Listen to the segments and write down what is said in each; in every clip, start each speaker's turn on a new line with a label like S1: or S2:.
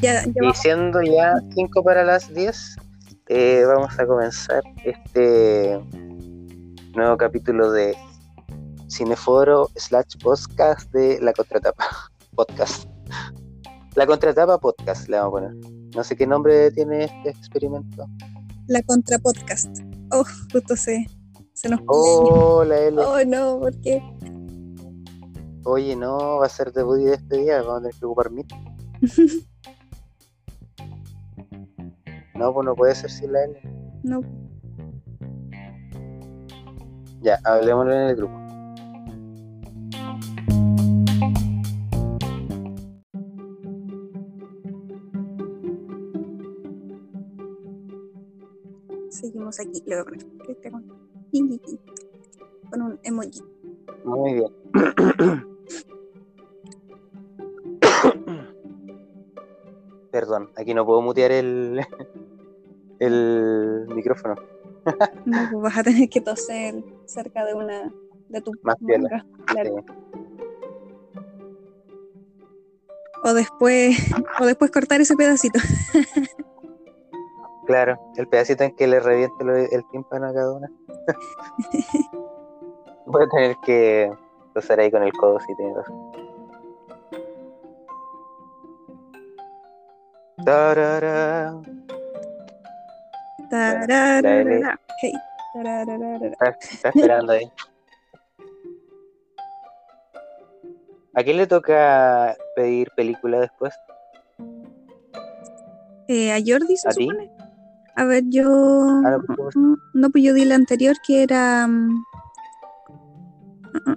S1: Ya, ya
S2: Y siendo ya 5 para las 10, eh, vamos a comenzar este nuevo capítulo de Cineforo slash podcast de La Contratapa Podcast. La Contratapa Podcast le vamos a poner. No sé qué nombre tiene este experimento.
S1: La contra podcast. Oh, justo se, se nos
S2: Oh, la L.
S1: Oh, no, ¿por qué?
S2: Oye, no, va a ser debut y despedida, vamos a tener que ocupar mí. No, pues no puede ser sin la L.
S1: No.
S2: Ya, hablemoslo en el grupo.
S1: Seguimos aquí. Le voy a poner este con un emoji.
S2: Muy bien. Perdón, aquí no puedo mutear el, el micrófono.
S1: No, pues vas a tener que toser cerca de una de tu
S2: Más
S1: manga, claro.
S2: Sí.
S1: O después, o después cortar ese pedacito.
S2: Claro, el pedacito en que le reviente el tímpano a cada una. Voy a tener que toser ahí con el codo si tiene Tarara.
S1: Hey. Tararara.
S2: Está, está esperando ahí. ¿A quién le toca pedir película después?
S1: Eh, a Jordi se
S2: ¿A
S1: supone. A ver, yo.
S2: Ah, no.
S1: Mm, No, pues yo di la anterior que era. mm,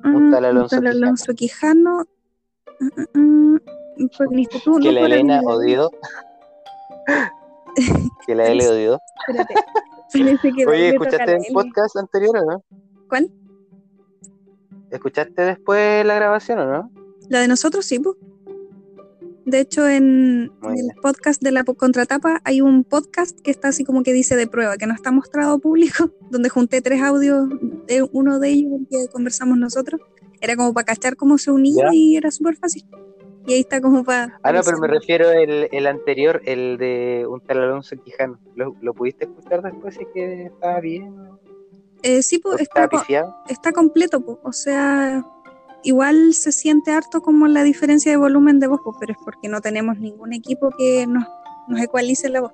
S2: Un tal Alonso Quijano.
S1: Quijano. Mm, mm, mm, Fue viniste tú,
S2: que
S1: no
S2: la Elena. que la L odió.
S1: Espérate. Parece que
S2: Oye, ¿escuchaste el podcast anterior o no?
S1: ¿Cuál?
S2: ¿Escuchaste después la grabación o no?
S1: La de nosotros, sí, pues. De hecho, en, el podcast de la contratapa hay un podcast que está así como que dice de prueba, que no está mostrado público, donde junté tres audios, de uno de ellos el que conversamos nosotros. Era como para cachar cómo se unía
S2: Ya.
S1: y era súper fácil. Y ahí está como para...
S2: Ah, no, pero me refiero el, el anterior, el de un tal Alonso Quijano. ¿Lo, lo pudiste escuchar después? Si es que estaba bien. ¿O
S1: Eh, sí, pues está, está completo. O sea, igual se siente harto como la diferencia de volumen de voz, pues, pero es porque no tenemos ningún equipo que nos, nos ecualice la voz.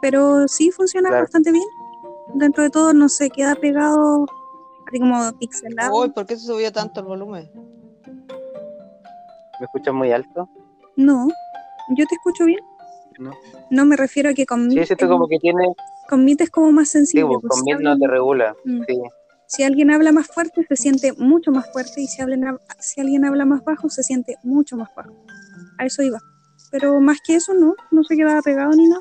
S1: Pero sí funciona
S2: Claro.
S1: bastante bien. Dentro de todo no se queda pegado así como pixelado.
S3: Uy, ¿por qué se subió tanto el volumen?
S2: ¿Me escuchas muy alto?
S1: No, yo te escucho bien.
S2: No.
S1: No me refiero a que con
S2: Sí, siento como que tiene.
S1: con Meet es como más
S2: Sí,
S1: sensible.
S2: pues,
S1: pues,
S2: con
S1: si
S2: Meet no te regula.
S1: Mm.
S2: Sí.
S1: Si alguien habla más fuerte, se siente mucho más fuerte. Y si, hablen, si alguien habla más bajo, se siente mucho más bajo. A eso iba. Pero más que eso, no. No se quedaba pegado ni nada.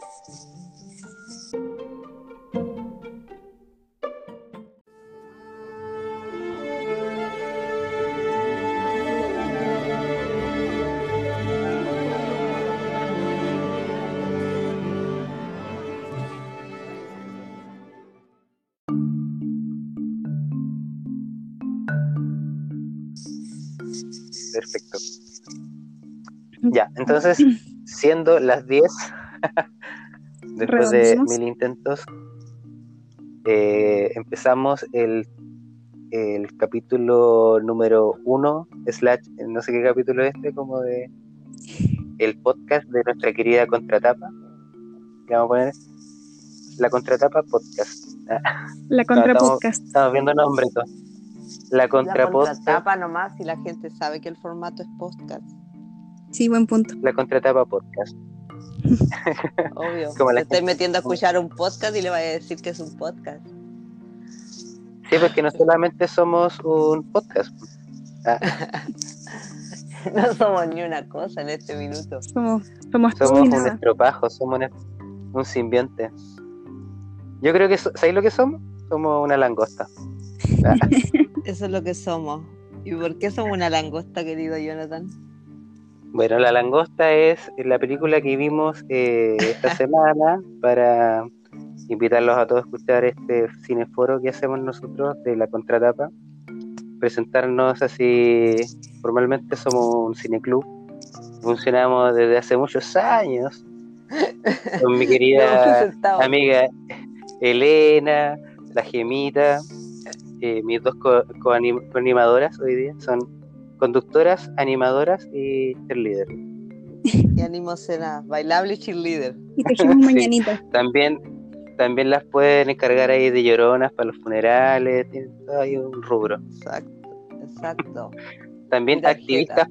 S2: Perfecto. Ya, entonces, siendo las 10, después de mil intentos, eh, empezamos el, el capítulo número 1, slash, no sé qué capítulo es este, como de el podcast de nuestra querida Contratapa. Le vamos a poner la Contratapa Podcast.
S1: La
S2: estamos-
S1: contrapodcast.
S2: Estamos viendo nombre y La
S3: La
S2: Contrapodcast.
S3: contratapa nomás y la gente sabe que el formato es podcast.
S1: Sí, buen punto.
S2: La Contratapa Podcast.
S3: Obvio.
S2: Como la
S3: Te estoy metiendo a escuchar un podcast y le vaya a decir que es un podcast.
S2: Sí, porque no solamente somos un podcast. Ah,
S3: No somos ni una cosa en este minuto.
S1: Somos, somos
S2: un estropajo, somos un, un simbionte. Yo creo que, ¿sabéis lo que somos? Somos una langosta. Ah,
S3: Eso es lo que somos. ¿Y por qué somos una langosta, querido Jonathan?
S2: Bueno, La Langosta es la película que vimos eh, esta semana para invitarlos a todos a escuchar este cineforo que hacemos nosotros de la contratapa. presentarnos así formalmente, somos un cineclub. Funcionamos desde hace muchos años con mi querida amiga Elena, la Gemita, eh, mis dos co-animadoras hoy día son conductoras, animadoras y cheerleader.
S3: Y animocenas, bailable y cheerleader.
S1: Y tejimos mañanitas.
S2: También, también las pueden encargar ahí de lloronas para los funerales, tienen todo ahí un rubro.
S3: Exacto, exacto.
S2: También activistas,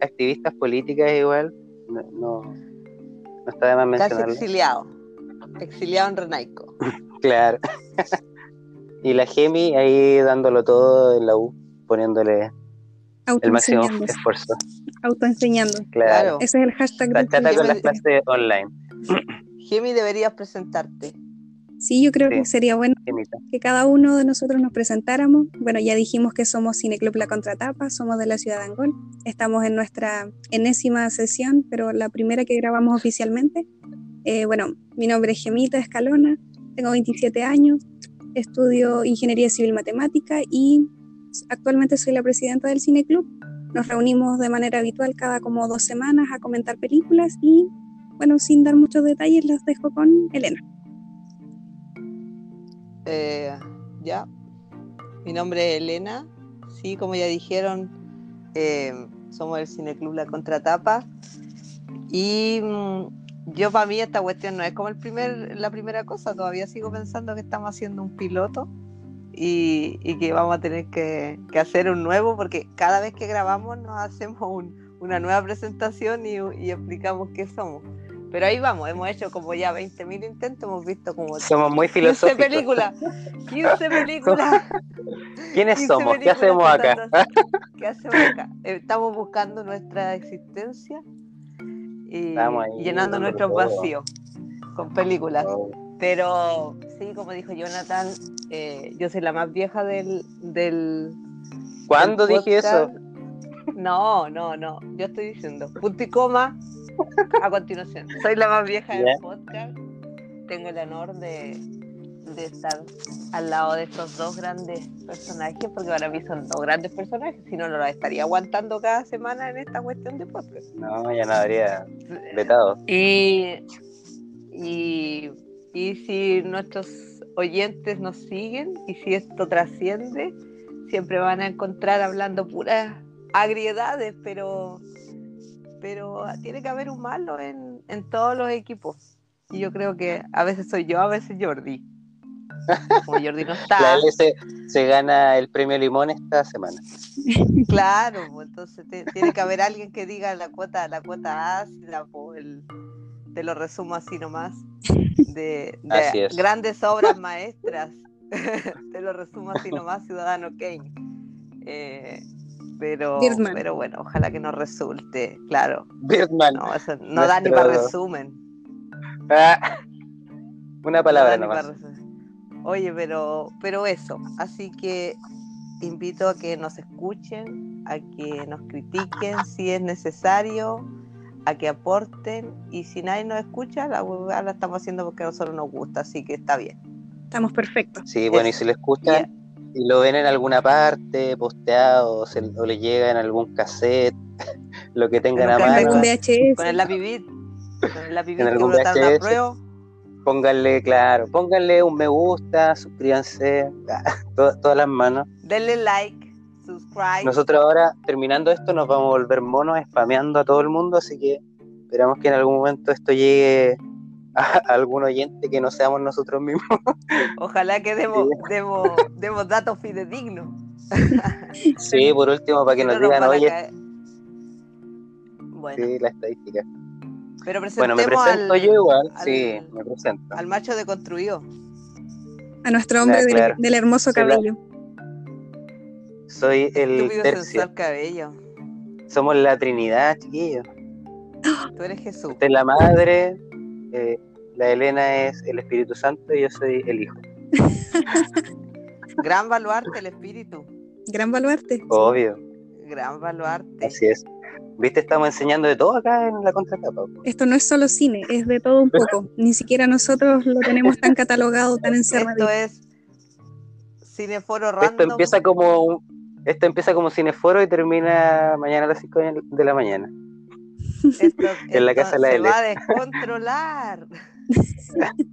S2: activistas políticas igual, no, no, no está de más
S3: Casi
S2: mencionarlo.
S3: exiliado. Exiliado en Renaico.
S2: Claro. Y la Gemi ahí dándolo todo en la U, poniéndole el máximo esfuerzo.
S1: Autoenseñando.
S2: Claro.
S3: Claro.
S1: Ese es el hashtag del
S2: chata con las clases online.
S3: Gemi, deberías presentarte.
S1: Sí, yo creo
S2: Sí.
S1: que sería bueno
S2: Gemita.
S1: que cada uno de nosotros nos presentáramos. Bueno, ya dijimos que somos Cineclub La Contratapa, somos de la ciudad de Angol. Estamos en nuestra enésima sesión, pero la primera que grabamos oficialmente. Eh, bueno, mi nombre es Gemita Escalona, tengo 27 años, estudio Ingeniería Civil Matemática y actualmente soy la presidenta del Cineclub. Nos reunimos de manera habitual cada como dos semanas a comentar películas y, bueno, sin dar muchos detalles, las dejo con Elena.
S3: Eh, ya. Mi nombre es Elena. Sí, como ya dijeron, eh, somos el Cineclub La Contratapa. Y mm, yo para mí esta cuestión no es como el primer, la primera cosa. Todavía sigo pensando que estamos haciendo un piloto y, y que vamos a tener que, que hacer un nuevo porque cada vez que grabamos nos hacemos un- una nueva presentación y, y explicamos qué somos. Pero ahí vamos, hemos hecho como ya 20.000 intentos, hemos visto como
S2: Somos muy
S3: 15
S2: filosóficos.
S3: películas. 15 películas.
S2: ¿Quiénes
S3: 15
S2: somos? ¿Qué
S3: películas
S2: hacemos acá?
S3: ¿Qué hacemos acá? Estamos buscando nuestra existencia y, llenando nuestros vacíos con películas. Pero sí, como dijo Jonathan, eh, yo soy la más vieja del. del
S2: ¿Cuándo
S3: del
S2: dije eso?
S3: No, no, no. Yo estoy diciendo punto y coma a continuación. Soy la más vieja del podcast. Tengo el honor de, de estar al lado de estos dos grandes personajes, porque para mí son dos grandes personajes. Si no, no los estaría aguantando cada semana en esta cuestión de podcast.
S2: No, ya no habría vetado.
S3: Y, y, y si nuestros oyentes nos siguen y si esto trasciende, siempre van a encontrar hablando puras agriedades, pero, pero tiene que haber un malo en, en todos los equipos. Y yo creo que a veces soy yo, a veces Jordi. Como Jordi no está.
S2: La L se, se gana el premio Limón esta semana.
S3: Claro, pues, entonces te- tiene que haber alguien que diga la cuota, la cuota ácida, el- te lo resumo así nomás, de, de
S2: Así es.
S3: grandes obras maestras, te lo resumo así nomás, Ciudadano Kane. Eh, pero,
S1: Birdman.
S3: pero bueno, ojalá que no resulte, claro.
S2: Birdman.
S3: No, eso no da ni para resumen.
S2: Ah, una
S3: no
S2: palabra
S3: ni
S2: nomás.
S3: pa' resumen. Oye, pero, pero eso, así que invito a que nos escuchen, a que nos critiquen si es necesario, a que aporten y si nadie nos escucha, la huevada la estamos haciendo porque a nosotros nos gusta, así que está bien.
S1: Estamos perfectos.
S2: Sí, bueno, y si lo escuchan y lo ven en alguna parte, posteado, o, se- o le llega en algún cassette, lo que tengan
S3: En
S2: a mano,
S1: Algún
S3: cassette.
S1: VHS.
S3: Con el lapivit, con el lapivit
S2: En
S3: que
S2: algún VHS. Pónganle, claro, pónganle un me gusta, suscríbanse, to- todas las manos.
S3: denle like, subscribe.
S2: Nosotros ahora, terminando esto, nos vamos a volver monos spameando a todo el mundo, así que esperamos que en algún momento esto llegue a, algún oyente que no seamos nosotros mismos.
S3: Ojalá que demos, demos, demos datos fidedignos.
S2: Sí, por último, para que nos
S3: no,
S2: digan, oye.
S3: Bueno,
S2: sí, la estadística.
S3: Pero
S2: Bueno, me
S3: presentemos
S2: presento
S3: al,
S2: yo igual,
S3: al-
S2: sí, me presento.
S3: al macho deconstruido.
S1: A nuestro hombre del-
S2: claro.
S1: del, hermoso cabello.
S2: Soy el
S3: Estúpido
S2: tercio.
S3: sensual cabello.
S2: Somos la Trinidad, chiquillos.
S3: Tú eres Jesús.
S2: Usted es la madre, eh, la Elena es el Espíritu Santo y yo soy el Hijo.
S3: Gran baluarte el espíritu.
S1: Gran baluarte.
S2: Obvio,
S3: Gran baluarte.
S2: así es. Viste, estamos enseñando de todo acá en la contratapa.
S1: Esto no es solo cine, es de todo un poco. Ni siquiera nosotros lo tenemos tan catalogado, tan encerrado.
S3: Esto es Cineforo
S2: Esto
S3: Random.
S2: empieza como un, Esto empieza como cineforo y termina mañana a las 5 de la mañana.
S3: Esto,
S2: En la
S3: esto
S2: casa de la
S3: se
S2: L.
S3: va a descontrolar.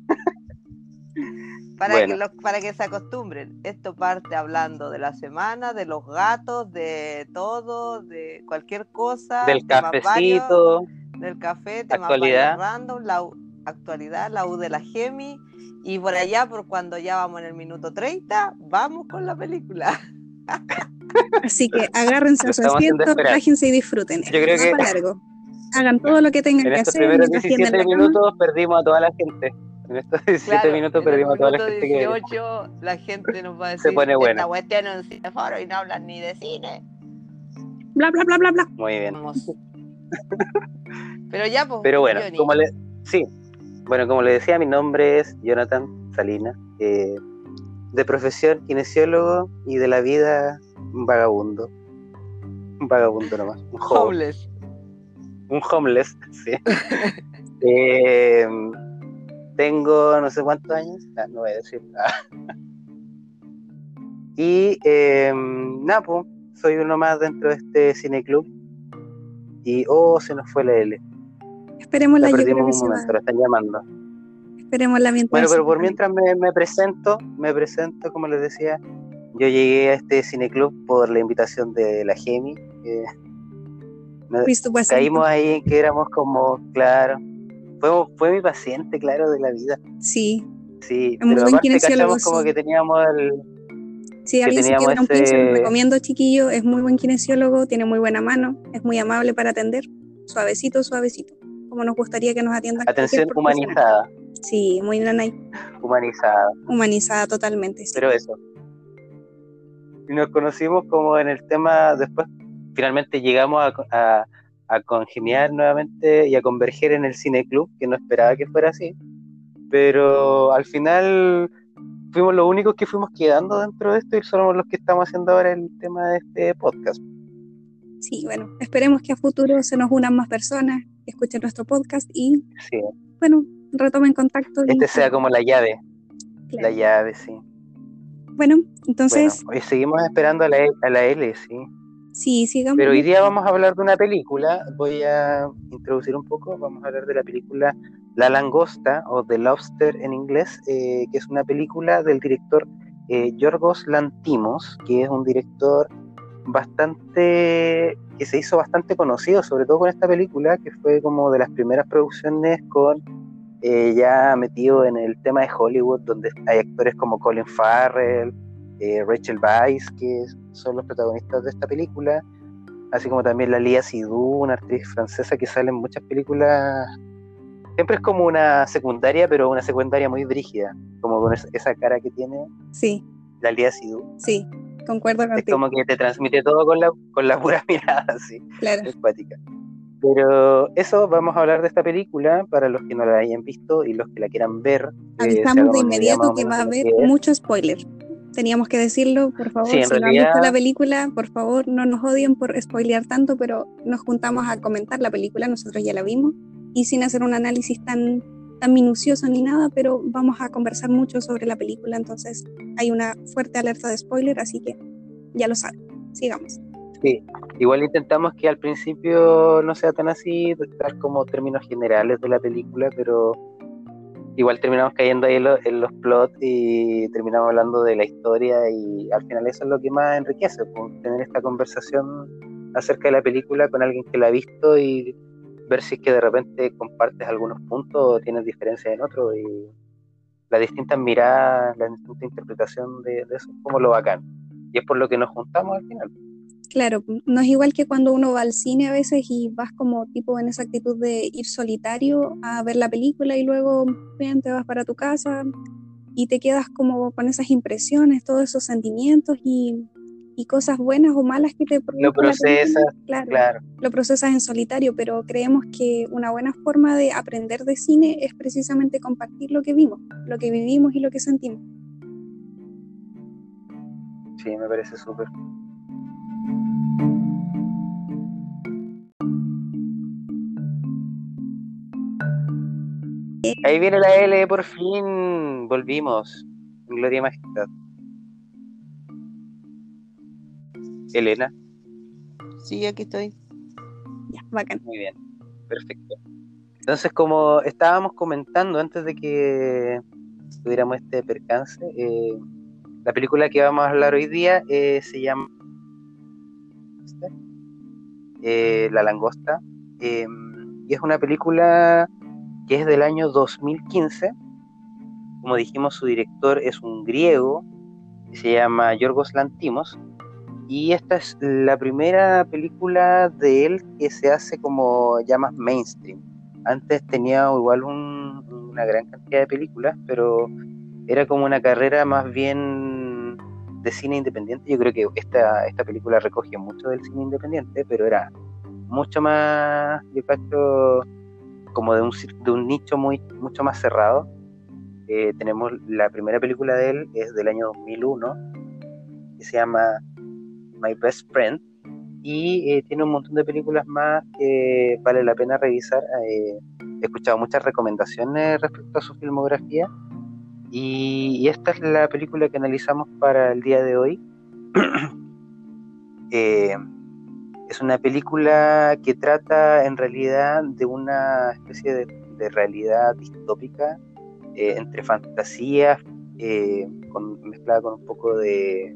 S3: para,
S2: Bueno.
S3: que los- para que se acostumbren. Esto parte hablando de la semana, de los gatos, de todo, de cualquier cosa.
S2: Del
S3: temas varios,
S2: cafecito,
S3: del café, temas
S2: actualidad.
S3: random, la U- actualidad, la U de la Gemi. Y por allá, por cuando ya vamos en el minuto 30, vamos con la película.
S1: Así que agárrense a su asiento, relájense y disfruten.
S2: Yo creo
S1: No
S2: que-
S1: para largo. Hagan todo lo que tengan
S2: en
S1: que
S2: estos
S1: hacer.
S2: primeros
S1: mientras tienden
S2: 17
S1: la cama.
S2: minutos perdimos a toda la gente. En estos 17
S3: Claro,
S2: minutos perdimos a toda la gente que
S3: 18, la gente nos va a decir
S2: Se pone buena.
S3: esta cuestión es un cineforo y no hablan ni de cine.
S1: Bla, bla, bla, bla, bla.
S2: Muy bien.
S3: Vamos. Pero ya, pues.
S2: Pero bueno,
S3: Johnny,
S2: como le, sí, bueno, como le decía, mi nombre es Jonathan Salinas, eh, de profesión kinesiólogo y de la vida un vagabundo. Un vagabundo nomás, un
S3: Homeless.
S2: un homeless, sí. Eh, tengo no sé cuántos años, Ah, no voy a decir. Ah. Y eh, nada, pues, soy uno más dentro de este cineclub. Y, oh, se nos fue la L.
S1: Esperémosla,
S2: La
S1: yo creo que
S2: un momento, la están llamando.
S1: Esperémosla mientras.
S2: Bueno, pero por mientras me, me presento, me presento, como les decía, yo llegué a este cineclub por la invitación de la Gemi.
S1: paciente.
S2: caímos ahí en que éramos como, claro, fue, fue mi paciente, claro, de la vida.
S1: Sí,
S2: Sí, pero
S1: buen
S2: aparte cachamos como
S1: sí.
S2: que teníamos el...
S1: si alguien se quiebra un
S2: ese-
S1: lo recomiendo, chiquillo. Es muy buen kinesiólogo, tiene muy buena mano, es muy amable para atender. Suavecito, suavecito. Como nos gustaría que nos atiendan.
S2: Atención humanizada,
S1: Sí, muy nanay.
S2: humanizada,
S1: Humanizada totalmente. sí.
S2: pero eso. Y nos conocimos como en el tema, después finalmente llegamos a, a, a congeniar nuevamente y a converger en el cineclub, que no esperaba que fuera así, pero al final fuimos los únicos que fuimos quedando dentro de esto y somos los que estamos haciendo ahora el tema de este podcast.
S1: Sí, bueno, esperemos que a futuro se nos unan más personas, que escuchen nuestro podcast y,
S2: Sí,
S1: bueno, retomen contacto. y-
S2: este sea como la llave,
S1: Claro.
S2: la llave, sí.
S1: Bueno, entonces,
S2: Bueno, seguimos esperando a la, E- a la L, sí.
S1: Sí, sigamos.
S2: Pero hoy día vamos a hablar de una película, voy a introducir un poco, vamos a hablar de la película La Langosta o The Lobster en inglés, eh, que es una película del director eh, Yorgos Lantimos, que es un director bastante que se hizo bastante conocido, sobre todo con esta película, que fue como de las primeras producciones con eh, ya metido en el tema de Hollywood, donde hay actores como Colin Farrell, eh, Rachel Weisz, que son los protagonistas de esta película, así como también la Lia Seydoux, una actriz francesa que sale en muchas películas. Siempre es como una secundaria, pero una secundaria muy brígida, como con esa, cara que tiene
S1: Sí,
S2: la Lia Seydoux.
S1: sí, concuerdo
S2: Es
S1: contigo.
S2: como que te transmite todo con la, con la pura mirada, así,
S1: Claro.
S2: Pero eso, vamos a hablar de esta película para los que no la hayan visto y los que la quieran ver. eh,
S1: Avisamos
S2: hagan
S1: de inmediato que va a haber
S2: es.
S1: mucho spoiler. Teníamos que decirlo, por favor.
S2: Sí,
S1: si no han visto la película, por favor, no nos odien por spoilear tanto, pero nos juntamos a comentar la película, nosotros ya la vimos, y sin hacer un análisis tan, tan minucioso ni nada, pero vamos a conversar mucho sobre la película, entonces hay una fuerte alerta de spoiler, así que ya lo saben. Sigamos.
S2: Sí, igual intentamos que al principio no sea tan así, dar como términos generales de la película, pero igual terminamos cayendo ahí en, lo- en los plots y terminamos hablando de la historia y al final eso es lo que más enriquece, pues, tener esta conversación acerca de la película con alguien que la ha visto y ver si es que de repente compartes algunos puntos o tienes diferencias en otros y las distintas miradas, la distinta interpretación de, de eso es como lo bacán. Y es por lo que nos juntamos al final.
S1: Claro, no es igual que cuando uno va al cine a veces y vas como tipo en esa actitud de ir solitario a ver la película y luego bien, te vas para tu casa y te quedas como con esas impresiones, todos esos sentimientos y, y cosas buenas o malas que te
S2: Lo procesas,
S1: Claro,
S2: Claro.
S1: lo procesas en solitario, pero creemos que una buena forma de aprender de cine es precisamente compartir lo que vimos, lo que vivimos y lo que sentimos.
S2: Sí, me parece súper. Ahí viene la L, por fin. Volvimos. Gloria y majestad. Elena.
S3: Sí, aquí estoy.
S1: Ya, bacán.
S2: Muy bien, perfecto. Entonces, como estábamos comentando antes de que tuviéramos este percance, eh, la película que vamos a hablar hoy día eh, se llama eh, La Langosta. y es una película que es del año 2015. Como dijimos, su director es un griego que se llama Yorgos Lantimos. Y esta es la primera película de él que se hace como ya más mainstream. Antes tenía igual un- una gran cantidad de películas, pero era como una carrera más bien de cine independiente. Yo creo que esta, esta película recoge mucho del cine independiente, pero era mucho más, yo cacho, como de un, de un nicho muy, mucho más cerrado. Eh, tenemos la primera película de él, es del año 2001, que se llama My Best Friend, y eh, tiene un montón de películas más que vale la pena revisar. Eh, he escuchado muchas recomendaciones respecto a su filmografía, y, esta es la película que analizamos para el día de hoy. es una película que trata en realidad de una especie de, realidad distópica eh, entre fantasía eh, con- mezclada con un poco de,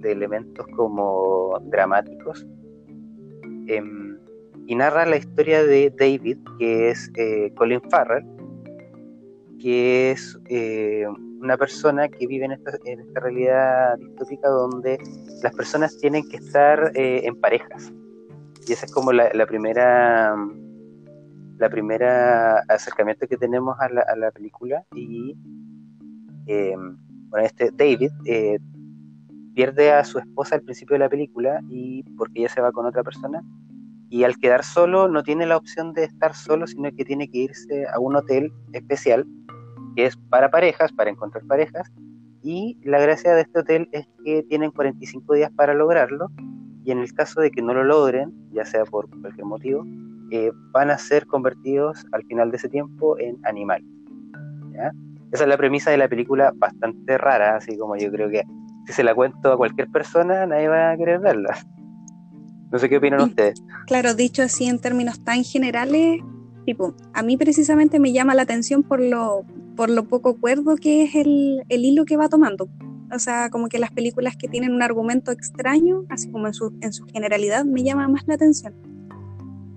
S2: de elementos como dramáticos. Em, y narra la historia de David, que es eh, Colin Farrell, que es eh, una persona que vive en esta, realidad distópica donde las personas tienen que estar eh, en parejas. Y esa es como la, la primera la primera acercamiento que tenemos a la, a la película. Y eh, bueno, este David eh, pierde a su esposa al principio de la película y porque ella se va con otra persona. Y al quedar solo no tiene la opción de estar solo, sino que tiene que irse a un hotel especial que es para parejas, para encontrar parejas. Y la gracia de este hotel es que tienen 45 días para lograrlo. Y en el caso de que no lo logren, ya sea por cualquier motivo, eh, van a ser convertidos al final de ese tiempo en animales. ¿ya? Esa es la premisa de la película, bastante rara, así como yo creo que si se la cuento a cualquier persona, nadie va a querer verla. No sé qué opinan ustedes.
S1: Claro, dicho así en términos tan generales, tipo, a mí precisamente me llama la atención por lo, por lo poco cuerdo que es el, el hilo que va tomando. O sea, como que las películas que tienen un argumento extraño, así como en su, en su generalidad, me llama más la atención.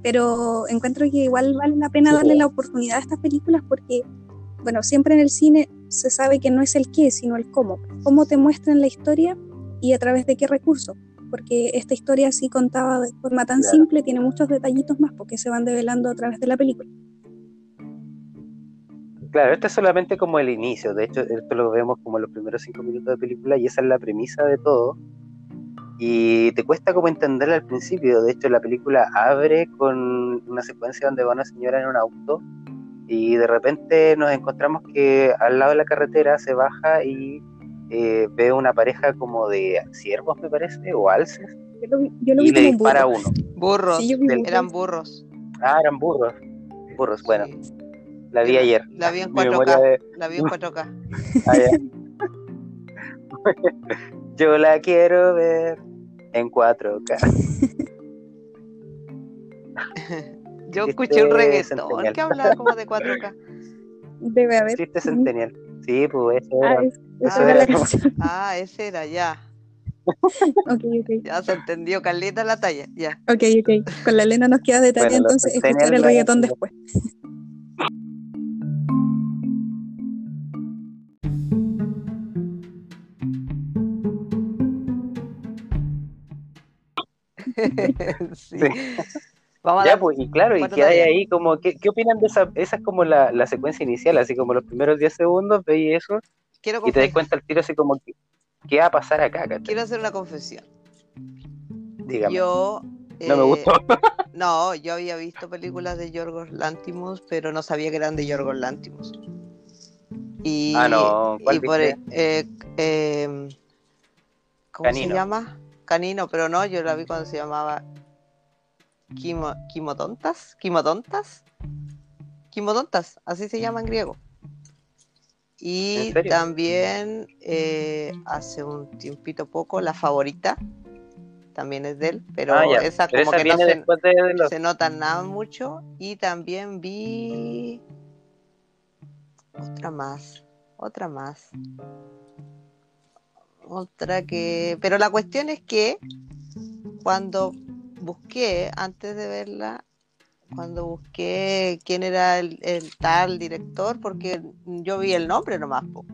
S1: Pero encuentro que igual vale la pena darle la oportunidad a estas películas porque, bueno, siempre en el cine se sabe que no es el qué, sino el cómo. Cómo te muestran la historia y a través de qué recursos porque esta historia así contada de forma tan
S2: Claro.
S1: simple tiene muchos detallitos más porque se van develando a través de la película.
S2: Claro, este es solamente como el inicio. De hecho, esto lo vemos como los primeros cinco minutos de película y esa es la premisa de todo. Y te cuesta como entenderla al principio. De hecho, la película abre con una secuencia donde va una señora en un auto y de repente nos encontramos que al lado de la carretera se baja y eh, ve una pareja como de ciervos, me parece, o alces,
S1: Yo lo vi, yo lo
S2: y
S1: vi
S2: le
S1: como
S2: dispara uno.
S3: Burros.
S1: Sí.
S3: Eran burros.
S2: Ah, eran burros. Burros, bueno,
S3: Sí.
S2: La vi ayer.
S3: la vi en
S2: Mi
S3: 4K.
S2: memoria de-
S3: La vi en 4K.
S2: Ah, ya. Yo la quiero ver en 4K.
S3: Yo escuché un reggaetón que hablaba como de 4K.
S1: Debe haber.
S2: Chiste centennial. Sí, pues eso
S1: Ah,
S2: era.
S1: es- esa
S3: Ah.
S1: era la canción.
S3: Ah, ese era ya.
S1: ok, ok.
S3: Ya se entendió, Carlita la talla. Ya.
S1: Ok, ok. Con la Elena nos queda detalle
S2: Bueno,
S1: entonces escuchar el reggaetón después.
S3: sí.
S2: Sí.
S3: Vamos a
S2: Ya,
S3: dar-
S2: pues, y claro, y
S3: cuatro
S2: que hay
S3: tallas.
S2: ahí como, ¿qué, qué opinan de esa? Esa es como la, la secuencia inicial, así como los primeros 10 segundos, veis eso
S3: quiero,
S2: y te das cuenta al tiro así como, que, ¿qué va a pasar acá? ¿cachai?
S3: quiero hacer una confesión.
S2: Dígame.
S3: Yo.
S2: no me
S3: eh,
S2: gustó.
S3: No, yo había visto películas de Yorgos Lantimos, pero no sabía que eran de Yorgos Lantimos. Y,
S2: Ah, no, ¿cuál
S3: y por,
S2: viste?
S3: eh, eh, ¿Cómo
S2: Canino.
S3: se llama? Canino, pero no, yo la vi cuando se llamaba Quimo, Quimotontas. ¿Quimotontas? Quimotontas, así se llama en griego. Y también eh, hace un tiempito poco, La Favorita, también es de él, pero
S2: Ah,
S3: esa como
S2: esa
S3: que no se,
S2: de los...
S3: se nota nada mucho. Y también vi otra más, otra más. Otra que... Pero la cuestión es que cuando busqué, antes de verla, cuando busqué quién era el, el tal director, porque yo vi el nombre nomás, po,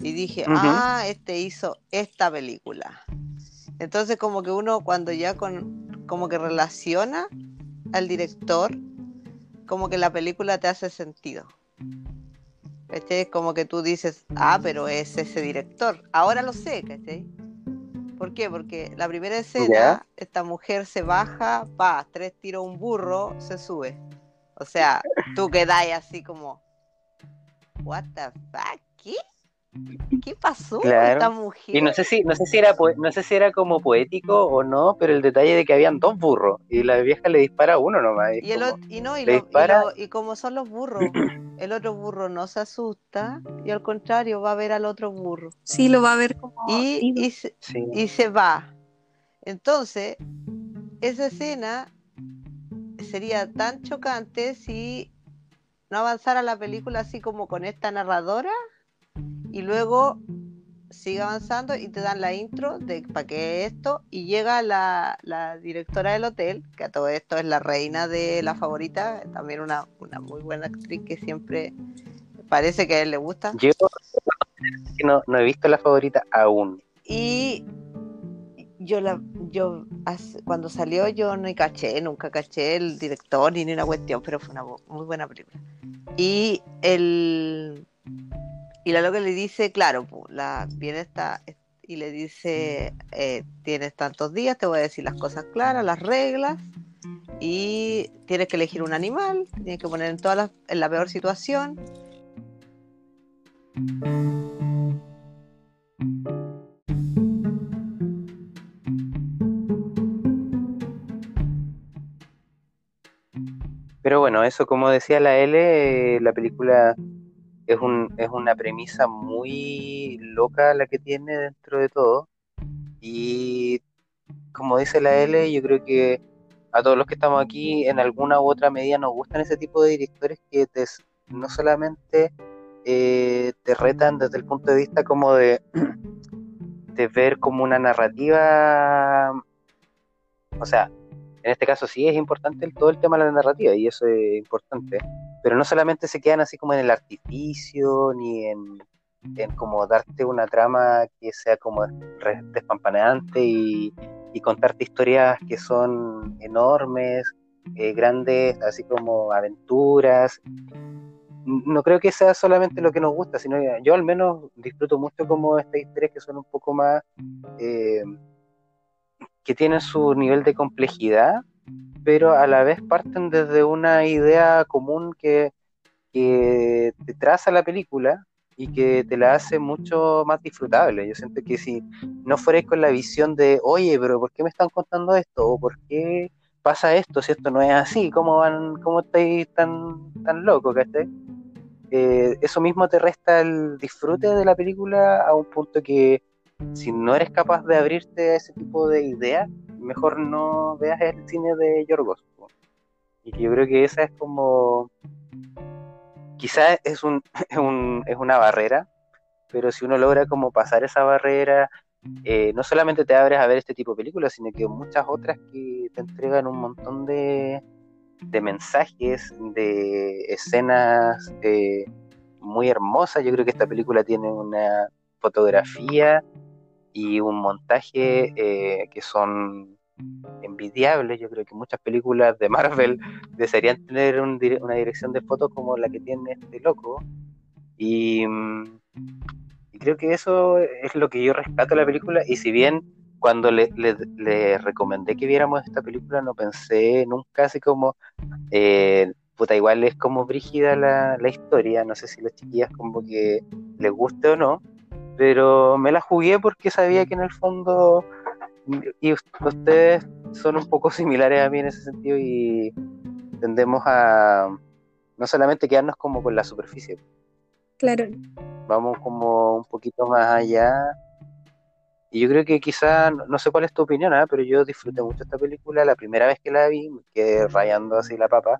S3: y dije, ah, este hizo esta película. Entonces como que uno cuando ya con, como que relaciona al director, como que la película te hace sentido. Es como que tú dices, ah, pero es ese director. Ahora lo sé, ¿cachai? ¿Por qué? Porque la primera escena, esta mujer se baja, pa, tres tiros un burro, se sube. O sea, tú quedáis así como, what the fuck, ¿qué? ¿Qué pasó con
S2: Claro.
S3: esta mujer?
S2: Y no sé si, no sé si era no sé si era como poético o no, pero el detalle de que habían dos burros y la vieja le dispara a uno nomás. y
S3: Y, el,
S2: como-
S3: y no, y,
S2: le
S3: lo- y
S2: dispara.
S3: lo- y como son los burros, el otro burro no se asusta y al contrario va a ver al otro burro.
S1: Sí, lo va a ver como.
S3: Y,
S1: vivo.
S3: y, se,
S2: sí.
S3: y se va. Entonces, esa escena sería tan chocante si no avanzara la película así como con esta narradora y luego sigue avanzando y te dan la intro de para qué es esto y llega la, la directora del hotel, que a todo esto es la reina de la favorita, también una, una muy buena actriz que siempre parece que a él le gusta.
S2: Yo no, no he visto la favorita aún.
S3: Y yo la yo cuando salió yo no caché, nunca caché el director ni ni una cuestión, pero fue una muy buena película. Y el y la loca le dice, claro, la viene esta y le dice, eh, tienes tantos días, te voy a decir las cosas claras, las reglas, y tienes que elegir un animal, tienes que poner en todas las, en la peor situación.
S2: Pero bueno, eso como decía la L, eh, la película es, un, es una premisa muy loca la que tiene dentro de todo. Y como dice la L, yo creo que a todos los que estamos aquí en alguna u otra medida nos gustan ese tipo de directores que te, no solamente eh, te retan desde el punto de vista como de, de ver como una narrativa, o sea, en este caso sí es importante todo el tema de la narrativa y eso es importante, pero no solamente se quedan así como en el artificio ni en, como darte una trama que sea como despampanante y, contarte historias que son enormes, eh, grandes, así como aventuras. No creo que sea solamente lo que nos gusta, sino yo al menos disfruto mucho como estas historias que son un poco más... eh, que tienen su nivel de complejidad, pero a la vez parten desde una idea común que, que te traza la película y que te la hace mucho más disfrutable. Yo siento que si no fuerais con la visión de, oye, pero ¿por qué me están contando esto? ¿O por qué pasa esto si esto no es así? ¿Cómo van, cómo estáis tan, tan locos, cachai? Eh, eso mismo te resta el disfrute de la película a un punto que si no eres capaz de abrirte a ese tipo de ideas, mejor no veas el cine de Yorgos. Y yo creo que esa es como. Quizás es, un, es, un- es una barrera, pero si uno logra como pasar esa barrera, eh, no solamente te abres a ver este tipo de películas, sino que muchas otras que te entregan un montón de, de mensajes, de escenas eh, muy hermosas. Yo creo que esta película tiene una fotografía y un montaje eh, que son envidiables. Yo creo que muchas películas de Marvel desearían tener una dirección de fotos como la que tiene este loco. Y, mm, y creo que eso es lo que yo rescato de la película. Y si bien cuando le, recomendé que viéramos esta película, no pensé nunca así como, eh, puta, igual es como brígida la, historia. No sé si las chiquillas como que les guste o no pero me la jugué porque sabía que en el fondo y us- ustedes son un poco similares a mí en ese sentido y tendemos a no solamente quedarnos como con la superficie,
S1: Claro,
S2: vamos como un poquito más allá Y yo creo que quizá, no sé cuál es tu opinión, ¿ah? pero yo disfruté mucho esta película. La primera vez que la vi, me quedé rayando así la papa.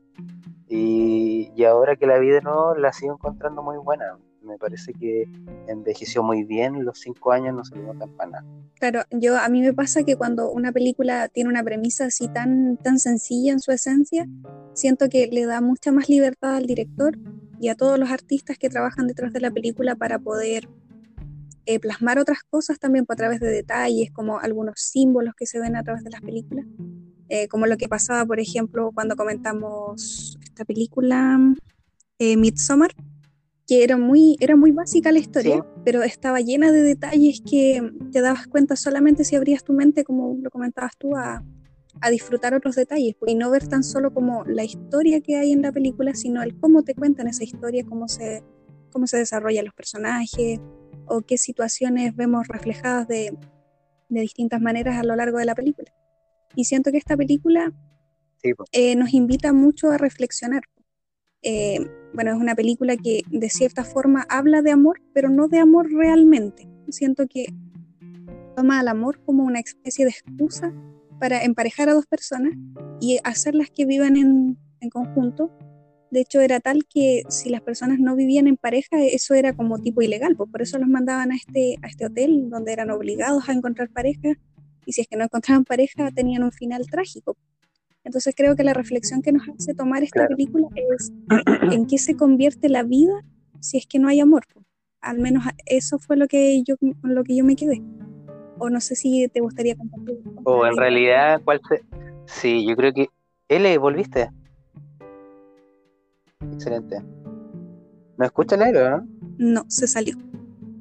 S2: Y, y ahora que la vi de nuevo, la sigo encontrando muy buena me parece que envejeció muy bien, los cinco años no se le tan para.
S1: Claro, yo a mí me pasa que cuando una película tiene una premisa así tan, tan sencilla en su esencia, siento que le da mucha más libertad al director y a todos los artistas que trabajan detrás de la película para poder eh, plasmar otras cosas también a través de detalles, como algunos símbolos que se ven a través de las películas, eh, como lo que pasaba, por ejemplo, cuando comentamos esta película eh, Midsommar, que era muy, era muy básica la historia, pero estaba llena de detalles que te dabas cuenta solamente si abrías tu mente, como lo comentabas tú, a, a disfrutar otros detalles y no ver tan solo como la historia que hay en la película, sino el cómo te cuentan esa historia, cómo se, cómo se desarrollan los personajes o qué situaciones vemos reflejadas de, de distintas maneras a lo largo de la película. Y siento que esta película eh, nos invita mucho a reflexionar. Eh, bueno, es una película que de cierta forma habla de amor, pero no de amor realmente. Siento que toma al amor como una especie de excusa para emparejar a dos personas y hacerlas que vivan en, conjunto. De hecho, era tal que si las personas no vivían en pareja, eso era como tipo ilegal, pues por eso los mandaban a este, a este hotel donde eran obligados a encontrar pareja y si es que no encontraban pareja tenían un final trágico. Entonces creo que la reflexión que nos hace tomar esta película es en qué se convierte la vida si es que no hay amor. Al menos eso fue lo que yo, lo que yo me quedé. O no sé si te gustaría compartir.
S2: O en realidad, ¿cuál se... Sí, yo creo que... L, ¿volviste? Excelente. ¿No escucha el no?
S1: No, se salió.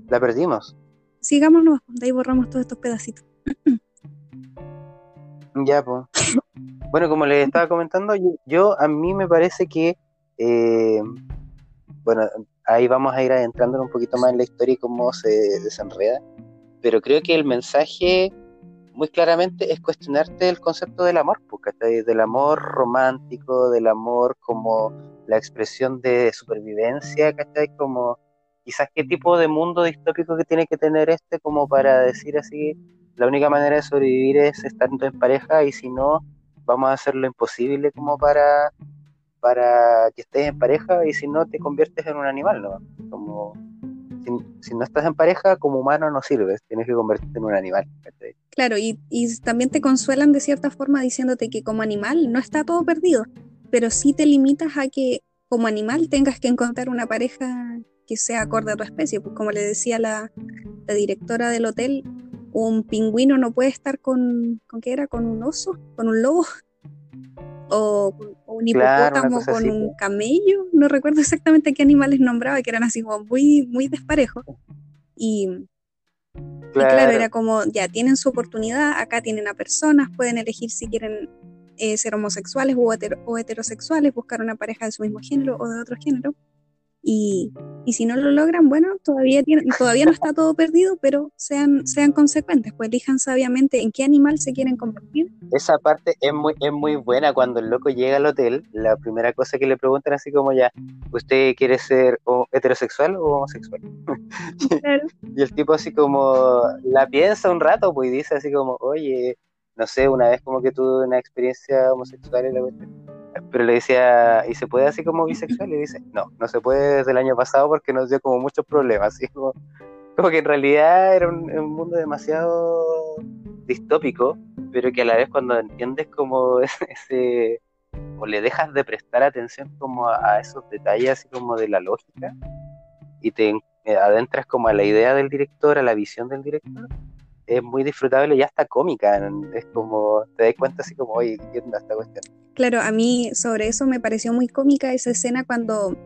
S2: ¿La perdimos?
S1: Sigámonos, de ahí borramos todos estos pedacitos.
S2: ya, pues. Bueno, como les estaba comentando, yo, a mí me parece que, eh, bueno, ahí vamos a ir adentrando un poquito más en la historia y cómo se desenreda, pero creo que el mensaje muy claramente es cuestionarte el concepto del amor, porque del amor romántico, del amor como la expresión de supervivencia, ¿cachai? Como quizás qué tipo de mundo distópico que tiene que tener este como para decir así, la única manera de sobrevivir es estando en pareja y si no, vamos a hacer lo imposible como para, para que estés en pareja y si no te conviertes en un animal, ¿no? Como si, no estás en pareja, como humano no sirves, tienes que convertirte en un animal.
S1: Claro, y, y también te consuelan de cierta forma diciéndote que como animal no está todo perdido, pero sí te limitas a que como animal tengas que encontrar una pareja que sea acorde a tu especie, pues como le decía la, la directora del hotel, un pingüino no puede estar con, ¿con qué era? ¿Con un oso? ¿Con un lobo? O, un hipopótamo con un camello, no recuerdo exactamente qué animales nombraba, que eran así como muy, muy desparejos. Y, claro. era como, ya tienen su oportunidad, acá tienen a personas, pueden elegir si quieren eh, ser homosexuales o, o, heterosexuales, buscar una pareja de su mismo género o de otro género. Y, y, si no lo logran, bueno, todavía, tienen, todavía no está todo perdido, pero sean, sean consecuentes, pues elijan sabiamente en qué animal se quieren convertir.
S2: Esa parte es muy, es muy buena. Cuando el loco llega al hotel, la primera cosa que le preguntan así como ya, ¿usted quiere ser heterosexual o homosexual? y el tipo así como la piensa un rato, pues dice así como, oye, no sé, una vez como que tuve una experiencia homosexual y la pero le decía, ¿y se puede así como bisexual? Y dice, no, no se puede desde el año pasado porque nos dio como muchos problemas. Así como, que en realidad era un, mundo demasiado distópico, pero que a la vez cuando entiendes como ese, o le dejas de prestar atención como a, esos detalles así como de la lógica y te adentras como a la idea del director, a la visión del director, es muy disfrutable y hasta cómica. Es como, te das cuenta así como, oye, ¿qué onda esta cuestión?
S1: Claro, a mí sobre eso me pareció muy cómica esa escena cuando,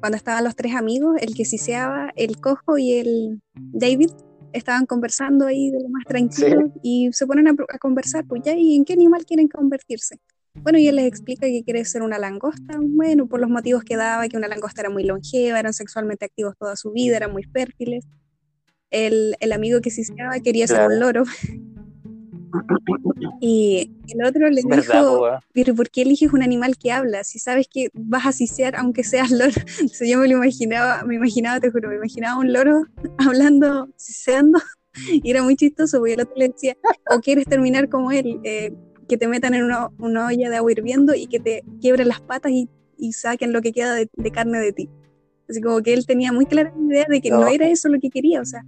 S1: cuando estaban los tres amigos, el que siseaba, el cojo y el David, estaban conversando ahí de lo más tranquilo y se ponen a, conversar, pues ya, ¿y en qué animal quieren convertirse? Bueno, y él les explica que quiere ser una langosta, bueno, por los motivos que daba, que una langosta era muy longeva, eran sexualmente activos toda su vida, eran muy fértiles. El, el amigo que siseaba quería ser un loro. Y el otro le dijo, pero ¿por qué eliges un animal que habla? Si sabes que vas a sisear aunque seas loro. Entonces yo me lo imaginaba, me imaginaba, te juro, me imaginaba un loro hablando, siseando. Y era muy chistoso, porque el otro le decía, o quieres terminar como él, eh, que te metan en una, una, olla de agua hirviendo y que te quiebren las patas y, y saquen lo que queda de, de, carne de ti. Así como que él tenía muy clara la idea de que no. no era eso lo que quería, o sea.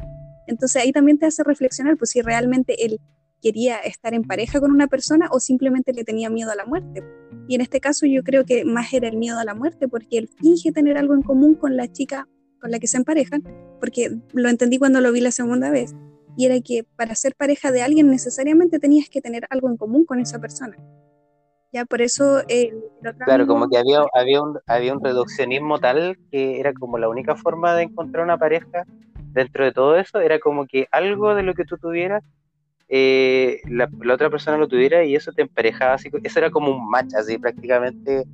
S1: Entonces ahí también te hace reflexionar, pues si realmente él quería estar en pareja con una persona o simplemente le tenía miedo a la muerte. Y en este caso yo creo que más era el miedo a la muerte porque él finge tener algo en común con la chica con la que se emparejan, porque lo entendí cuando lo vi la segunda vez, y era que para ser pareja de alguien necesariamente tenías que tener algo en común con esa persona. Ya por eso... Eh,
S2: claro, como que había, había, un, había un reduccionismo tal que era como la única forma de encontrar una pareja dentro de todo eso, era como que algo de lo que tú tuvieras eh, la, la, otra persona lo tuviera y eso te emparejaba así, eso era como un match, así prácticamente,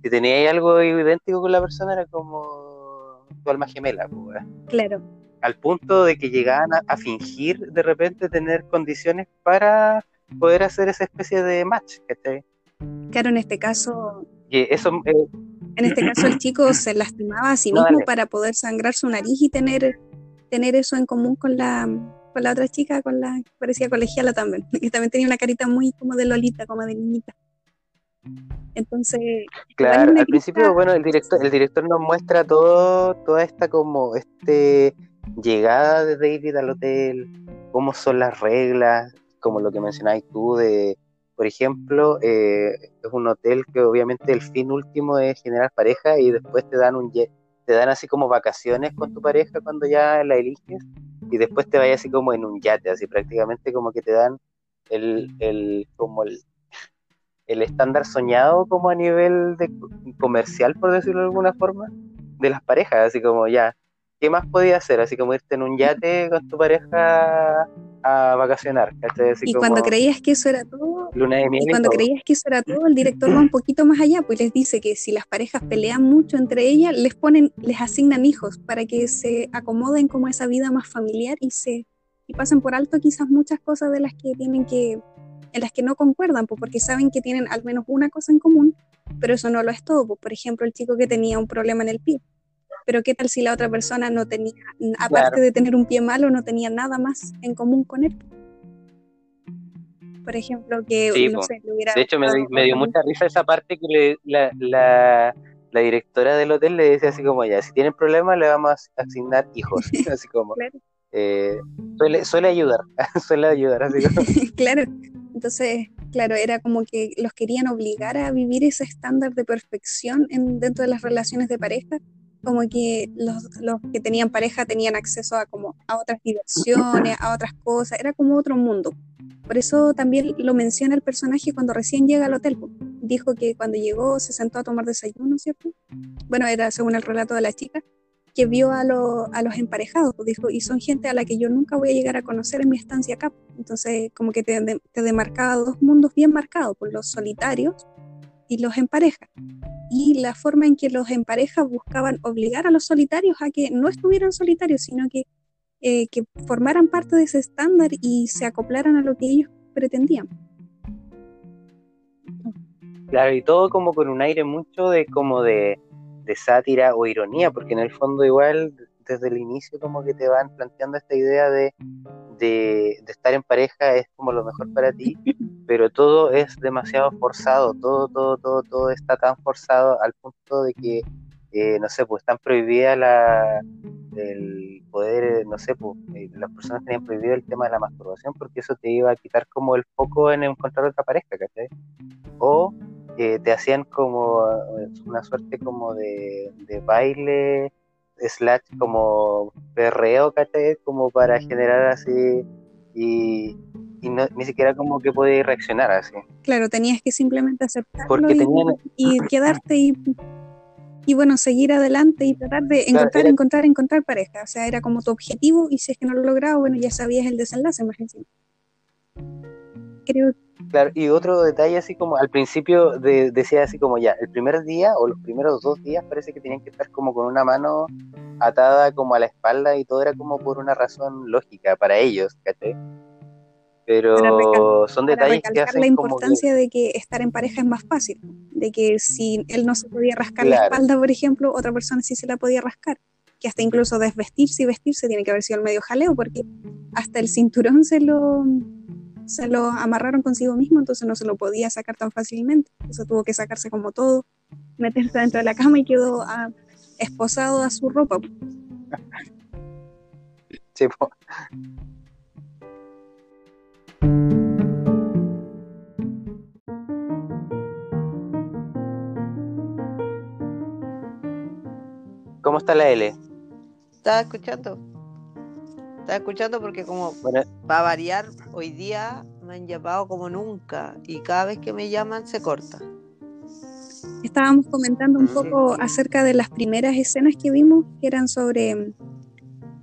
S2: si tenías algo idéntico con la persona era como tu alma gemela, pues,
S1: Claro.
S2: Al punto de que llegaban a, a, fingir de repente tener condiciones para poder hacer esa especie de match, ¿cachai?
S1: Claro, en este caso...
S2: Y eso... Eh,
S1: en este caso el chico se lastimaba a sí mismo no, para poder sangrar su nariz y tener, tener eso en común con la con la otra chica, con la que parecía colegiala también, que también tenía una carita muy como de Lolita, como de niñita. Entonces,
S2: claro, al principio, bueno, el director, el director nos muestra todo, toda esta como este llegada de David al hotel, cómo son las reglas, como lo que mencionáis tú de, por ejemplo, eh, es un hotel que obviamente el fin último es generar pareja y después te dan un te dan así como vacaciones con tu pareja cuando ya la eliges y después te vayas así como en un yate, así prácticamente como que te dan el, el como el, el estándar soñado como a nivel de comercial, por decirlo de alguna forma, de las parejas, así como ya, ¿qué más podías hacer? Así como irte en un yate con tu pareja a vacacionar. Así
S1: y cuando creías que eso era todo,
S2: luna de miel
S1: y cuando creías que eso era todo, el director va un poquito más allá, pues les dice que si las parejas pelean mucho entre ellas, les ponen, les asignan hijos para que se acomoden como esa vida más familiar y se y pasen por alto quizás muchas cosas de las que tienen que en las que no concuerdan, pues porque saben que tienen al menos una cosa en común, pero eso no lo es todo. Pues, por ejemplo, el chico que tenía un problema en el pie. Pero qué tal si la otra persona no tenía, aparte claro. de tener un pie malo, no tenía nada más en común con él. Por ejemplo, que
S2: sí,
S1: no sé, le hubiera
S2: De hecho, me, me, dio mucha risa esa parte que le, la, la, la, directora del hotel le decía así como, ya, si tienen problemas le vamos a asignar hijos. así como,
S1: claro.
S2: eh, suele, suele ayudar, suele ayudar. Así como.
S1: claro, entonces, claro, era como que los querían obligar a vivir ese estándar de perfección en, dentro de las relaciones de pareja como que los, los, que tenían pareja tenían acceso a como a otras diversiones, a otras cosas, era como otro mundo. Por eso también lo menciona el personaje cuando recién llega al hotel. Dijo que cuando llegó se sentó a tomar desayuno, ¿cierto? Bueno, era según el relato de la chica, que vio a, lo, a los emparejados, dijo, y son gente a la que yo nunca voy a llegar a conocer en mi estancia acá. Entonces, como que te, te demarcaba dos mundos bien marcados, por los solitarios y los en pareja. Y la forma en que los en pareja buscaban obligar a los solitarios a que no estuvieran solitarios, sino que, eh, que formaran parte de ese estándar y se acoplaran a lo que ellos pretendían.
S2: Claro, y todo como con un aire mucho de como de, de sátira o ironía, porque en el fondo igual desde el inicio como que te van planteando esta idea de, de, de, estar en pareja es como lo mejor para ti, pero todo es demasiado forzado, todo, todo, todo, todo está tan forzado al punto de que, eh, no sé, pues están prohibidas la, el poder, no sé, pues eh, las personas tenían prohibido el tema de la masturbación porque eso te iba a quitar como el foco en encontrar otra pareja, ¿cachai? O eh, te hacían como una suerte como de, de baile slash como perreo, ¿cachai? Como para generar así y, y no, ni siquiera como que podías reaccionar así.
S1: Claro, tenías que simplemente aceptarlo
S2: Porque
S1: y,
S2: tenían...
S1: y quedarte y, y bueno, seguir adelante y tratar de encontrar,
S2: Claro, era-
S1: encontrar, encontrar pareja. O sea, era como tu objetivo y si es que no lo lograba, bueno, ya sabías el desenlace más encima. Creo
S2: Claro, y otro detalle así como al principio de- decía así como ya, el primer día o los primeros dos días parece que tenían que estar como con una mano atada como a la espalda y todo era como por una razón lógica para ellos, ¿cachai? Pero son detalles que
S1: la
S2: hacen como que,
S1: importancia de que estar en pareja es más fácil, de que si él no se podía rascar la espalda, por ejemplo, otra persona sí se la podía rascar, que hasta incluso desvestirse y vestirse tiene que haber sido el medio jaleo, porque hasta el cinturón se lo, se lo amarraron consigo mismo, entonces no se lo podía sacar tan fácilmente. Eso tuvo que sacarse como todo, meterse dentro de la cama y quedó ah, esposado a su ropa.
S2: Sí, ¿Cómo está la L?
S3: Estaba escuchando. Estaba escuchando porque como va a variar, hoy día me han llamado como nunca y cada vez que me llaman se corta.
S1: Estábamos comentando un poco acerca de las primeras escenas que vimos, que eran sobre,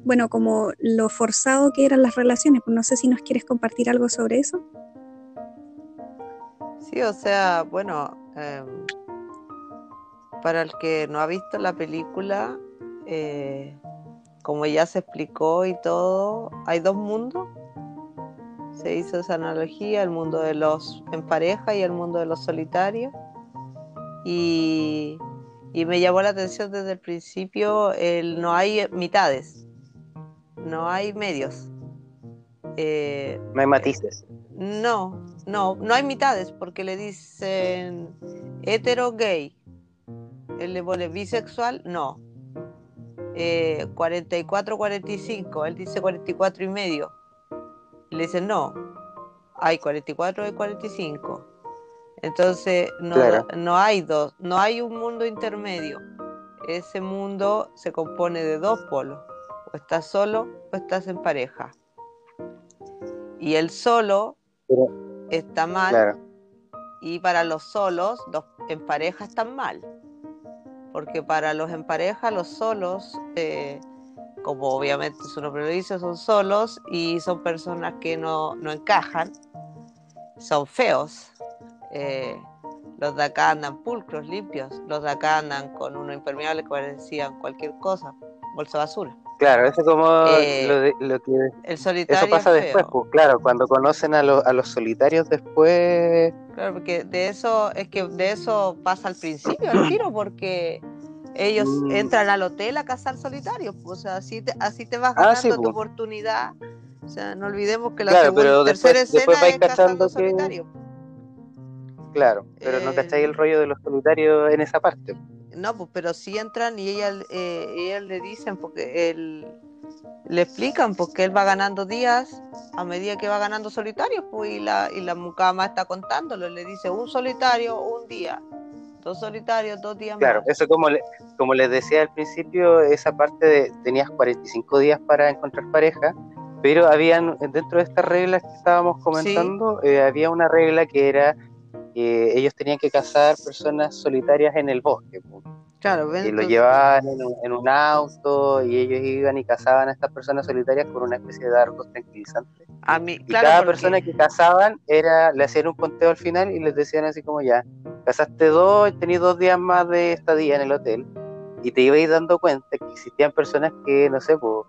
S1: bueno, como lo forzado que eran las relaciones. Pues no sé si nos quieres compartir algo sobre eso.
S3: Sí, o sea, bueno, em, para el que no ha visto la película, eh, como ya se explicó y todo, hay dos mundos. Se hizo esa analogía, el mundo de los en pareja y el mundo de los solitarios. Y, me llamó la atención desde el principio el no hay mitades, no hay medios.
S2: Eh, no hay matices.
S3: No, no, no hay mitades porque le dicen hetero gay. Él le pone bisexual, no 44, eh, 45, él dice 44 y medio. le dicen, no, hay 44 y 45. Entonces no, no hay dos, no hay un mundo intermedio. Ese mundo se compone de dos polos. O estás solo o estás en pareja. Y el solo está mal. Y para los solos, dos, en pareja están mal porque para los en pareja, los solos, eh, como obviamente su nombre lo dice, son solos y son personas que no, encajan, son feos. Eh, los de acá andan pulcros, limpios, los de acá andan con uno impermeable que parecían cualquier cosa, bolsa basura.
S2: Claro, eso como eh, lo, que
S3: el solitario
S2: eso pasa después, pues, claro, cuando conocen a, a los solitarios después.
S3: Claro, porque de eso es que de eso pasa al principio el tiro, porque ellos mm. entran al hotel a cazar solitarios, pues, o sea, así te, así te vas ah, ganando tu pues. oportunidad. O sea, no olvidemos que la
S2: segunda, tercera escena es cazando solitarios. Claro, pero no cacháis el eh, rollo de los solitarios en esa parte.
S3: No, pues, pero sí entran y ella, eh, le dicen, porque él, le explican, porque él va ganando días a medida que va ganando solitarios, pues, y la, y la mucama está contándolo, le dice un solitario, un día, dos solitarios, dos días
S2: claro, eso como, como les decía al principio, esa parte de tenías 45 días para encontrar pareja, pero habían, dentro de estas reglas que estábamos comentando, eh, había una regla que era que ellos tenían que cazar personas solitarias en el bosque.
S3: Claro,
S2: y lo llevaban en un, auto y ellos iban y cazaban a estas personas solitarias con una especie de arcos tranquilizantes.
S3: A mí,
S2: y cada persona que cazaban era, le hacían un conteo al final y les decían así como ya, cazaste dos, tenías dos días más de estadía en el hotel y te ibas dando cuenta que existían personas que, no sé, pues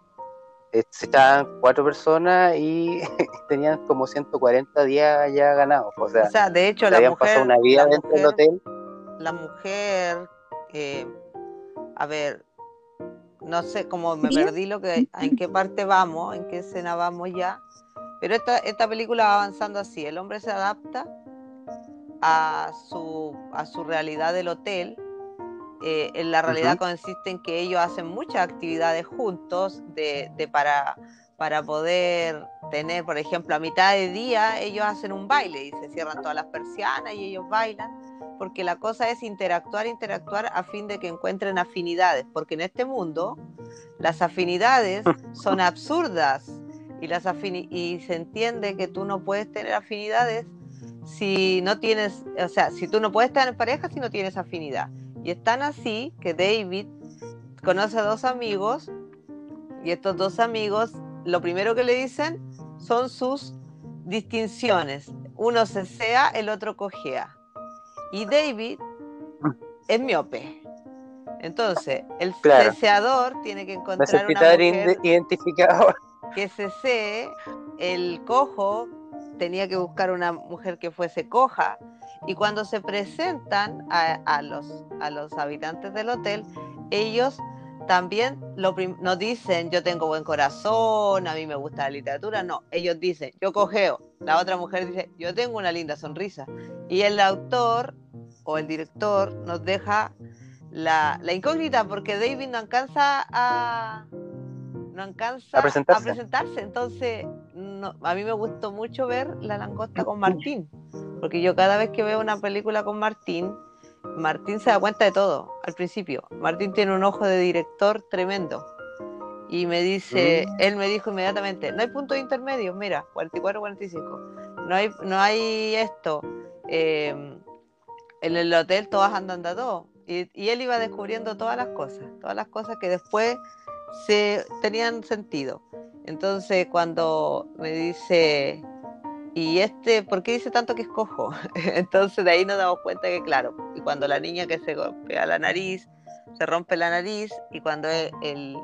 S2: eh, se echaban cuatro personas y tenían como 140 días ya ganados. O sea,
S3: de hecho, la mujer,
S2: pasado una vida dentro del hotel.
S3: La mujer, eh, a ver, no sé cómo me perdí lo que, en qué parte vamos, en qué escena vamos ya, pero esta, esta película va avanzando así, el hombre se adapta a su, a su realidad del hotel eh, en la realidad consiste en que ellos hacen muchas actividades juntos de, para, para poder tener, por ejemplo, a mitad de día ellos hacen un baile y se cierran todas las persianas y ellos bailan, porque la cosa es interactuar, interactuar a fin de que encuentren afinidades, porque en este mundo las afinidades son absurdas y, las y se entiende que tú no puedes tener afinidades si no tienes, o sea, si tú no puedes estar en pareja si no tienes afinidad. Y es tan así que David conoce a dos amigos y estos dos amigos lo primero que le dicen son sus distinciones. Uno cesea, el otro cojea. Y David es miope. Entonces, el ceseador tiene que encontrar una mujer
S2: identificador.
S3: que cesee, el cojo tenía que buscar una mujer que fuese coja y cuando se presentan a, los, a los habitantes del hotel, ellos también lo nos dicen, yo tengo buen corazón, a mí me gusta la literatura, no, ellos dicen, yo cogeo, la otra mujer dice, yo tengo una linda sonrisa. Y el autor o el director nos deja la, incógnita porque David no alcanza a no alcanza a presentarse, entonces a mí me gustó mucho ver La langosta con Martín, porque yo cada vez que veo una película con Martín, Martín se da cuenta de todo al principio. Martín tiene un ojo de director tremendo. Y me dice, mm. él me dijo inmediatamente, no hay punto de intermedio, mira, 44, 45. No hay, no hay esto. Em, en el hotel todas andan de todo. Y, y, él iba descubriendo todas las cosas, todas las cosas que después se tenían sentido. Entonces cuando me dice, y este, ¿por qué dice tanto que es cojo? Entonces de ahí nos damos cuenta que, claro, y cuando la niña que se golpea la nariz, se rompe la nariz, y cuando el,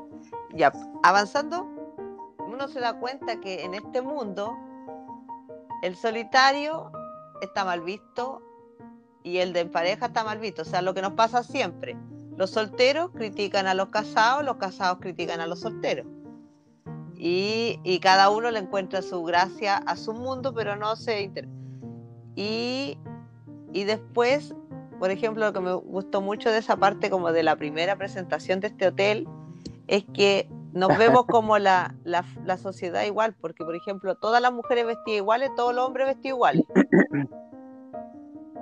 S3: ya avanzando, uno se da cuenta que en este mundo el solitario está mal visto y el de pareja está mal visto, o sea, lo que nos pasa siempre. Los solteros critican a los casados, los casados critican a los solteros y, cada uno le encuentra su gracia a su mundo, pero no se inter... y, y después, por ejemplo, lo que me gustó mucho de esa parte como de la primera presentación de este hotel es que nos vemos como la, la, la sociedad igual, porque por ejemplo, todas las mujeres vestidas iguales, todos los hombres vestidos iguales.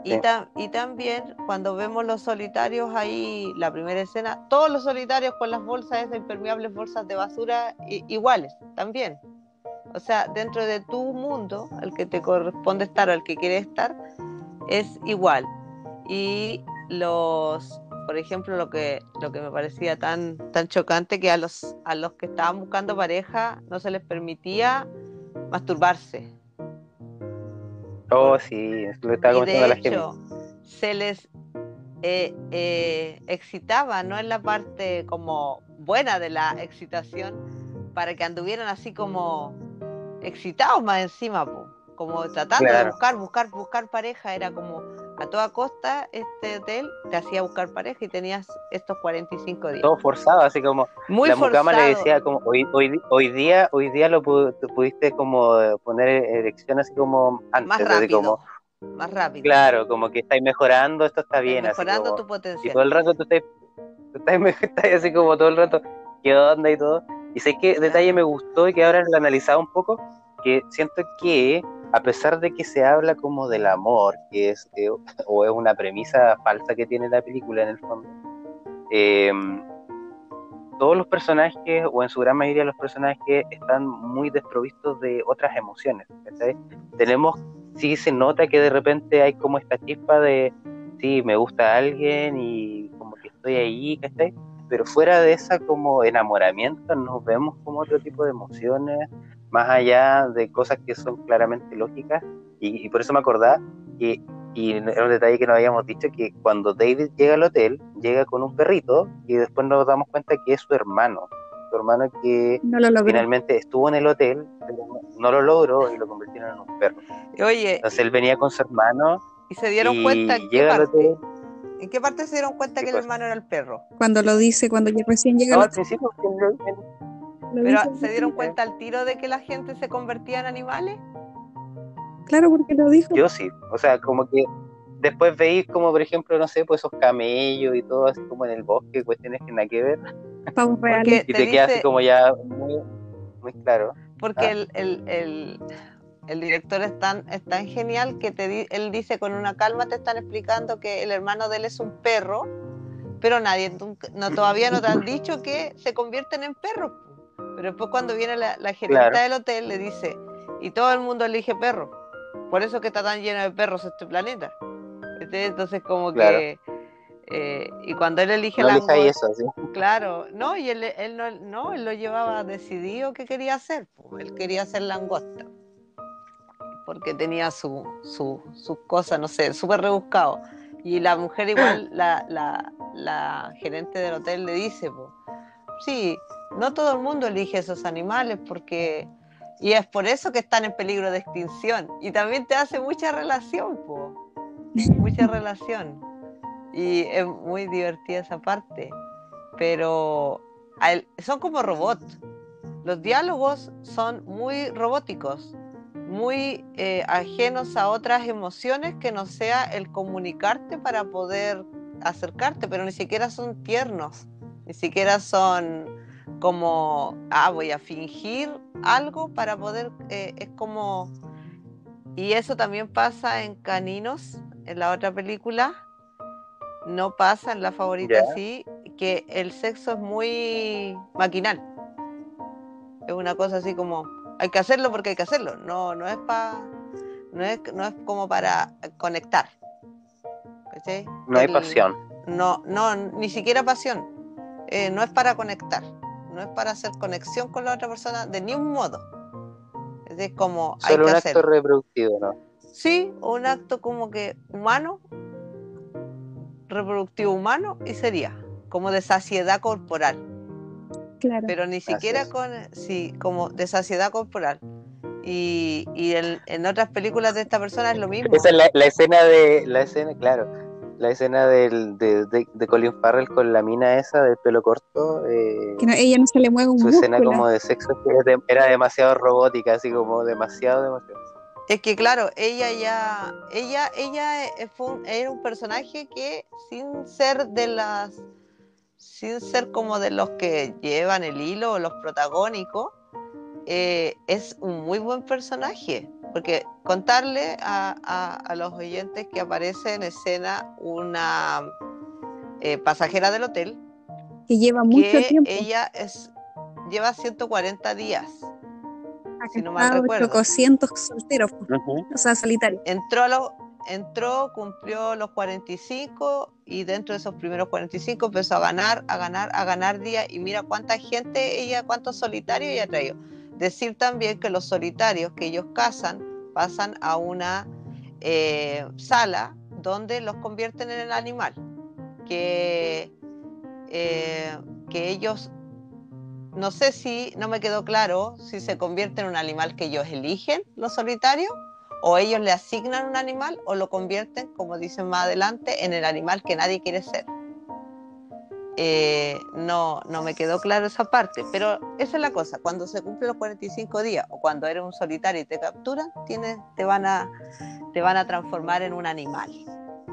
S3: Y, también cuando vemos los solitarios ahí, la primera escena, todos los solitarios con las bolsas esas impermeables, bolsas de basura iguales, también. O sea, dentro de tu mundo, al que te corresponde estar o al que quieres estar, es igual. Y los, por ejemplo, lo que, lo que me parecía tan, tan chocante, que a los, a los que estaban buscando pareja no se les permitía masturbarse
S2: Oh, sí, lo estaba comentando
S3: la gente. Se les eh, eh, excitaba, no en la parte como buena de la excitación, para que anduvieran así como excitados más encima, como tratando de buscar, buscar, buscar pareja, era como a toda costa este hotel te hacía buscar pareja y tenías estos 45 días.
S2: Todo forzado, así como
S3: Muy
S2: la mucama le decía como hoy, hoy, hoy día hoy día lo pudiste como poner erección así como antes,
S3: más rápido, como, más rápido.
S2: Claro, como que estáis mejorando, esto está bien.
S3: mejorando tu potencial.
S2: Y todo el rato tú estás, estás, así como todo el rato, ¿qué onda y todo? Y sé que detalle me gustó y que ahora lo analizado un poco, que siento que a pesar de que se habla como del amor, que es eh, o es una premisa falsa que tiene la película en el fondo, em, todos los personajes, o en su gran mayoría los personajes, están muy desprovistos de otras emociones. Tenemos, sí se nota que de repente hay como esta chispa de, sí, me gusta alguien y como que estoy ahí, ¿cachai? Pero fuera de esa como enamoramiento nos vemos como otro tipo de emociones, más allá de cosas que son claramente lógicas, y, por eso me acordaba que, y era un detalle que no habíamos dicho, que cuando David llega al hotel, llega con un perrito, y después nos damos cuenta que es su hermano, su hermano que finalmente estuvo en el hotel, pero no, lo logró y lo convirtieron en un perro.
S3: Oye,
S2: entonces él venía con su hermano.
S3: Y se dieron cuenta en qué parte. ¿En qué parte se dieron cuenta que el hermano era el perro?
S1: Cuando lo dice, cuando recién llega.
S2: al principio,
S3: ¿Pero se dieron cuenta al tiro de que la gente se convertía en animales?
S1: Claro, porque lo dijo.
S2: Yo sí, o sea, como que después veis como, por ejemplo, no sé, pues esos camellos y todo así como en el bosque, cuestiones que nada que ver. y te, queda así como ya muy, muy claro.
S3: Porque ah. el, el, el, director es tan, es tan genial que te, él dice con una calma te están explicando que el hermano de él es un perro, pero nadie, no, todavía no te han dicho que se convierten en perros. Pero después cuando viene la, la gerente del hotel le dice, y todo el mundo elige perro. Por eso que está tan lleno de perros este planeta. Entonces como que... Eh, y cuando él elige
S2: no
S3: langosta,
S2: eso,
S3: claro, no, y él, él no, no, él lo llevaba decidido que quería hacer, él quería hacer langosta, porque tenía su, su, sus cosas, no sé, súper rebuscado. Y la mujer igual, la, la, la gerente del hotel le dice, pues, sí, no todo el mundo elige esos animales porque y es por eso que están en peligro de extinción y también te hace mucha relación po. mucha relación y es muy divertida esa parte pero son como robots. Los diálogos son muy robóticos, muy eh, ajenos a otras emociones que no sea el comunicarte para poder acercarte, pero ni siquiera son tiernos, ni siquiera son como, ah, voy a fingir algo para poder, eh, es como, y eso también pasa en Caninos, en la otra película, no pasa en la favorita, sí, que el sexo es muy maquinal. Es una cosa así como, hay que hacerlo porque hay que hacerlo, no, no es para, no es, no es como para conectar.
S2: No hay pasión.
S3: No, no, ni siquiera pasión. Eh, no es para conectar no es para hacer conexión con la otra persona de ningún modo. Es como.
S2: Solo un acto reproductivo, ¿no?
S3: Sí, un acto como que humano, reproductivo humano, y sería como de saciedad corporal. Claro. Pero ni siquiera con. Sí, como de saciedad corporal. Y, y en otras películas de esta persona es lo mismo.
S2: Esa es la, la escena de. La escena, claro la escena del, de, de, Colin Farrell con la mina esa del pelo corto. Eh,
S1: que ella no se le mueve un
S2: Su escena como de sexo era demasiado robótica, así como demasiado, demasiado.
S3: Es que claro, ella ya, ella, ella fue un, era un personaje que sin ser de las, sin ser como de los que llevan el hilo o los protagónicos, eh, es un muy buen personaje. Porque contarle a, los oyentes que aparece en escena una eh, pasajera del hotel.
S1: Que lleva mucho tiempo.
S3: Ella es, lleva 140 días.
S1: si no mal recuerdo. solteros, o sea, solitarios.
S3: Entró, a lo, entró, cumplió los 45 y dentro de esos primeros 45 empezó a ganar, a ganar, a ganar días y mira cuánta gente ella, cuántos solitarios ella traído Decir también que los solitarios que ellos cazan pasan a una eh, sala donde los convierten en el animal, que, eh, que ellos, no sé si, no me quedó claro si se convierten en un animal que ellos eligen, los solitarios, o ellos le asignan un animal o lo convierten, como dicen más adelante, en el animal que nadie quiere ser. Eh, no, no me quedó claro esa parte, pero esa es la cosa, cuando se cumplen los 45 días o cuando eres un solitario y te capturan, tienes, te, van a, te van a transformar en un animal,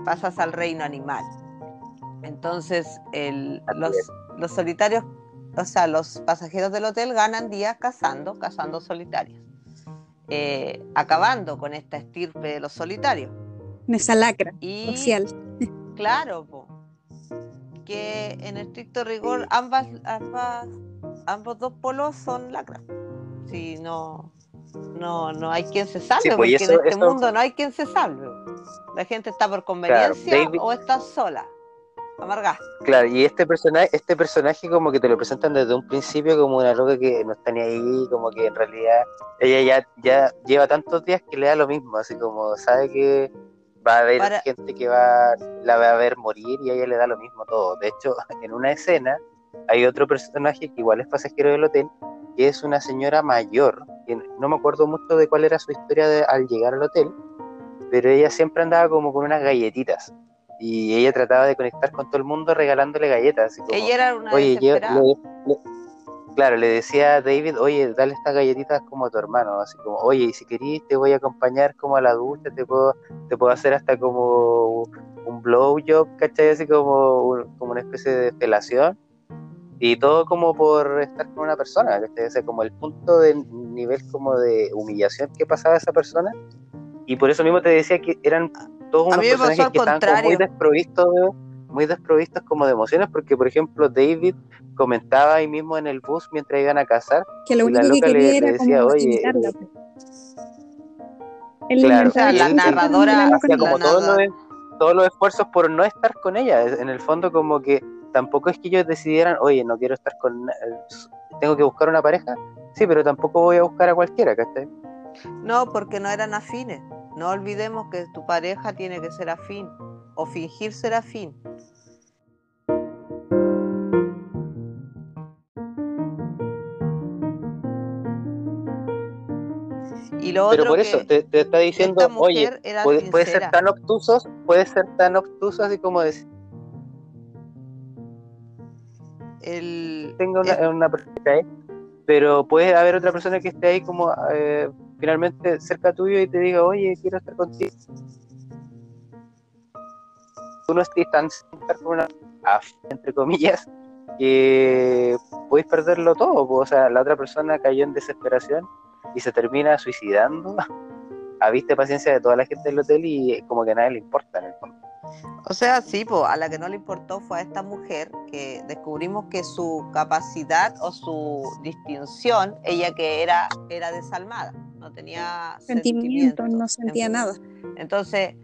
S3: pasas al reino animal. Entonces, los, los solitarios, o sea, los pasajeros del hotel ganan días cazando, cazando solitarios, eh, acabando con esta estirpe de los solitarios.
S1: Esa lacra social.
S3: Claro, que en estricto rigor ambas, ambos dos polos son lacras. Si no, no, no hay quien se salve, pues, porque en este mundo no hay quien se salve. La gente está por conveniencia o está sola, amargada.
S2: Claro, y este personaje, este personaje como que te lo presentan desde un principio como una loca que no está ni ahí, como que en realidad ella ya, ya lleva tantos días que le da lo mismo, así como sabe que va a haber gente que va, la va a ver morir y a ella le da lo mismo todo. De hecho, en una escena hay otro personaje que igual es pasajero del hotel, que es una señora mayor, que no me acuerdo mucho de cuál era su historia de, al llegar al hotel, pero ella siempre andaba como con unas galletitas. Y ella trataba de conectar con todo el mundo regalándole galletas.
S3: ella era una Oye,
S2: Claro, le decía a David, oye, dale estas galletitas como a tu hermano, así como, oye, y si querís te voy a acompañar como a la ducha, te puedo, te puedo hacer hasta como un blowjob, ¿cachai? Así como, como una especie de felación. Y todo como por estar con una persona, ¿cachai? O sea, como el punto de nivel como de humillación que pasaba esa persona. Y por eso mismo te decía que eran todos unos personajes que estaban muy desprovistos de muy desprovistos como de emociones, porque por ejemplo David comentaba ahí mismo en el bus mientras iban a casar,
S1: que lo único que quería era decía, oye,
S2: claro, la narradora hacía como todos los, todos los esfuerzos por no estar con ella, en el fondo como que tampoco es que ellos decidieran, oye, no quiero estar con, tengo que buscar una pareja, sí, pero tampoco voy a buscar a cualquiera, ¿cachai?
S3: No, porque no eran afines. No olvidemos que tu pareja tiene que ser afín o fingir ser afín. Y lo
S2: Pero por eso te, está diciendo, oye, puede, ser tan obtusos, puede ser tan obtusos así como decir.
S3: el,
S2: tenga una, una persona ahí, pero puede haber otra persona que esté ahí como eh, finalmente cerca tuyo y te diga, oye, quiero estar contigo. Tú no estés tan una entre comillas, que podéis perderlo todo. O sea, la otra persona cayó en desesperación y se termina suicidando. A vista paciencia de toda la gente del hotel y como que a nadie le importa en el fondo.
S3: O sea, sí, pues, a la que no le importó fue a esta mujer que descubrimos que su capacidad o su distinción, ella que era, era desalmada, no tenía
S1: sentimientos, no sentía nada.
S3: Entonces,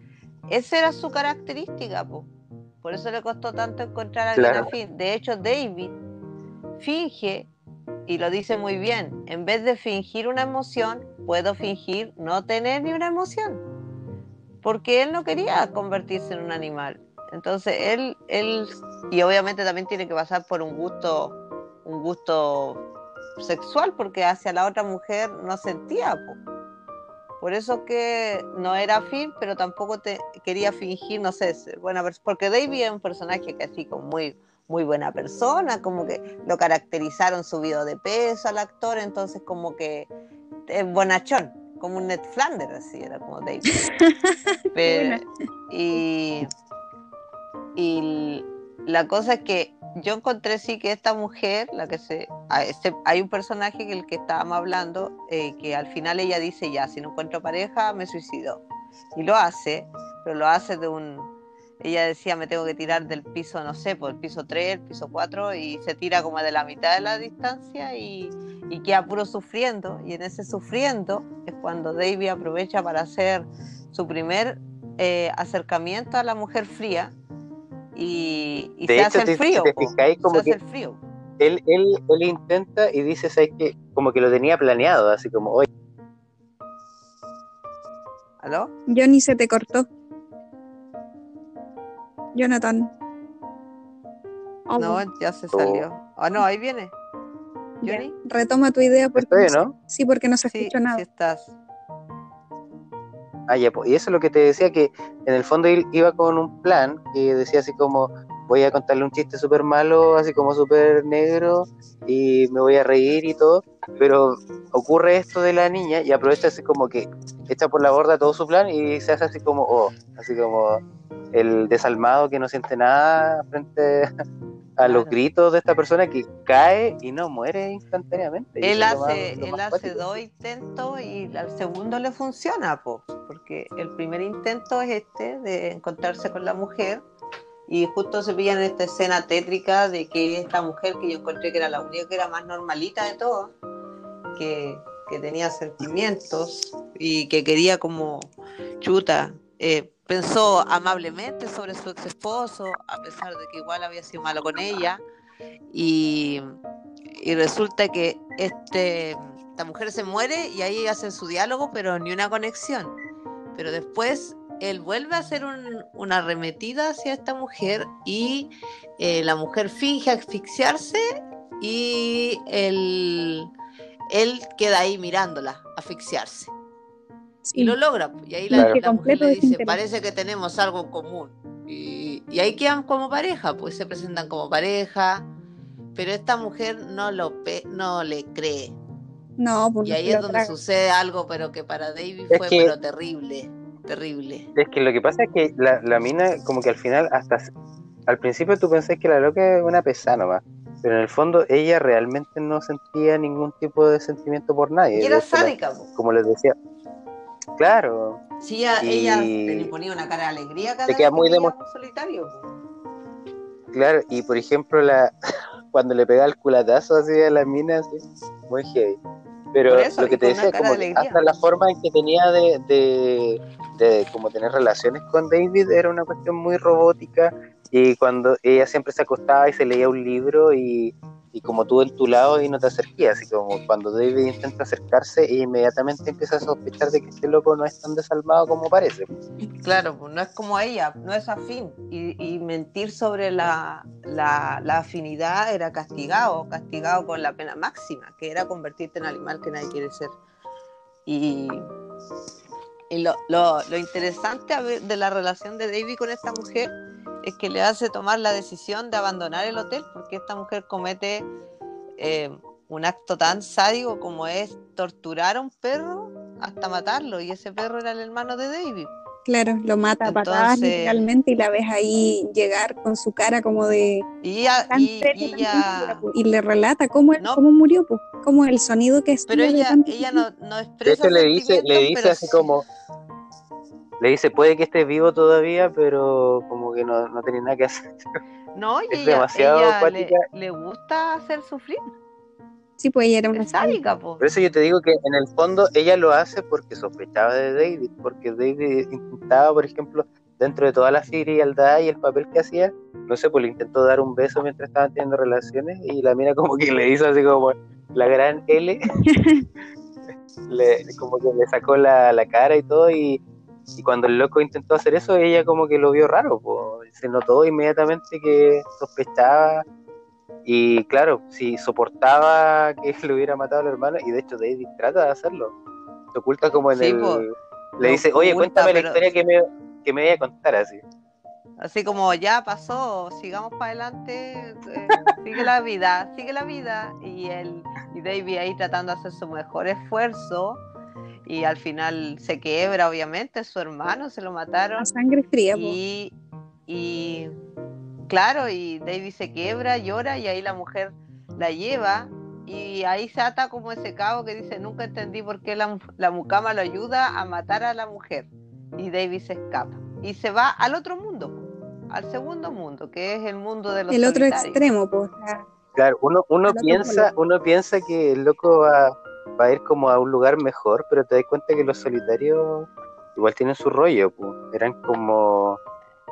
S3: esa era su característica. Por eso le costó tanto encontrar a afín. De hecho, David finge, y lo dice muy bien, en vez de fingir una emoción, puedo fingir no tener ni una emoción. Porque él no quería convertirse en un animal. Entonces, él, él, y obviamente también tiene que pasar por un gusto, un gusto sexual, porque hacia la otra mujer no sentía. Por eso que no era afín, pero tampoco te quería fingir, no sé, buena porque David es un personaje que así como muy, muy buena persona, como que lo caracterizaron subido de peso al actor, entonces como que es bonachón, como un Ned Flanders, así era como David. y, y la cosa es que yo encontré sí que esta mujer, la que se, este, hay un personaje que el que estábamos hablando, eh, que al final ella dice ya, si no encuentro pareja, me suicido. Y lo hace, pero lo hace de un, ella decía me tengo que tirar del piso, no sé, por el piso 3, el piso 4, y se tira como de la mitad de la distancia y, y queda puro sufriendo. Y en ese sufriendo es cuando David aprovecha para hacer su primer eh, acercamiento a la mujer fría y, se hace el frío.
S2: como que Él, él, él intenta y dice, ¿sabes que Como que lo tenía planeado, así como, hoy.
S3: ¿Aló?
S1: Johnny se te cortó. Jonathan.
S3: no, ya se salió. Ah, no, ahí viene.
S1: Johnny. Retoma tu idea porque
S2: ¿no?
S1: Sí, porque no se escucha nada.
S3: Sí estás.
S2: Ah, y eso es lo que te decía, que en el fondo iba con un plan que decía así como, voy a contarle un chiste súper malo, así como súper negro, y me voy a reír y todo, pero ocurre esto de la niña y aprovecha así como que echa por la borda todo su plan y se hace así como, oh, así como el desalmado que no siente nada frente a los gritos de esta persona que cae y no muere instantáneamente.
S3: Él hace, él hace dos intentos y al segundo le funciona, porque el primer intento es este de encontrarse con la mujer y justo se pillan en esta escena tétrica de que esta mujer que yo encontré que era la única que era más normalita de todas, que, que tenía sentimientos y que quería como chuta. Eh, pensó amablemente sobre su ex esposo, a pesar de que igual había sido malo con ella, y, resulta que este, esta mujer se muere y ahí hacen su diálogo, pero ni una conexión. Pero después él vuelve a hacer una arremetida hacia esta mujer y eh, la mujer finge asfixiarse y él, él queda ahí mirándola asfixiarse. Y lo logra. Y ahí la, mujer le dice, parece que tenemos algo en común. Y, ahí quedan como pareja, pues se presentan como pareja, pero esta mujer no, lo no le cree.
S1: No, pues
S3: y ahí es donde sucede algo, pero que para David fue pero terrible, terrible.
S2: Es que lo que pasa es que la, la mina, como que al final, hasta al principio tú pensás que la loca es una pesada nomás, pero en el fondo ella realmente no sentía ningún tipo de sentimiento por nadie.
S3: Y era sádica.
S2: como les decía, Claro.
S3: Sí, ella le ponía una cara de alegría cada
S2: vez queda muy
S3: solitario.
S2: Claro, y por ejemplo, la cuando le pega el culatazo así a la mina, así, muy heavy. Pero lo que te decía, como hasta la forma en que tenía de, de, de, como tener relaciones con David era una cuestión muy robótica y cuando ella siempre se acostaba y se leía un libro y, y como tú en tu lado y no te acerquías, así como cuando David intenta acercarse e inmediatamente empieza a sospechar de que este loco no es tan desalmado como parece.
S3: Claro, pues no es como ella, no es afín. Y, mentir sobre la, la, afinidad era castigado, castigado con la pena máxima, que era convertirte en animal que nadie quiere ser. Y, y lo, lo, lo interesante de la relación de David con esta mujer es que le hace tomar la decisión de abandonar el hotel porque esta mujer comete eh, un acto tan sádico como es torturar a un perro hasta matarlo y ese perro era el hermano de David.
S1: Claro, lo mata a patadas literalmente y la ves ahí llegar con su cara como de...
S3: Y, y,
S1: le relata cómo, cómo murió, pues, como el sonido que es...
S3: Pero ella, ella no, no expresa...
S2: le dice, le dice así como... Le dice, puede que estés vivo todavía, pero como que no, no tenía nada que hacer.
S3: No, y ella, ella le, le gusta hacer sufrir.
S1: Sí, pues ella era una
S3: sádica.
S2: Por eso yo te digo que en el fondo ella lo hace porque sospechaba de David, porque David intentaba, por ejemplo, dentro de toda la frialdad y el papel que hacía, no sé, pues le intentó dar un beso mientras estaban teniendo relaciones y la mira como que le hizo así como la gran L, le, como que le sacó la, la cara y todo y, y, cuando el loco intentó hacer eso, ella como que lo vio raro, pues, se notó inmediatamente que sospechaba y claro, si soportaba que le hubiera matado al hermano, y de hecho David trata de hacerlo, se oculta como en el... le dice, oye, cuéntame la historia que me, que me voy a contar así.
S3: Así como ya pasó, sigamos para adelante, eh, sigue la vida, sigue la vida. Y él y David ahí tratando de hacer su mejor esfuerzo. Y al final se quiebra, obviamente, su hermano, se lo mataron.
S1: A sangre fría.
S3: Y, y Claro, y David se quiebra, llora y ahí la mujer la lleva y ahí se ata como ese cabo que dice, nunca entendí por qué la, la mucama lo ayuda a matar a la mujer. Y David se escapa y se va al otro mundo, al segundo mundo, que es el mundo de los
S1: El otro extremo, pues.
S2: Claro, uno, uno piensa, uno piensa que el loco va, va, a ir como a un lugar mejor, pero te das cuenta que los solitarios igual tienen su rollo, pues. Eran como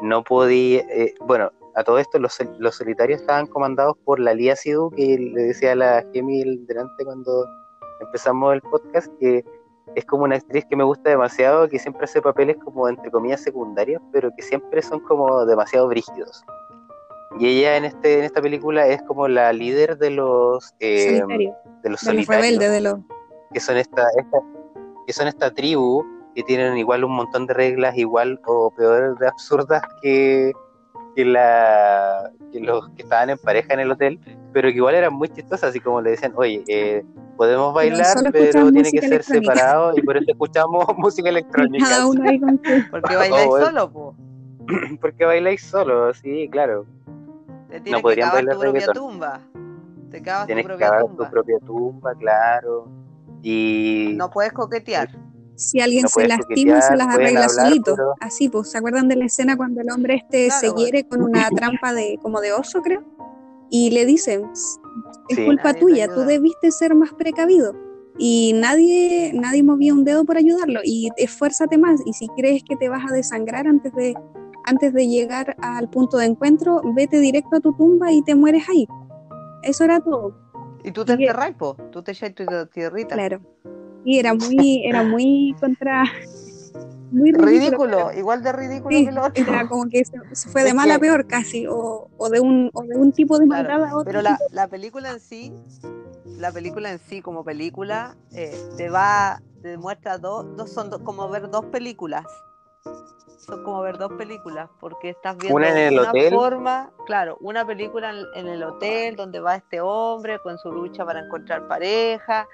S2: no podía, eh, bueno, a todo esto los, los, solitarios estaban comandados por la Lía Sidhu, que le decía a la Gemi delante cuando empezamos el podcast, que es como una actriz que me gusta demasiado, que siempre hace papeles como entre comillas secundarios, pero que siempre son como demasiado brígidos. Y ella en este en esta película es como la líder de los eh, de los solitarios,
S1: rebeldes de los
S2: que son esta, esta que son esta tribu que tienen igual un montón de reglas igual o peor de absurdas que que, la, que los que estaban en pareja en el hotel, pero que igual eran muy chistosas, así como le decían, oye, eh, podemos bailar, pero tiene que ser separado y por eso escuchamos música electrónica.
S3: Cada uno ahí con Porque bailáis oh, solo, po.
S2: Porque bailáis solo, sí, claro.
S3: Te no podrían bailar tu propia tumba. Te cavas
S2: tienes
S3: tu propia
S2: que
S3: tumba.
S2: tu propia tumba, claro. Y
S3: no puedes coquetear
S1: si alguien se lastima, se las arregla solito. Así, pues, ¿se acuerdan de la escena cuando el hombre este se hiere con una trampa de como de oso, creo? Y le dicen, es culpa tuya, tú debiste ser más precavido. Y nadie, nadie movía un dedo por ayudarlo. Y esfuérzate más. Y si crees que te vas a desangrar antes de, antes de llegar al punto de encuentro, vete directo a tu tumba y te mueres ahí. Eso era todo.
S3: Y tú te enterras, tú te echas tu tierrita.
S1: Claro. Y era muy, era muy contra.
S3: Muy ridículo, igual de ridículo que lo otro.
S1: Era como que se, fue de mal a peor casi, o, o, de un, o de un tipo de maldad a otro.
S3: Pero la, la, película en sí, la película en sí como película, eh, te va, te demuestra dos, dos son como ver dos películas. Son como ver dos películas, porque estás viendo
S2: una, en el
S3: una
S2: hotel.
S3: forma, claro, una película en, en el hotel donde va este hombre con su lucha para encontrar pareja,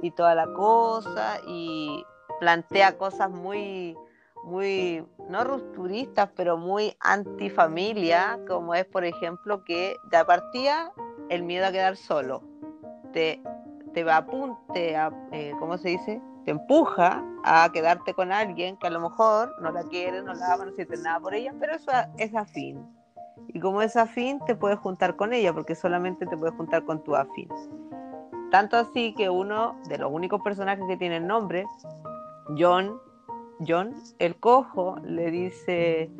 S3: y toda la cosa y plantea cosas muy muy no rupturistas pero muy antifamilia como es por ejemplo que de partida el miedo a quedar solo te te va a te eh, ¿cómo se dice? Te empuja a quedarte con alguien que a lo mejor no la quiere, no la ama, no siente nada por ella, pero eso es afín. Y como es afín, te puedes juntar con ella, porque solamente te puedes juntar con tu afín. Tanto así que uno de los únicos personajes que tiene el nombre, John, John, el cojo, le dice,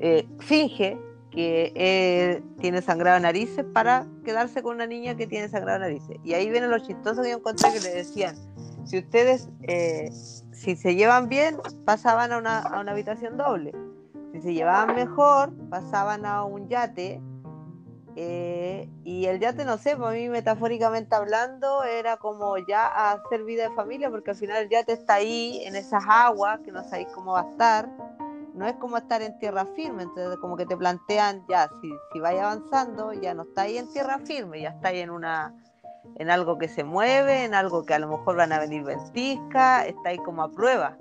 S3: eh, finge que tiene sangrado narices para quedarse con una niña que tiene sangrado narices. Y ahí viene lo chistoso que yo encontré que le decían, si ustedes, eh, si se llevan bien, pasaban a una, a una habitación doble. Si se llevaban mejor, pasaban a un yate eh, y el yate, no sé, para mí metafóricamente hablando, era como ya hacer vida de familia, porque al final el yate está ahí, en esas aguas, que no sabéis cómo va a estar, no es como estar en tierra firme, entonces como que te plantean ya, si, si vais avanzando, ya no estáis en tierra firme, ya estáis en una en algo que se mueve, en algo que a lo mejor van a venir ventiscas, estáis como a prueba.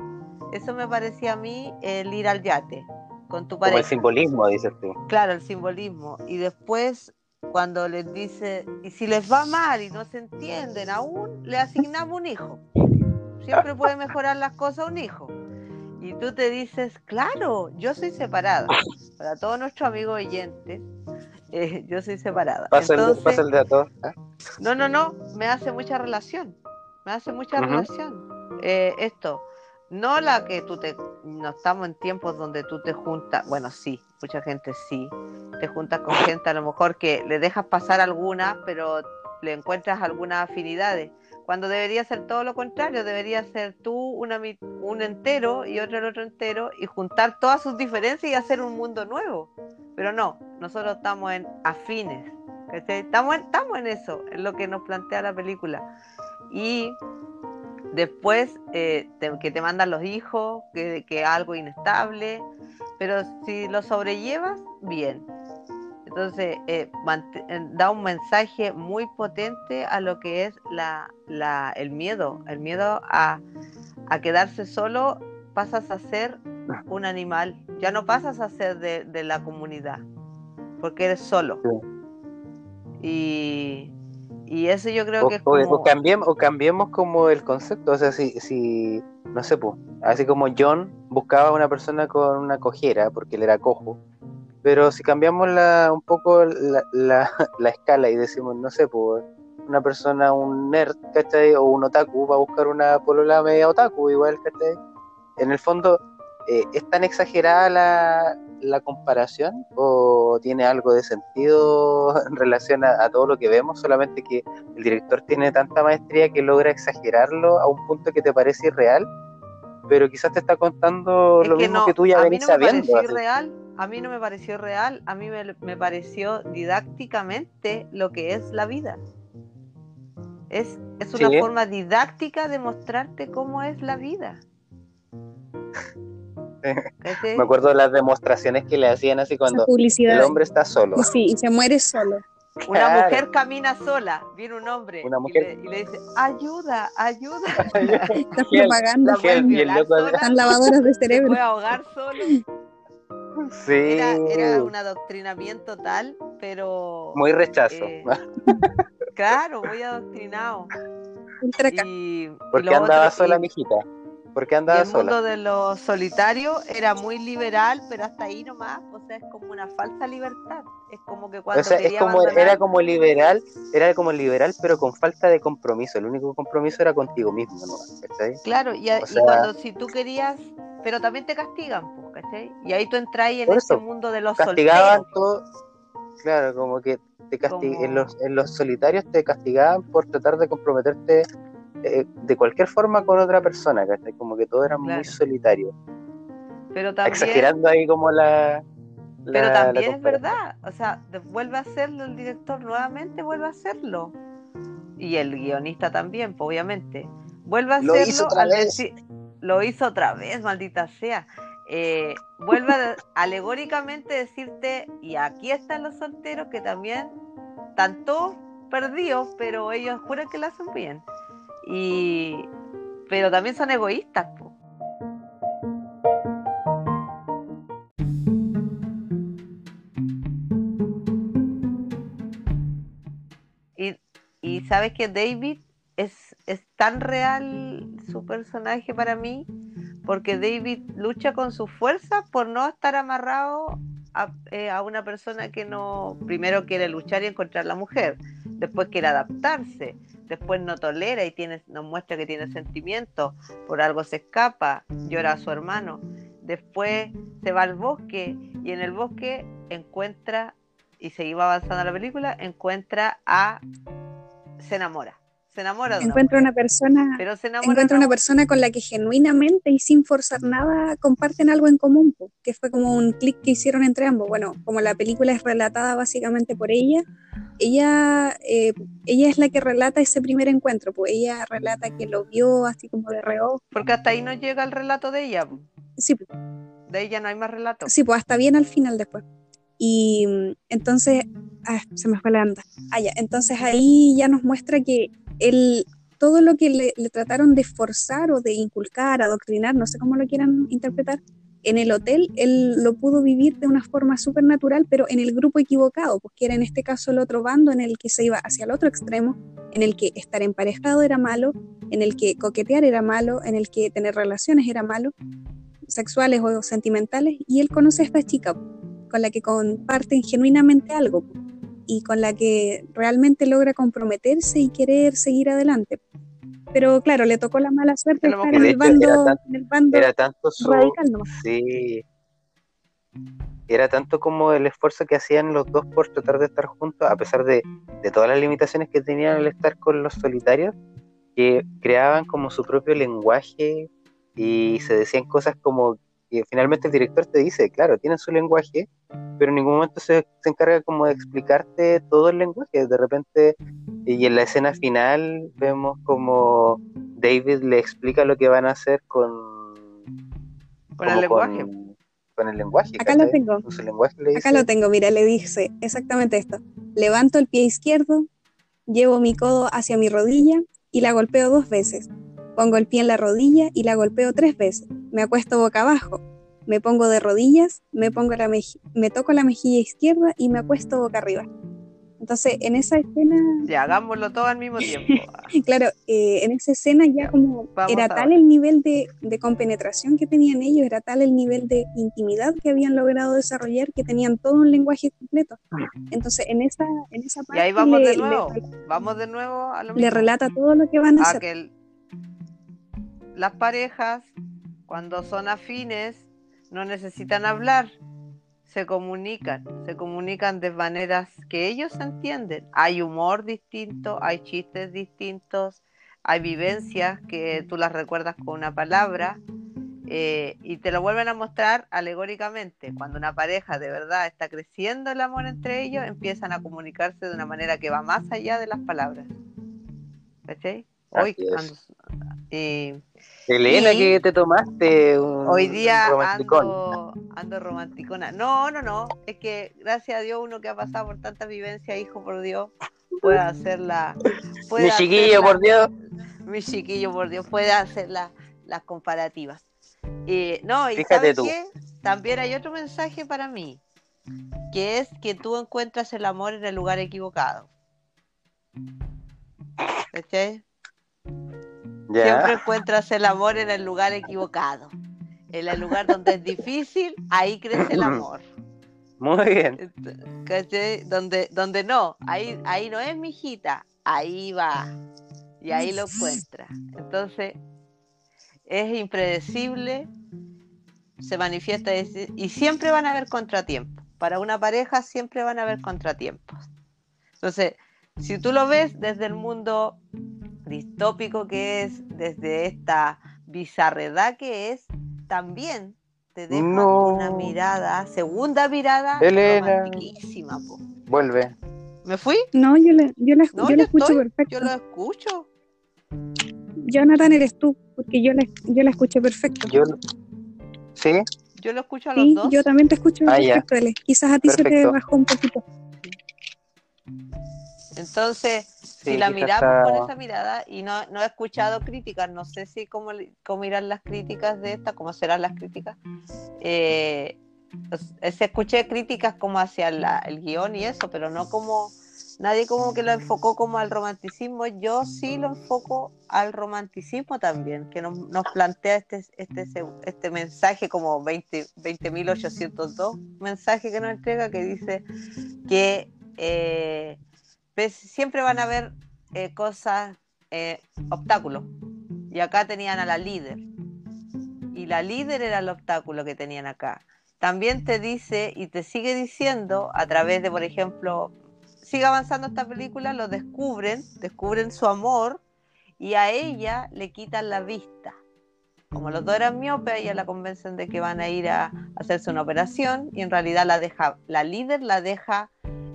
S3: Eso me parecía a mí el ir al yate con tu pareja.
S2: Como el simbolismo, dices tú.
S3: Claro, el simbolismo. Y después, cuando les dice, y si les va mal y no se entienden aún, le asignamos un hijo. Siempre puede mejorar las cosas un hijo. Y tú te dices, claro, yo soy separada. Para todos nuestros amigos oyentes, eh, yo soy separada.
S2: Pasa, el, pasa el dato. ¿eh?
S3: No, no, no, me hace mucha relación. Me hace mucha relación. Eh, esto, no la que tú te. No estamos en tiempos donde tú te juntas. Bueno, sí, mucha gente sí. Te juntas con gente a lo mejor que le dejas pasar algunas, pero le encuentras algunas afinidades. Cuando debería ser todo lo contrario, debería ser tú un entero y otro el otro entero y juntar todas sus diferencias y hacer un mundo nuevo. Pero no, nosotros estamos en afines. ¿cachai? Estamos en, estamos en eso, en lo que nos plantea la película. Y después eh, te- que te mandan los hijos, que, que algo inestable, pero si lo sobrellevas, bien. Entonces, eh, da un mensaje muy potente a lo que es la, la- el miedo. El miedo a, a quedarse solo, pasas a ser un animal. Ya no pasas a ser de, de la comunidad, porque eres solo. Y, y eso yo creo
S2: O,
S3: que es
S2: o- cambiemos, o cambiemos como el concepto, o sea, si, si no sé, pues, así como John buscaba a una persona con una cojera porque él era cojo, pero si cambiamos la, un poco la, la, la escala y decimos, no sé, pues, una persona, un nerd, ¿cachai? O un otaku va a buscar una polola media otaku, igual, ¿cachai? En el fondo, eh, ¿es tan exagerada la, la comparación o tiene algo de sentido en relación a, a todo lo que vemos? Solamente que el director tiene tanta maestría que logra exagerarlo a un punto que te parece irreal, pero quizás te está contando
S3: Es
S2: lo mismo
S3: no,
S2: que tú ya venís sabiendo.
S3: pareció
S2: así.
S3: real, a mí no me pareció real, a mí me, me pareció didácticamente lo que es la vida. Es, es una
S2: Sí.
S3: forma didáctica de mostrarte cómo es la vida.
S2: Me acuerdo de las demostraciones que le hacían así cuando el hombre está solo.
S1: Sí, y se muere solo.
S3: Una mujer camina sola, viene un hombre
S2: Una
S3: y le- y, le, dice, ayuda, ayuda.
S2: Loco-
S3: sola,
S1: Están lavadoras de
S3: se
S1: cerebro.
S3: puede ahogar solo.
S2: Sí,
S3: Era, era un adoctrinamiento tal, pero
S2: muy rechazo.
S3: eh, claro, muy adoctrinado. Y, y
S2: ¿Por qué
S3: lo
S2: andaba
S3: otro-
S2: sola,
S3: y-
S2: mijita? ¿Por qué
S3: y
S2: andaba
S3: el
S2: sola?
S3: mundo de los solitarios era muy liberal, pero hasta ahí nomás, o sea, es como una falsa libertad. Es como que cuando
S2: O sea, es
S3: quería
S2: como,
S3: abandonar-
S2: era como liberal, era como liberal, pero con falta de compromiso. El único compromiso era contigo mismo, ¿no? ¿Cachai?
S3: Claro, y, a-
S2: o
S3: y
S2: sea-
S3: cuando si tú querías, pero también te castigan, pues, ¿cachai? Y ahí tú entras en ese mundo de los
S2: Castigaban
S3: solteros.
S2: todo, claro, como que te casti-
S3: Como-
S2: en, los, en los solitarios te castigaban por tratar de comprometerte eh, de cualquier forma con otra persona, ¿cachai? Como que todo era muy solitario.
S3: Pero también,
S2: Exagerando ahí como la... la-
S3: pero
S2: la
S3: también es verdad, o sea, vuelve a hacerlo el director nuevamente, vuelve a hacerlo. Y el guionista también, pues, obviamente. Vuelve a
S2: Lo
S3: hacerlo
S2: hizo otra
S3: al
S2: vez.
S3: decir, lo hizo otra vez, maldita sea. Eh, vuelve a, alegóricamente decirte, y aquí están los solteros que también están todos perdidos, pero ellos juran que lo hacen bien. Y, pero también son egoístas. Y, y sabes que David es, es tan real su personaje para mí, porque David lucha con su fuerza por no estar amarrado a, eh, a una persona que no, primero quiere luchar y encontrar la mujer, después quiere adaptarse, después no tolera y tiene, nos muestra que tiene sentimientos, por algo se escapa, llora a su hermano, después se va al bosque y en el bosque encuentra, y se iba avanzando la película, encuentra a, se enamora, se enamora de
S1: Encuentra una persona,
S3: pero se enamora
S1: encuentra una persona con la que genuinamente y sin forzar nada comparten algo en común, po, que fue como un clic que hicieron entre ambos. Bueno, como la película es relatada básicamente por ella, ella, eh, ella es la que relata ese primer encuentro, pues ella relata que lo vio así como de reojo.
S3: porque hasta ahí no llega el relato de ella.
S1: Sí.
S3: De ya no hay más relatos.
S1: Sí, pues hasta bien al final después. Y mm, entonces, ah, se me fue la anda. Ah, ya. Entonces ahí ya nos muestra que él, todo lo que le, trataron de forzar o de inculcar, adoctrinar, no sé cómo lo quieran interpretar, en el hotel él lo pudo vivir de una forma súper natural, pero en el grupo equivocado, porque era en este caso el otro bando en el que se iba hacia el otro extremo, en el que estar emparejado era malo, en el que coquetear era malo, en el que tener relaciones era malo, sexuales o sentimentales, y él conoce a esta chica con la que comparten genuinamente algo y con la que realmente logra comprometerse y querer seguir adelante. Pero claro, le tocó la mala suerte estar en el
S2: era
S1: bando,
S2: tan-
S1: en el bando
S2: Era tanto su...
S1: radical nomás.
S2: Sí. Era tanto como el esfuerzo que hacían los dos por tratar de estar juntos, a pesar de, de todas las limitaciones que tenían al estar con los solitarios, que creaban como su propio lenguaje y se decían cosas como que finalmente el director te dice, claro, tienen su lenguaje, pero en ningún momento se, se encarga como de explicarte todo el lenguaje. De repente, y en la escena final vemos como David le explica lo que van a hacer con
S3: Con el lenguaje.
S2: Con, con el lenguaje.
S1: Acá lo tengo.
S2: Con su lenguaje le dice.
S1: Acá lo tengo, mira, le dice exactamente esto. Levanto el pie izquierdo, llevo mi codo hacia mi rodilla y la golpeo dos veces. Pongo el pie en la rodilla y la golpeo tres veces. Me acuesto boca abajo. Me pongo de rodillas, me, pongo la me toco la mejilla izquierda y me acuesto boca arriba. Entonces, en esa escena,
S3: Ya, hagámoslo todo al mismo tiempo.
S1: claro, eh, en esa escena ya como
S3: Vamos
S1: era tal el nivel de, de compenetración que tenían ellos, era tal el nivel de intimidad que habían logrado desarrollar que tenían todo un lenguaje completo. Entonces, en esa, en esa parte
S3: Y ahí vamos
S1: le,
S3: de
S1: le-
S3: nuevo. Vamos de nuevo a lo
S1: le
S3: mismo.
S1: relata todo lo que van a
S3: a
S1: hacer.
S3: que el- las parejas, cuando son afines, no necesitan hablar, se comunican, se comunican de maneras que ellos entienden. Hay humor distinto, hay chistes distintos, hay vivencias que tú las recuerdas con una palabra. eh, y te lo vuelven a mostrar alegóricamente. Cuando una pareja de verdad está creciendo el amor entre ellos, empiezan a comunicarse de una manera que va más allá de las palabras. ¿Cachai? Hoy, ando- y
S2: Elena,
S3: y-
S2: que te tomaste un
S3: hoy día
S2: un
S3: ando, ando romanticona. No, no, no. Es que gracias a Dios, uno que ha pasado por tanta vivencia, hijo, por Dios, puede hacer la. puede
S2: Mi chiquillo, por Dios.
S3: Mi chiquillo, por Dios, puede hacer la- las comparativas. Eh, no, y
S2: Fíjate
S3: ¿sabes
S2: tú.
S3: qué? También hay otro mensaje para mí, que es que tú encuentras el amor en el lugar equivocado. ¿Cachai? Siempre encuentras el amor en el lugar equivocado. En el lugar donde es difícil, ahí crece el amor.
S2: Muy bien.
S3: Donde, donde no, ahí, ahí no es mi hijita, ahí va. Y ahí lo encuentra. Entonces, es impredecible, se manifiesta y siempre van a haber contratiempos. Para una pareja siempre van a haber contratiempos. Entonces, si tú lo ves desde el mundo distópico que es, desde esta bizarredad que es, también te deja
S2: No.
S3: una mirada, segunda mirada,
S2: Elena.
S3: romantiquísima. po.
S2: Vuelve.
S3: ¿Me fui?
S1: No, yo la, yo la,
S3: No,
S1: yo la escucho
S3: estoy,
S1: perfecto.
S3: Yo lo escucho.
S1: Jonathan eres tú, porque yo la, yo la escuché perfecto.
S2: Yo. ¿Sí?
S3: Yo lo escucho a los
S1: Sí,
S3: dos.
S1: yo también te escucho
S2: Ah,
S1: perfecto. Quizás a ti se te bajó un poquito.
S3: Entonces,
S2: Sí,
S3: si la miramos
S2: está-
S3: con esa mirada, y no, no he escuchado críticas, no sé si cómo, cómo irán las críticas de esta, cómo serán las críticas. Eh, pues, eh, se escuché críticas como hacia la- el guion y eso, pero no como nadie como que lo enfocó como al romanticismo. Yo sí lo enfoco al romanticismo también, que nos, nos plantea este, este, este mensaje como 20 20.802 mensaje que nos entrega que dice que eh, siempre van a haber eh, cosas, eh, obstáculos. Y acá tenían a la líder. Y la líder era el obstáculo que tenían acá. También te dice y te sigue diciendo a través de, por ejemplo, sigue avanzando esta película, lo descubren, descubren su amor y a ella le quitan la vista. Como los dos eran miopes, ella la convencen de que van a ir a hacerse una operación y en realidad la deja, la líder la deja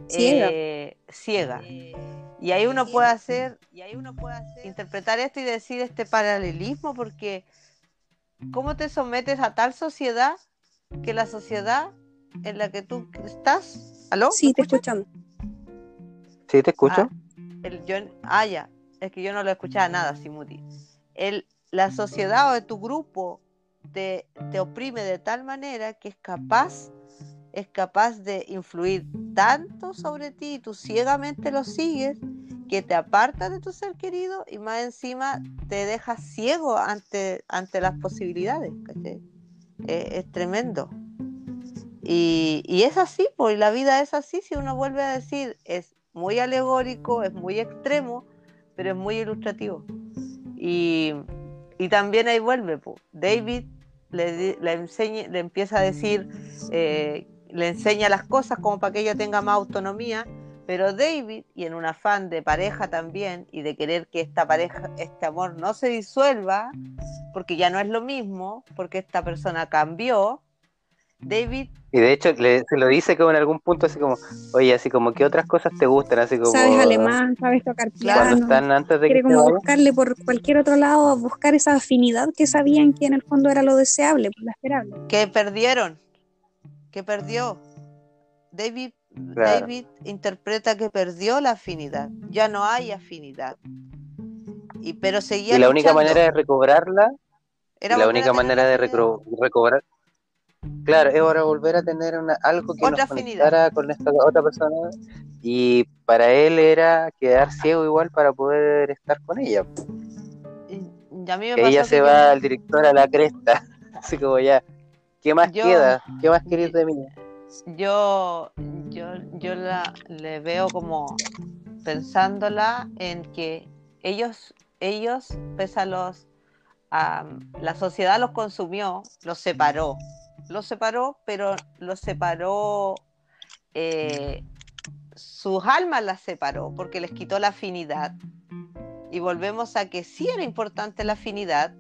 S1: Ciega.
S3: eh, ciega. Y ahí uno puede hacer, y ahí uno puede hacer, interpretar esto y decir este paralelismo, porque ¿cómo te sometes a tal sociedad que la sociedad en la que tú estás. ¿Aló?
S1: Sí, te escuchamos.
S2: Sí, te escucho.
S3: Ah, el, yo, ah, ya. Es que yo no lo escuchaba nada, Simuti. El, la sociedad o de tu grupo te, te oprime de tal manera que es capaz es capaz de influir tanto sobre ti y tú ciegamente lo sigues que te aparta de tu ser querido y más encima te deja ciego ante, ante las posibilidades. es tremendo. Y, y, es así, pues la vida es así, si uno vuelve a decir, es muy alegórico, es muy extremo, pero es muy ilustrativo. Y, y también ahí vuelve, pues. David le, le, le empieza a decir, eh, le enseña las cosas como para que ella tenga más autonomía, pero David, y en un afán de pareja también, y de querer que esta pareja, este amor no se disuelva, porque ya no es lo mismo, porque esta persona cambió, David.
S2: Y de hecho le, se lo dice como en algún punto así como, oye, así como que otras cosas te gustan, así como.
S1: Sabes alemán, sabes tocar piano.
S2: Están antes de
S1: quiere como buscarle por cualquier otro lado, buscar esa afinidad que sabían que en el fondo era lo deseable, lo esperable.
S3: Que perdieron que perdió. David, David interpreta que perdió la afinidad, ya no hay afinidad. Y, pero seguía
S2: y la única manera de recobrarla, era la única manera de recobrar, claro, es ahora volver a tener una, algo que nos conectara con esta otra persona y para él era quedar ciego igual para poder estar con ella. ella se va al director a la cresta, así como ya, ¿Qué más queda? ¿Qué más querés de mí?
S3: Yo, yo, yo la, le veo como pensándola en que ellos, ellos, pese a los, la sociedad los consumió, los separó, los separó, pero los separó, eh, sus almas las separó porque les quitó la afinidad. Y volvemos a que sí era importante la afinidad,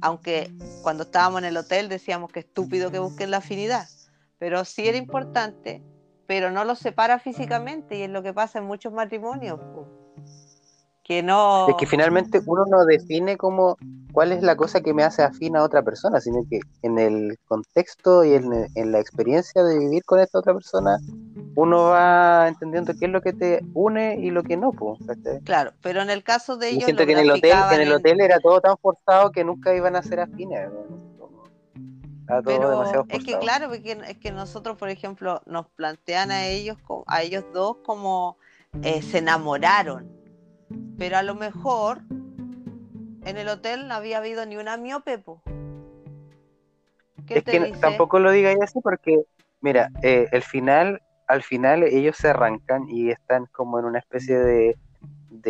S3: aunque cuando estábamos en el hotel decíamos que estúpido que busquen la afinidad, pero sí era importante, pero no los separa físicamente y es lo que pasa en muchos matrimonios. Que no...
S2: Es que finalmente uno no define como cuál es la cosa que me hace afín a otra persona, sino que en el contexto y en, en la experiencia de vivir con esta otra persona, uno va entendiendo qué es lo que te une y lo que no. Pues,
S3: claro, pero en el caso de ellos...
S2: siento que en el, hotel, en el hotel era todo tan forzado que nunca iban a ser afines.
S3: Pero es que claro, porque es que nosotros, por ejemplo, nos plantean a ellos, a ellos dos como eh, se enamoraron, pero a lo mejor en el hotel no había habido ni una miope.
S2: es que tampoco lo digáis así porque, mira, eh, el final al final ellos se arrancan y están como en una especie de,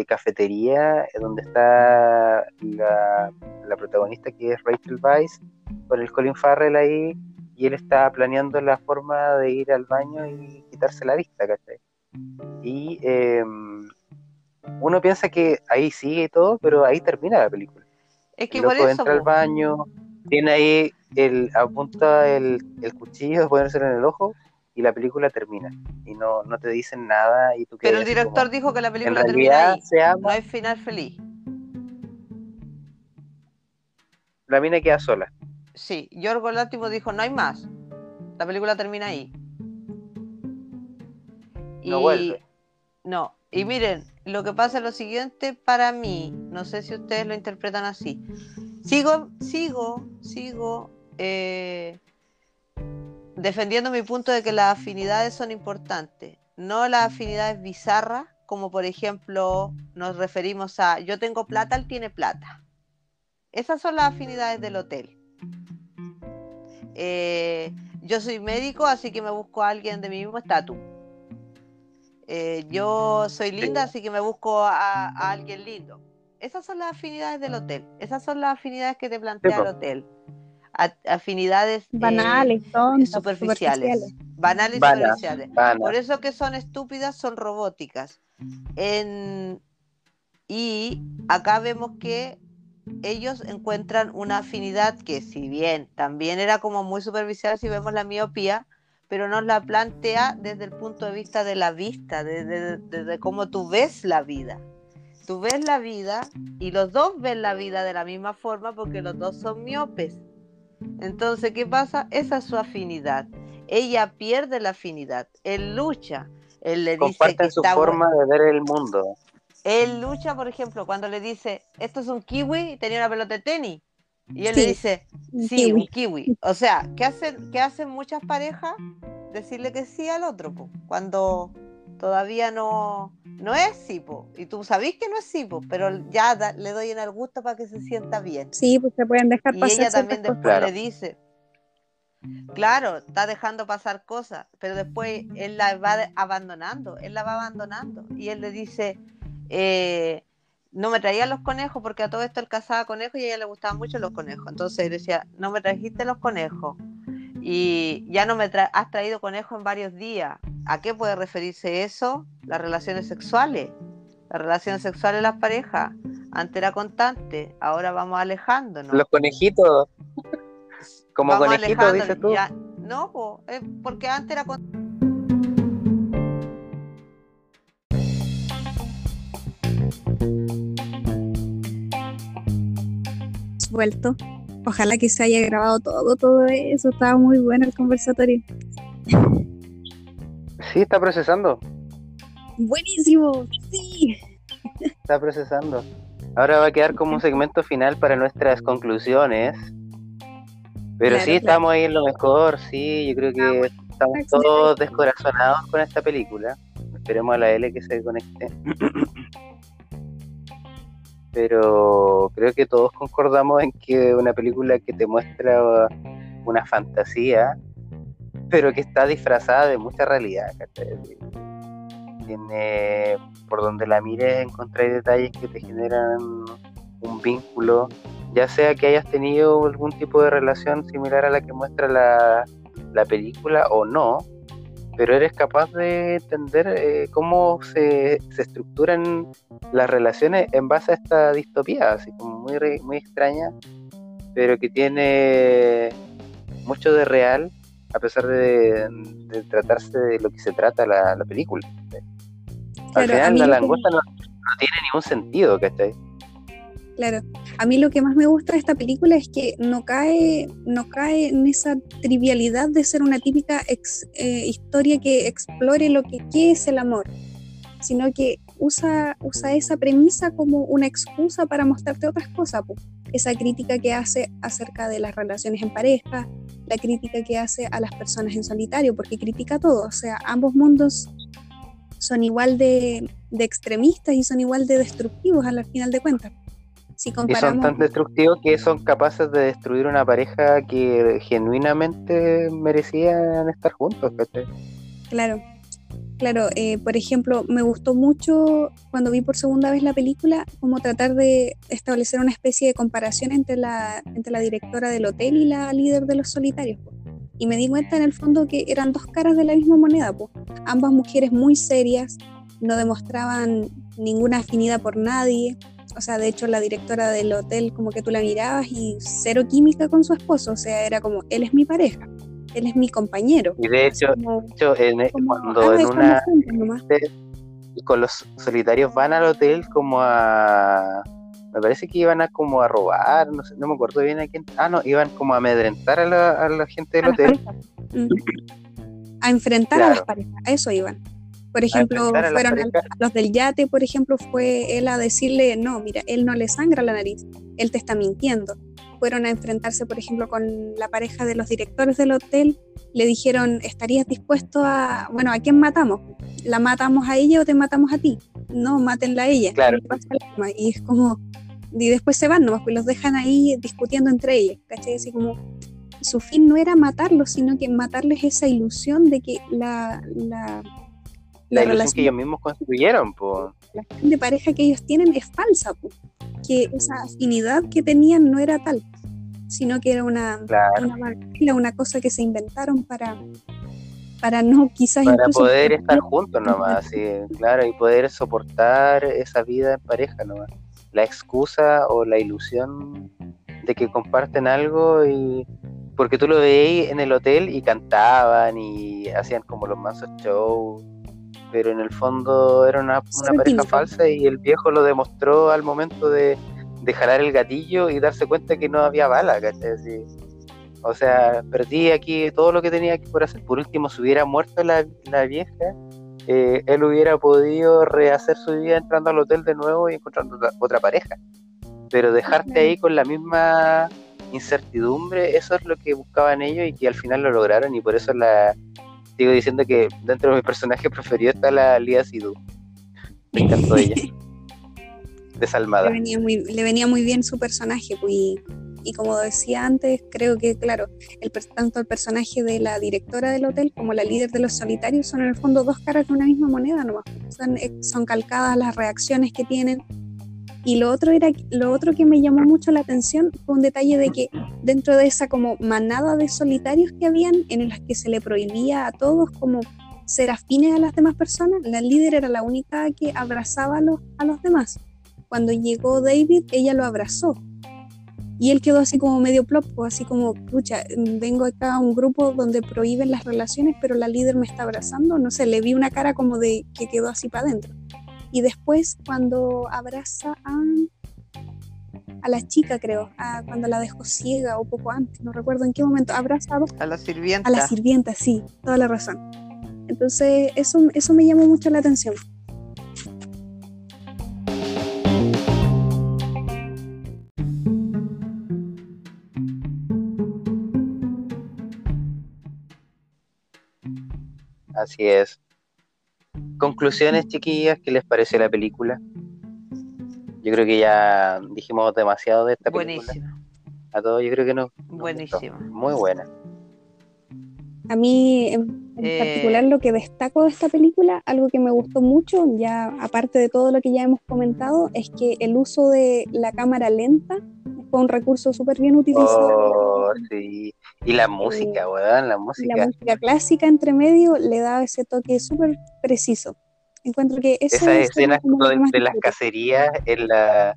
S2: cafetería eh, donde está la, protagonista que es Rachel Weisz con el Colin Farrell ahí y él está planeando la forma de ir al baño y quitarse la vista, ¿cachai? Y em, uno piensa que ahí sigue y todo, pero ahí termina la película.
S3: Es que por eso.
S2: entra al baño, tiene ahí, el, apunta el, el cuchillo de ponérselo en el ojo y la película termina y no, no te dicen nada y tú
S3: Pero el director dijo que la película termina ahí. no hay final feliz.
S2: La mina queda sola.
S3: Sí, Yorgo Lántimo dijo no hay más. La película termina ahí.
S2: No vuelve.
S3: No, y miren, lo que pasa es lo siguiente para mí, no sé si ustedes lo interpretan así. Sigo, sigo, sigo eh, defendiendo mi punto de que las afinidades son importantes, no las afinidades bizarras, como por ejemplo nos referimos a yo tengo plata, él tiene plata. Esas son las afinidades del hotel. Eh, yo soy médico, así que me busco a alguien de mi mismo estatus. Eh, yo soy linda, así que me busco a, alguien lindo. Esas son las afinidades del hotel. Esas son las afinidades que te plantea el hotel afinidades
S1: eh, banales,
S3: superficiales, banales y superficiales. Por eso que son estúpidas, son robóticas. y acá vemos que ellos encuentran una afinidad que si bien también era como muy superficial si vemos la miopía, pero nos la plantea desde el punto de vista de la vista, desde, desde cómo tú ves la vida. Tú ves la vida y los dos ven la vida de la misma forma porque los dos son miopes Entonces, ¿qué pasa? Esa es su afinidad. Ella pierde la afinidad. Él lucha. Él le dice que
S2: su
S3: está
S2: forma de ver el mundo.
S3: Él lucha, por ejemplo, cuando le dice, esto es un kiwi y tenía una pelota de tenis. Y él le dice, sí, un kiwi. O sea, ¿qué hacen, qué hacen muchas parejas? Decirle que sí al otro, cuando todavía no, no es sí, y tú sabés que no es sí, pero ya le doy en el gusto para que se sienta bien.
S1: Sí, pues se pueden dejar pasar.
S3: Y ella también después le dice, claro, está dejando pasar cosas, pero después él la va abandonando, él la va abandonando y él le dice, eh, no me traía los conejos porque a todo esto él cazaba conejos y a ella le gustaban mucho los conejos. Entonces decía, no me trajiste los conejos y ya no me has traído conejos en varios días. ¿A qué puede referirse eso? Las relaciones sexuales. Las relaciones sexuales de las parejas. Antes era constante, ahora vamos alejándonos.
S2: Los conejitos. Como conejitos, dices tú.
S3: no, porque antes era constante.
S1: Vuelto. Ojalá que se haya grabado todo, todo eso. Estaba muy bueno el conversatorio.
S2: Sí, está procesando.
S1: Buenísimo, sí.
S2: Está procesando. Ahora va a quedar como un segmento final para nuestras conclusiones. Pero sí, estamos ahí en lo mejor, sí, yo creo que estamos todos descorazonados con esta película. Esperemos a la L que se conecte. Pero creo que todos concordamos en que una película que te muestra una fantasía, pero que está disfrazada de mucha realidad. Tiene, por donde la mires, encontrar detalles que te generan un vínculo, ya sea que hayas tenido algún tipo de relación similar a la que muestra la, la película o no, pero eres capaz de entender eh, cómo se, se, estructuran las relaciones en base a esta distopía, así como muy, muy extraña, pero que tiene mucho de real, a pesar de, tratarse de lo que se trata la, la película. Al final, la langosta no, no, tiene ningún sentido, ¿cachai?
S1: Claro. A mí lo que más me gusta de esta película es que no cae, no cae en esa trivialidad de ser una típica eh, historia que explore lo que es el amor, sino que usa, usa esa premisa como una excusa para mostrarte otras cosas. Esa crítica que hace acerca de las relaciones en pareja, la crítica que hace a las personas en solitario, porque critica todo. O sea, ambos mundos son igual de, de extremistas y son igual de destructivos al final de cuentas.
S2: Y son tan destructivos que son capaces de destruir una pareja que genuinamente merecían estar juntos.
S1: Claro, claro. Eh, por ejemplo, me gustó mucho cuando vi por segunda vez la película, como tratar de establecer una especie de comparación entre la, entre la directora del hotel y la líder de los solitarios. Y me di cuenta en el fondo que eran dos caras de la misma moneda. Pues. Ambas mujeres muy serias, no demostraban ninguna afinidad por nadie, o sea, de hecho la directora del hotel como que tú la mirabas y cero química con su esposo, o sea, era como, él es mi pareja, él es mi compañero.
S2: Y de hecho, en, e, cuando en una... Y con los solitarios van al hotel como a... Me parece que iban a como a robar, no sé, no me acuerdo bien a quién. Ah, no, iban como a amedrentar a la, gente del hotel.
S1: Mm. A enfrentar a las parejas, a eso iban. Por ejemplo, fueron los del yate, por ejemplo, fue él a decirle, no, mira, él no le sangra la nariz, él te está mintiendo. Fueron a enfrentarse, por ejemplo, con la pareja de los directores del hotel, le dijeron, ¿estarías dispuesto a, bueno, ¿a quién matamos? ¿La matamos a ella o te matamos a ti? No, mátenla a ella.
S2: Claro.
S1: Y es como, y después se van nomás, pues los dejan ahí discutiendo entre ellos, ¿cachai? Así como, su fin no era matarlos, sino que matarles esa ilusión de que la, la
S2: la, relación que ellos mismos construyeron. Po.
S1: La relación de pareja que ellos tienen es falsa, que esa afinidad que tenían no era tal, sino que era una, una, una cosa que se inventaron para, para no quizás...
S2: Para poder estar juntos nomás, sí, claro, y poder soportar esa vida en pareja nomás. La excusa o la ilusión de que comparten algo y porque tú lo veías en el hotel y cantaban y hacían como los mansos shows pero en el fondo era una, pareja falsa y el viejo lo demostró al momento de, jalar el gatillo y darse cuenta que no había bala, ¿cachai? O sea, perdí aquí todo lo que tenía que por hacer. Por último, si hubiera muerto la, la vieja, eh, él hubiera podido rehacer su vida entrando al hotel de nuevo y encontrando otra, otra pareja. Pero dejarte ahí con la misma incertidumbre, eso es lo que buscaban ellos y que al final lo lograron y por eso la sigo diciendo que dentro de mis personajes preferidos está la Lía Sidhu. Me encantó ella. Desalmada.
S1: Le venía muy, le venía muy bien su personaje, pues, y, y como decía antes, creo que, claro, el, tanto el personaje de la directora del hotel como la líder de los solitarios son en el fondo dos caras de una misma moneda nomás. Son, eh, son calcadas las reacciones que tienen. Y lo otro, era, lo otro que me llamó mucho la atención fue un detalle de que dentro de esa como manada de solitarios que habían, en las que se le prohibía a todos como ser afines a las demás personas, la líder era la única que abrazaba a los, demás. Cuando llegó David, ella lo abrazó. Y él quedó así como medio plop, pues, así como, pucha, vengo acá a un grupo donde prohíben las relaciones, pero la líder me está abrazando. No sé, le vi una cara como de que quedó así para adentro. Y después, cuando abraza a, a la chica, creo, a- cuando la dejó ciega o poco antes, no recuerdo en qué momento, abraza a
S3: A la sirvienta.
S1: a la sirvienta, sí, toda la razón. Entonces, eso, eso me llamó mucho la atención.
S2: Así es. Conclusiones, chiquillas, ¿qué les pareció la película? Yo creo que ya dijimos demasiado de esta película.
S3: Buenísima.
S2: A todos, yo creo que no. nos gustó.
S3: Buenísima.
S2: Muy buena.
S1: A mí, en, en
S3: Eh.
S1: particular, lo que destaco de esta película, algo que me gustó mucho, ya aparte de todo lo que ya hemos comentado, es que el uso de la cámara lenta fue un recurso súper bien utilizado.
S2: Oh, sí. Y la música, weón, la
S1: Y
S2: música.
S1: la música clásica entre medio le da ese toque súper preciso. Encuentro que eso
S2: Esas
S1: es
S2: escenas
S1: como lo
S2: de, de las cacerías en la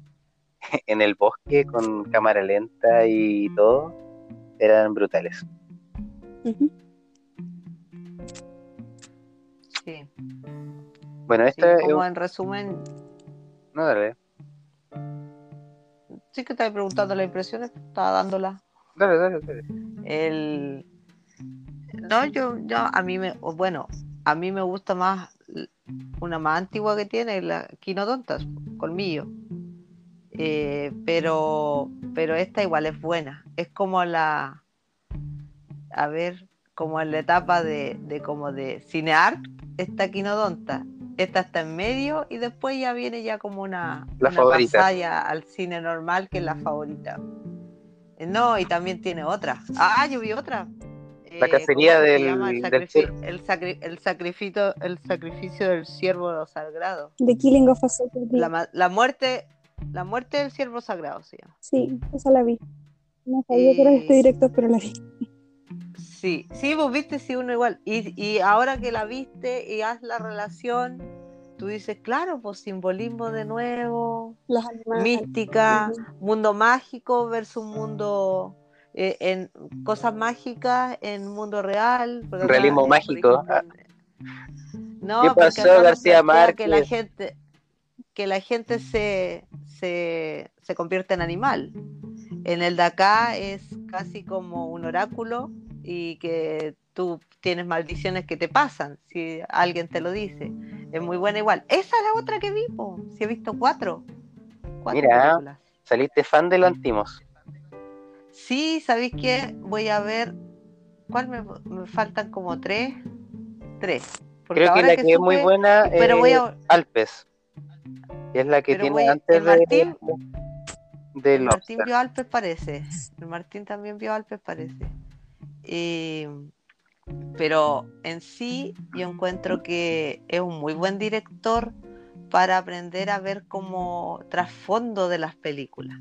S2: en el bosque con cámara lenta y todo eran brutales.
S3: Sí.
S2: Bueno,
S3: Sí,
S2: esta es
S3: como en resumen,
S2: no, dale,
S3: sí que estaba preguntando las impresiones, estaba dándola.
S2: Dale, dale, dale.
S3: El no, yo, yo a mí me, bueno, a mí me gusta más una más antigua que tiene, la Quinodontas, Colmillo. Eh, pero, pero esta igual es buena. Es como la, a ver, como en la etapa de, de como de cineart, está Quinodonta. Esta está en medio y después ya viene ya como una,
S2: La
S3: una
S2: favorita.
S3: al cine normal que es la favorita. Eh, No, y también tiene otra. Ah, yo vi otra.
S2: La
S3: Eh,
S2: cacería
S3: ¿cómo se
S2: del-
S3: llama? El,
S2: del
S3: sacrifi-
S2: ciervo.
S3: el, sacri- el sacrificio, el sacrificio del ciervo sagrado.
S1: The Killing of a Sacred.
S3: La, la muerte, la muerte del ciervo sagrado se llama.
S1: Sí, esa la vi. No sabía que era
S3: Eh,
S1: este directo, pero la vi.
S3: Sí, sí, vos viste, sí, uno igual. Y, y ahora que la viste y haz la relación, tú dices, claro, pues simbolismo de nuevo, mística, mundo mágico versus mundo eh, en cosas mágicas en mundo real.
S2: Realismo mágico.
S3: ejemplo, no,
S2: ¿Qué pasó, García
S3: plantea Que la
S2: Márquez?
S3: gente, que la gente se, se, se convierte en animal. En el de acá es casi como un oráculo y que tú tienes maldiciones que te pasan si alguien te lo dice. Es muy buena igual. Esa es la otra que vi, po. si he visto cuatro. Cuatro
S2: Mira.
S3: películas.
S2: Saliste fan de lo Antimos.
S3: Sí, ¿sabéis qué? Voy a ver. ¿Cuál me, me faltan como tres? Tres. Porque
S2: Creo que la que es muy buena
S3: Pero
S2: es
S3: voy a.
S2: Alpes. Que es la que
S3: Pero
S2: tiene antes
S3: el Martín-
S2: de, de
S3: El Martín vio Alpes, parece. El Martín también vio Alpes, parece. Y- pero en sí, yo encuentro que es un muy buen director para aprender a ver como trasfondo de las películas.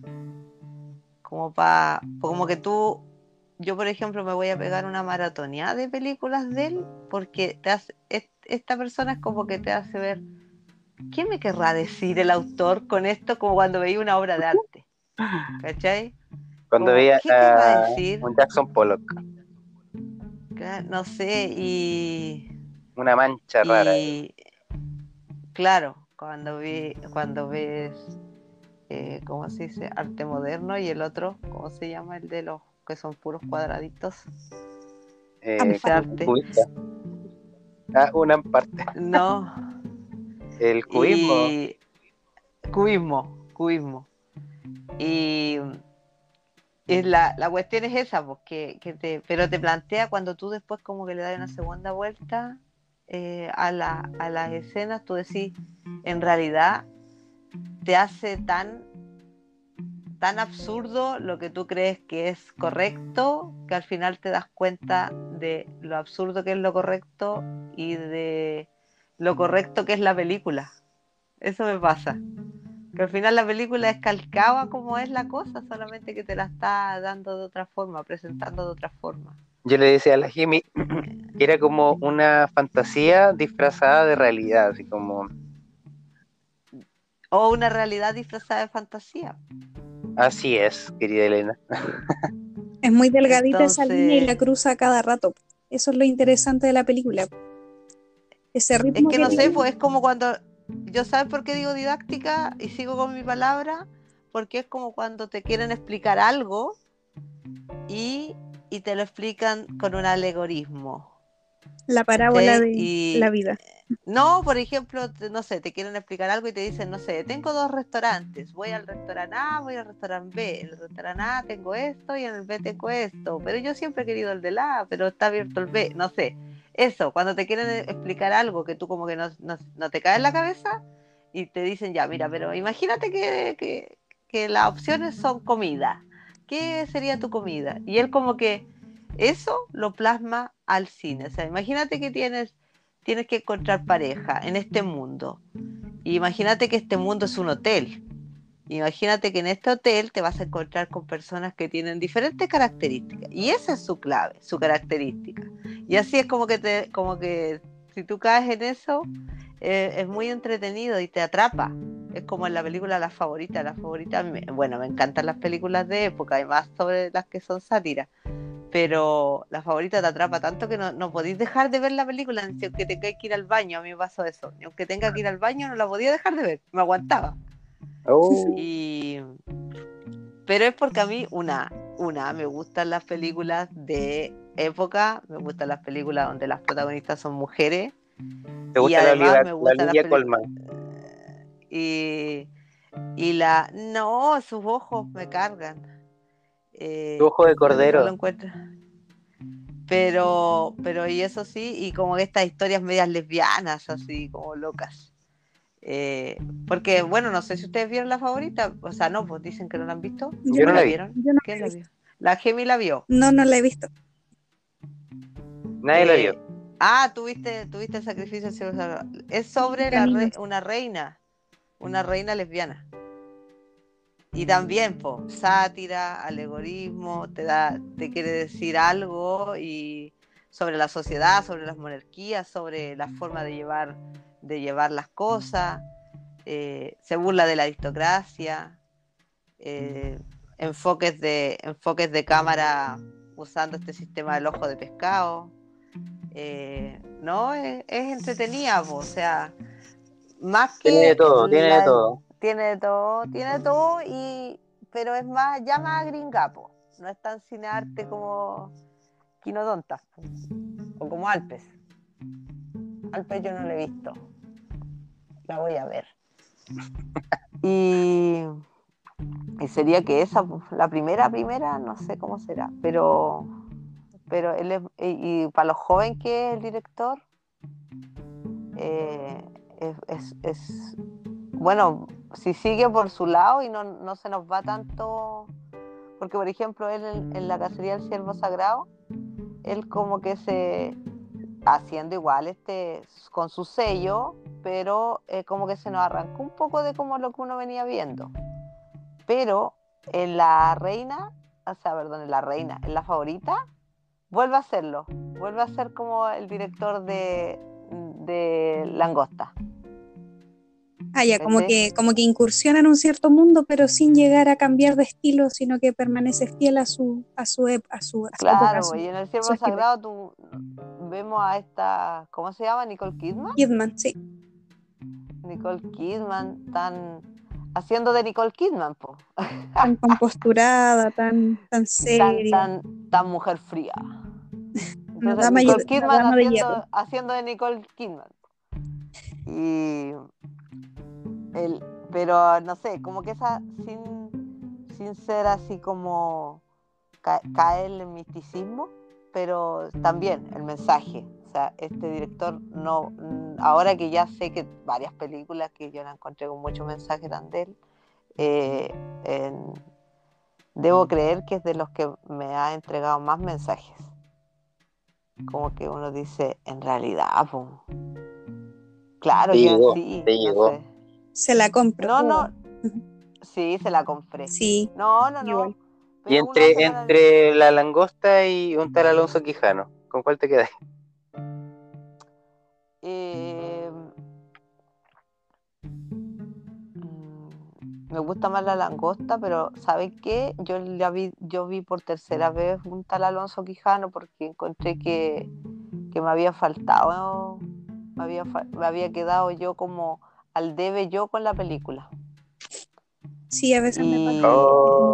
S3: Como para. Como que tú. Yo, por ejemplo, me voy a pegar una maratonía de películas de él porque te hace, es- esta persona es como que te hace ver. ¿Qué me querrá decir el autor con esto? Como cuando veía una obra de arte. ¿Cachai?
S2: Cuando
S3: como,
S2: veía
S3: ¿qué
S2: a
S3: decir?
S2: un Jackson Pollock,
S3: No sé, y.
S2: una mancha rara.
S3: y claro, cuando vi, cuando ves, eh, ¿cómo se dice? Arte moderno y el otro, ¿cómo se llama? El de los que son puros cuadraditos.
S2: Eh, cubista. Ah, una parte.
S3: No.
S2: El cubismo.
S3: Y... Cubismo, cubismo. Y, y la, la cuestión es esa, pues, que, que te, pero te plantea cuando tú después como que le das una segunda vuelta eh, a, la, a las escenas, tú decís, en realidad te hace tan tan absurdo lo que tú crees que es correcto, que al final te das cuenta de lo absurdo que es lo correcto y de lo correcto que es la película. Eso me pasa. Que al final la película es calcada como es la cosa, solamente que te la está dando de otra forma, presentando de otra forma.
S2: Yo le decía a la Jimmy que era como una fantasía disfrazada de realidad, así como
S3: O una realidad disfrazada de fantasía.
S2: así es, querida Elena.
S1: Es muy delgadita esa línea y la cruza a cada rato. Eso es lo interesante de la película. Ese
S3: Es
S1: ritmo
S3: que no sé, pues es como cuando. Yo sabes por qué digo didáctica y sigo con mi palabra, porque es como cuando te quieren explicar algo y, y te lo explican con un alegorismo.
S1: la parábola
S3: ¿sí?
S1: de
S3: Y-
S1: la vida.
S3: No, por ejemplo, no sé, te quieren explicar algo y te dicen, no sé, tengo dos restaurantes, voy al restaurante A, voy al restaurante B, en el restaurante A tengo esto y en el B tengo esto, pero yo siempre he querido el del A, pero está abierto el B, no sé. Eso, cuando te quieren e- explicar algo que tú como que no, no- no te cae en la cabeza y te dicen, ya, mira, pero imagínate que, que, que las opciones son comida. ¿Qué sería tu comida? Y él como que eso lo plasma al cine. O sea, imagínate que tienes tienes que encontrar pareja en este mundo. Y imagínate que este mundo es un hotel. Imagínate que en este hotel te vas a encontrar con personas que tienen diferentes características. Y esa es su clave, su característica. Y así es como que, te, como que si tú caes en eso, eh, es muy entretenido y te atrapa. Es como en la película La Favorita. La Favorita, bueno, me encantan las películas de época, y más sobre las que son sátiras pero la favorita te atrapa tanto que no, no podéis dejar de ver la película, aunque tenga que ir al baño, a mí me pasó eso, aunque tenga que ir al baño no la podía dejar de ver, me aguantaba.
S2: Oh,
S3: Y... Pero es porque a mí, una, una, me gustan las películas de época, me gustan las películas donde las protagonistas son mujeres,
S2: ¿Te gusta
S3: y
S2: la,
S3: además me
S2: la
S3: gustan las
S2: Olivia
S3: peli-
S2: Colman?
S3: y, y la... No, sus ojos me cargan. Eh,
S2: Tu ojo de cordero.
S3: lo encuentro. Pero, pero y eso sí, y como estas historias medias lesbianas, así como locas. Eh, porque, bueno, no sé si ustedes vieron la favorita, o sea, no, pues dicen que no la han visto.
S2: Yo no la vi.
S3: vieron?
S1: Yo no
S3: ¿Quién
S1: la
S3: vio? La Gemi la vio.
S1: No, no la he visto.
S2: Nadie la
S3: Eh,
S2: vio.
S3: Ah, tuviste, tuviste el sacrificio del cielo sagrado. Es sobre la re-
S1: Caminos.
S3: una reina, una reina lesbiana. Y también, po, sátira, alegorismo, te da, te quiere decir algo y sobre la sociedad, sobre las monarquías, sobre la forma de llevar, de llevar las cosas, eh, se burla de la aristocracia, eh, enfoques de, enfoques de cámara usando este sistema del ojo de pescado. Eh, no, es, es entretenida, po, o sea, más que
S2: Tiene de todo, tiene de todo.
S3: tiene de todo, tiene de todo, y, pero es más, ya más gringapo. No es tan cinearte como Quinodontas o como Alpes. Alpes yo no la he visto. La voy a ver. Y, y sería que esa, la primera, primera, no sé cómo será, pero, pero él es, y, para lo joven que es el director, eh, es, es- bueno, si sigue por su lado y no, no se nos va tanto, porque por ejemplo él en, en la cacería del ciervo sagrado, él como que se haciendo igual este con su sello, pero eh, como que se nos arrancó un poco de como lo que uno venía viendo. Pero en la reina, o sea, perdón, en la reina, en la favorita, vuelve a hacerlo, vuelve a ser como el director de, de Langosta.
S1: Ah, ya, como que, como que incursiona en un cierto mundo, pero sin llegar a cambiar de estilo, sino que permanece fiel a su, a su, a su, a su época, a
S3: Claro,
S1: su-
S3: y en el ciervo sagrado tú vemos a esta, ¿cómo se llama? Nicole Kidman.
S1: Kidman, sí.
S3: Nicole Kidman tan haciendo de Nicole Kidman, po.
S1: Tan composturada, tan, tan seria.
S3: tan, tan mujer fría. Entonces, Nicole Kidman
S1: de
S3: haciendo,
S1: hierro.
S3: haciendo de Nicole Kidman. Y el, pero no sé, como que esa sin, sin ser así como ca- caer en el misticismo, pero también el mensaje. O sea, este director no, mm, ahora que ya sé que varias películas que yo la encontré con mucho mensaje eran de él, eh, en- debo creer que es de los que me ha entregado más mensajes. Como que uno dice, en realidad, claro sí.
S2: te
S3: no
S2: llegó.
S3: sé.
S1: Se la compro.
S3: No, no. Sí, se la compré.
S1: Sí,
S3: No, no, no.
S1: Igual.
S2: Y entre,
S3: la-
S2: entre la langosta y un tal Alonso Quijano, ¿con cuál te quedas?
S3: Eh, me gusta más la langosta, pero ¿sabes qué? Yo la vi, yo vi por tercera vez un tal Alonso Quijano porque encontré que, que me había faltado, me había, me había quedado yo como al debe yo con la película.
S1: sí, a veces me pasa.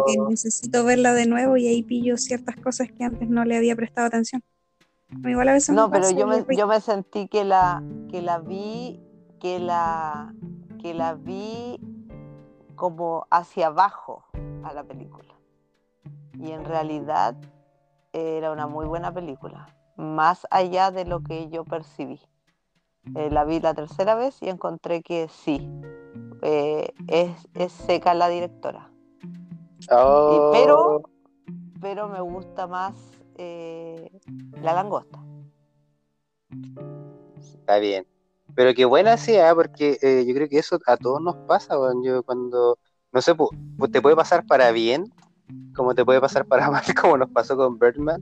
S1: Que necesito verla de nuevo y ahí pillo ciertas cosas que antes no le había prestado atención. Igual a veces
S3: no,
S1: me
S3: pero yo me, yo me sentí que la, que la vi, que la, que la vi como hacia abajo a la película. Y en realidad era una muy buena película, más allá de lo que yo percibí. Eh, la vi la tercera vez y encontré que sí, eh, es, es seca la directora.
S2: oh,
S3: pero- pero me gusta más eh, la langosta.
S2: Está bien. Pero qué buena sea, porque eh, yo creo que eso a todos nos pasa. Yo cuando, no sé, pu- pu- te puede pasar para bien, como te puede pasar para mal, como nos pasó con Birdman,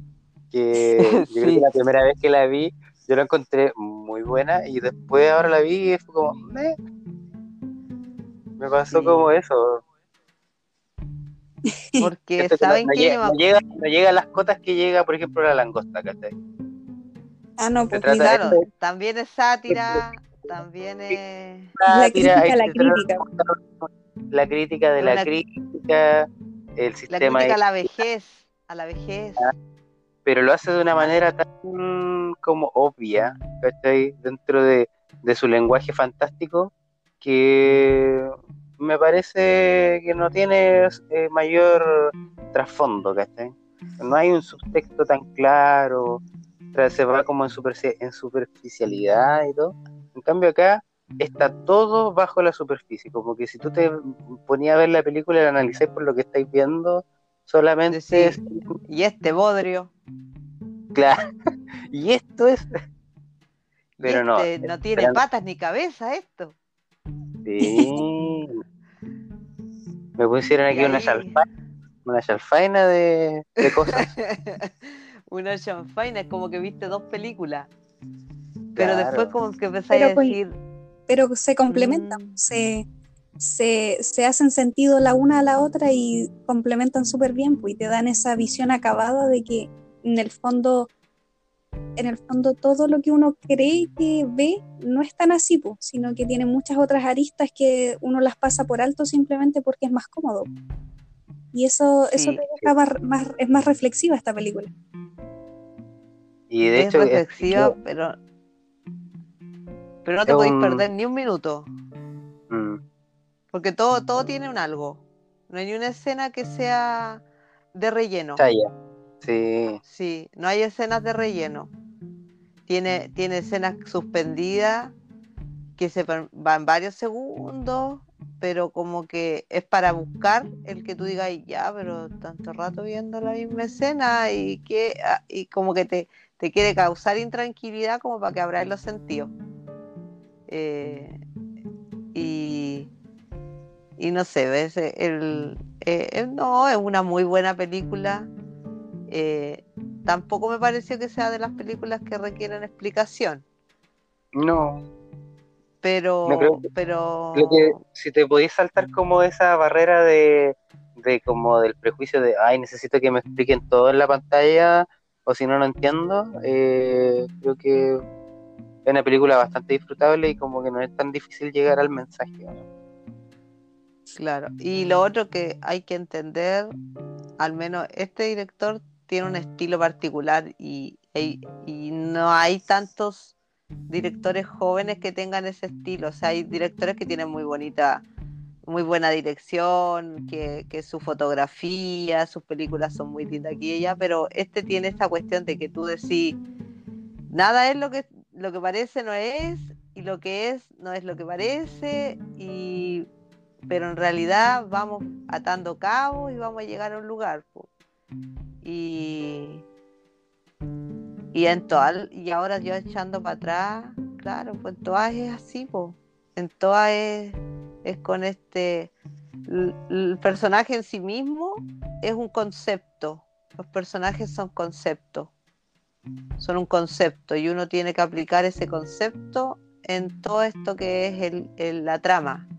S2: que yo creo que la primera vez que la vi, yo la encontré muy buena y después ahora la vi y fue como, "Meh". me pasó
S3: Sí.
S2: como eso.
S3: Porque
S2: Siento que no-
S3: saben
S2: no,
S3: que
S2: llega, no llega, no llega a las cotas que llega, por ejemplo, la langosta, ¿cachai?
S1: Ah, no, pues
S2: de-
S3: también es sátira, también es
S1: La crítica a la crítica.
S2: la crítica de la crítica, el
S3: la
S2: sistema
S3: crítica a
S2: es-
S3: la vejez, a la vejez.
S2: Pero lo hace de una manera tan como obvia, ¿cachai? Dentro de, de su lenguaje fantástico, que me parece que no tiene eh, mayor trasfondo, ¿cachai? No hay un subtexto tan claro, se va como en, en superficialidad y todo. En cambio acá está todo bajo la superficie, como que si tú te ponías a ver la película y la analizáis por lo que estáis viendo, solamente
S3: Sí.
S2: es
S3: Y este bodrio,
S2: Claro. Y esto es. Pero no.
S3: este no tiene
S2: esperando-
S3: patas ni cabeza esto.
S2: Sí. Me pusieron aquí una chalfaina, una chalfaina de, de cosas.
S3: Una chanfaina, es como que viste dos películas. Pero
S2: Claro.
S3: después como que empezáis
S1: Pero
S3: a decir,
S1: pero se complementan,
S3: Mm.
S1: se, se, se hacen sentido la una a la otra y complementan súper bien, pues, y te dan esa visión acabada de que en el fondo, en el fondo todo lo que uno cree que ve no es tan así, sino que tiene muchas otras aristas que uno las pasa por alto simplemente porque es más cómodo. Y eso, eso te deja más, más- es más reflexiva esta película.
S2: Y de
S3: es
S2: hecho, es-
S3: reflexiva, pero, pero no te
S2: es
S3: podéis
S2: un-
S3: perder ni un minuto.
S2: mm,
S3: Porque todo, todo tiene un algo. No hay ni una escena que sea de relleno.
S2: chaya. Sí.
S3: Sí, no hay escenas de relleno. Tiene, tiene escenas suspendidas que se van varios segundos, pero como que es para buscar el que tú digas, "Ay, ya, pero tanto rato viendo la misma escena y que ah", y como que te, te quiere causar intranquilidad como para que abráis los sentidos. Eh, y, y no sé, ¿ves? El, eh, eh, no, es una muy buena película. Eh, tampoco me pareció que sea de las películas que requieren explicación,
S2: No.
S3: pero,
S2: No creo que-
S3: pero
S2: Creo que si te podías saltar como esa barrera de, de como del prejuicio de, ay, necesito que me expliquen todo en la pantalla, o si no, no entiendo, eh, creo que es una película bastante disfrutable y como que no es tan difícil llegar al mensaje. ¿no?
S3: Claro. Y lo otro que hay que entender, al menos este director tiene un estilo particular y, y no hay tantos directores jóvenes que tengan ese estilo. O sea, hay directores que tienen muy bonita, muy buena dirección, que, que su fotografía, sus películas son muy lindas aquí y allá, pero este tiene esta cuestión de que tú decís, nada es lo que, lo que parece, no es, y lo que es, no es lo que parece, y pero en realidad vamos atando cabos y vamos a llegar a un lugar. Y, y en todas, y ahora yo echando para atrás, claro, pues en todas es así, en todas es, es con este, el, personaje en sí mismo es un concepto, los personajes son conceptos, son un concepto y uno tiene que aplicar ese concepto en todo esto que es el, la trama.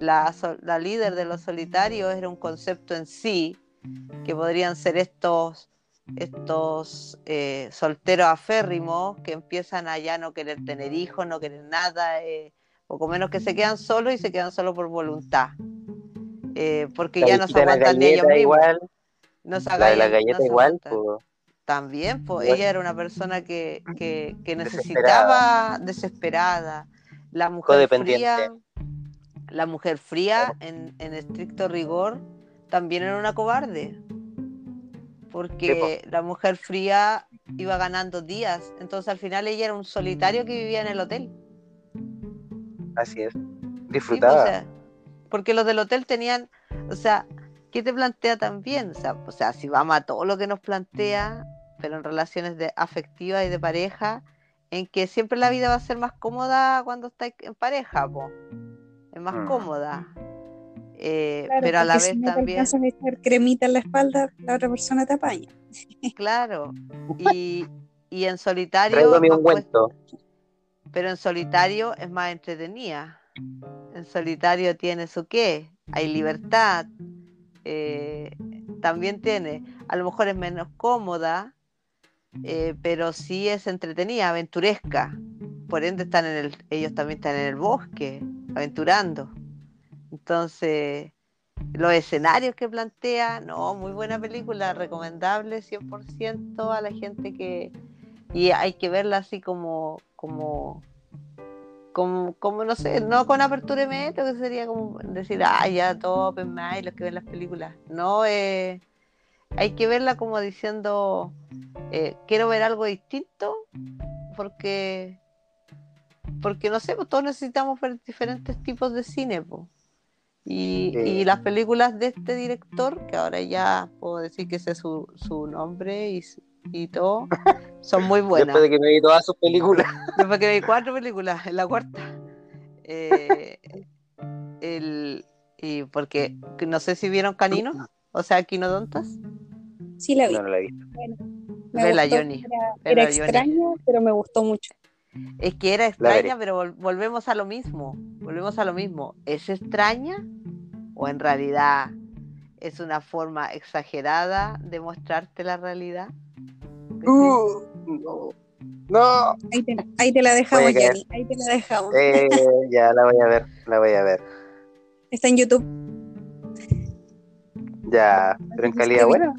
S3: La, la líder de los solitarios era un concepto en sí, que podrían ser estos estos eh, solteros aférrimos que empiezan a ya no querer tener hijos, no querer nada, eh, poco menos que se quedan solos y se quedan solos por voluntad. Eh, porque ya no se aguantan ni ellos mismos.
S2: No la la galleta igual.
S3: También, pues ella era una persona que, que, necesitaba desesperada. La mujer fría, la mujer fría en, en estricto rigor, también era una cobarde porque la mujer fría iba ganando días, entonces al final ella era un solitario que vivía en el hotel.
S2: Así es, disfrutaba.
S3: porque los del hotel tenían, o sea, ¿qué te plantea también? O sea, si vamos a todo lo que nos plantea, pero en relaciones de afectivas y de pareja, en que siempre la vida va a ser más cómoda cuando estáis en pareja, po. es más mm. cómoda. Eh, pero a la vez también.
S1: a echar cremita en la espalda, la otra persona te apaña.
S3: Claro, y, y en solitario. pero en solitario es más entretenida. En solitario tiene su qué, hay libertad. Eh, también tiene, a lo mejor es menos cómoda, eh, pero sí es entretenida, aventuresca. Por ende están en el, ellos también están en el bosque, aventurando. Entonces, los escenarios que plantea, no, muy buena película, recomendable 100% a la gente que... Y hay que verla así como, como, como, no sé, no con apertura metro, que sería como decir, ah, ya todo open mind, los que ven las películas. No, eh, hay que verla como diciendo, eh, quiero ver algo distinto, porque, porque no sé, pues todos necesitamos ver diferentes tipos de cine, pues. Y, las películas de este director, que ahora ya puedo decir que ese es su, su nombre y, y, todo, son muy buenas.
S2: Después de que me vi todas sus películas.
S3: Después que me vi cuatro películas, en la cuarta. Eh, el, y porque no sé si vieron Canino, o sea, Quinodontas.
S1: Sí, la vi.
S2: No, no la he visto.
S1: Bueno, me Johnny. Era, extraña, pero me gustó mucho.
S3: Es que era extraña, pero volvemos a lo mismo. Volvemos a lo mismo. ¿Es extraña o en realidad es una forma exagerada de mostrarte la realidad?
S2: Uh, no. No.
S1: Ahí te, la dejamos, Jenny. Ahí te la dejamos.
S2: Eh, ya la voy a ver, la voy a ver.
S1: Está en YouTube.
S2: Ya, pero en calidad buena.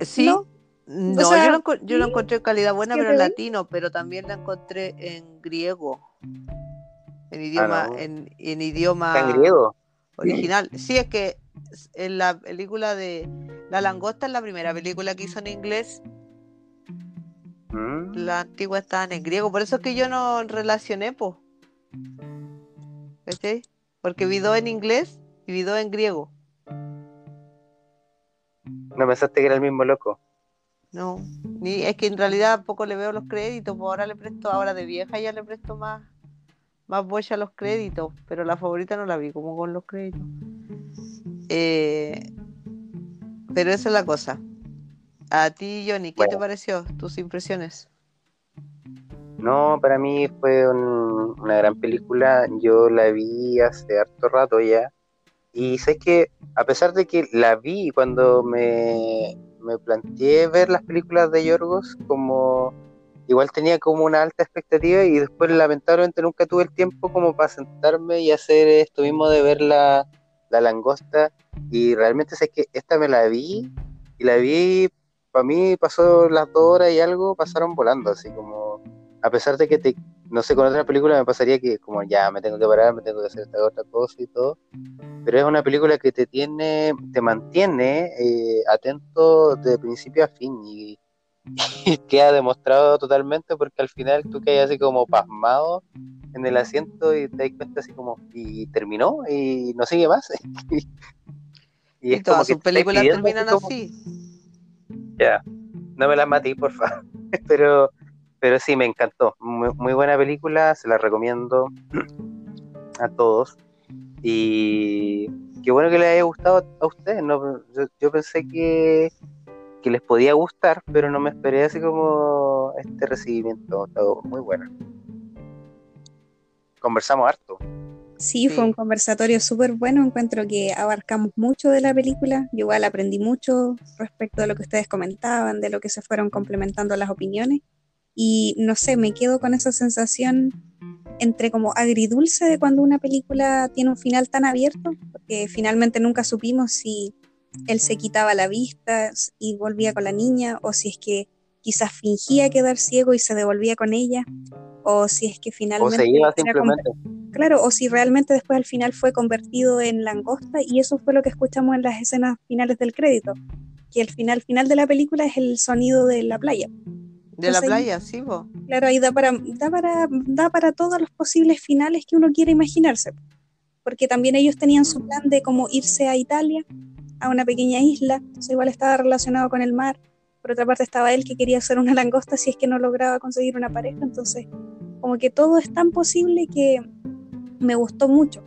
S3: Sí, no, yo, lo, encontré en calidad buena, pero en latino, pero también la encontré en griego. En ah, idioma, en, idioma
S2: ¿En griego?
S3: original. Sí, es que en la película de La Langosta es la primera película que hizo en inglés. Mm. La antigua estaba en griego, por eso es que yo no relacioné, pues. Porque vi dos en inglés y vi dos en griego.
S2: ¿No pensaste que era el mismo loco?
S3: No, ni, es que en realidad poco le veo los créditos, pues ahora le presto, ahora de vieja ya le presto más, más a los créditos, pero la favorita no la vi como con los créditos. Eh, pero esa es la cosa. A ti, Johnny, ¿qué te pareció? ¿Tus impresiones?
S2: No, para mí fue una gran película. Yo la vi hace harto rato ya. Y sé que, a pesar de que la vi cuando me me planteé ver las películas de Yorgos como igual tenía como una alta expectativa y después lamentablemente nunca tuve el tiempo como para sentarme y hacer esto mismo de verla La langosta, y realmente sé que esta me la vi, y la vi, para mí pasó las dos horas y algo, pasaron volando, así como, a pesar de que te, no sé, con otra película me pasaría que como ya me tengo que parar, me tengo que hacer esta otra cosa y todo, pero es una película que te tiene, te mantiene eh, atento de principio a fin y, y queda demostrado totalmente porque al final tú quedas así como pasmado en el asiento y te das cuenta así como, y terminó y no sigue más.
S3: y, es todas sus películas terminan así.
S2: Ya, no me las maté, por favor. pero, pero sí, me encantó. Muy, buena película, se la recomiendo a todos. Y qué bueno que les haya gustado a ustedes. ¿no? Yo, pensé que, que, les podía gustar, pero no me esperé así como este recibimiento. muy buena conversamos harto.
S1: Sí, fue un conversatorio súper bueno. Encuentro que abarcamos mucho de la película. Yo igual aprendí mucho respecto de lo que ustedes comentaban, de lo que se fueron complementando las opiniones. Y no sé, me quedo con esa sensación entre como agridulce de cuando una película tiene un final tan abierto, porque finalmente nunca supimos si él se quitaba la vista y volvía con la niña, o si es que quizás fingía quedar ciego y se devolvía con ella, o si es que finalmente...
S2: O se iba simplemente.
S1: Claro, o si realmente después al final fue convertido en langosta y eso fue lo que escuchamos en las escenas finales del crédito, que el final final de la película es el sonido de la playa.
S3: De la playa, sí, vos.
S1: Claro, ahí da para, da, para, da para todos los posibles finales que uno quiere imaginarse. Porque también ellos tenían su plan de como irse a Italia, a una pequeña isla, eso igual estaba relacionado con el mar por otra parte estaba él que quería hacer una langosta si es que no lograba conseguir una pareja, entonces como que todo es tan posible que me gustó mucho.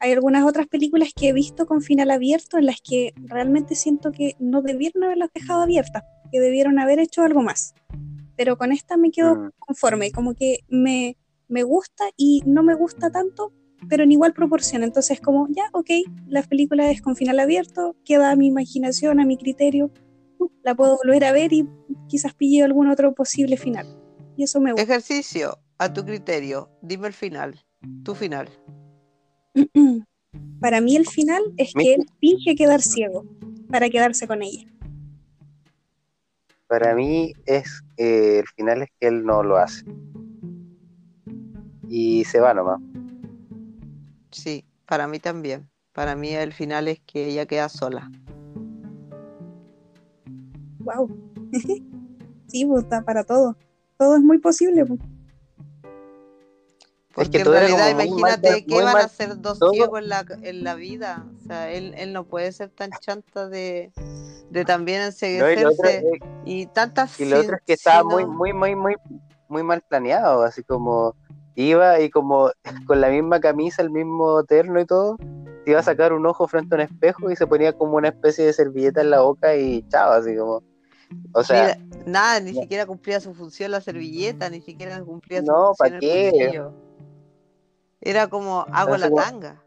S1: Hay algunas otras películas que he visto con final abierto en las que realmente siento que no debieron haberlas dejado abiertas, que debieron haber hecho algo más. Pero con esta me quedo mm. conforme, como que me, me gusta y no me gusta tanto, pero en igual proporción. Entonces, como ya, ok, la película es con final abierto, queda a mi imaginación, a mi criterio, la puedo volver a ver y quizás pille algún otro posible final. Y eso me gusta.
S3: Ejercicio, a tu criterio, dime el final, tu final.
S1: Para mí el final es que él finge quedar ciego para quedarse con ella.
S2: Para mí es eh, el final es que él no lo hace. Y se va nomás.
S3: Sí, para mí también. Para mí el final es que ella queda sola
S1: wow. sí, pues está para todo. Todo es muy posible. Pues.
S3: Porque en realidad, imagínate que van a ser dos ciegos en la, en la vida. O sea, él, él no puede ser tan chanta de, de también enseguecerse. y, tantas
S2: Y lo otro es que estaba muy, muy, muy, muy, muy mal planeado, así como iba y como con la misma camisa, el mismo terno y todo, te iba a sacar un ojo frente a un espejo y se ponía como una especie de servilleta en la boca y chao, así como. O sea,
S3: nada, ni siquiera cumplía su función la servilleta, ni siquiera cumplía su
S2: no,
S3: función
S2: ¿para qué?
S3: Era como hago la tanga.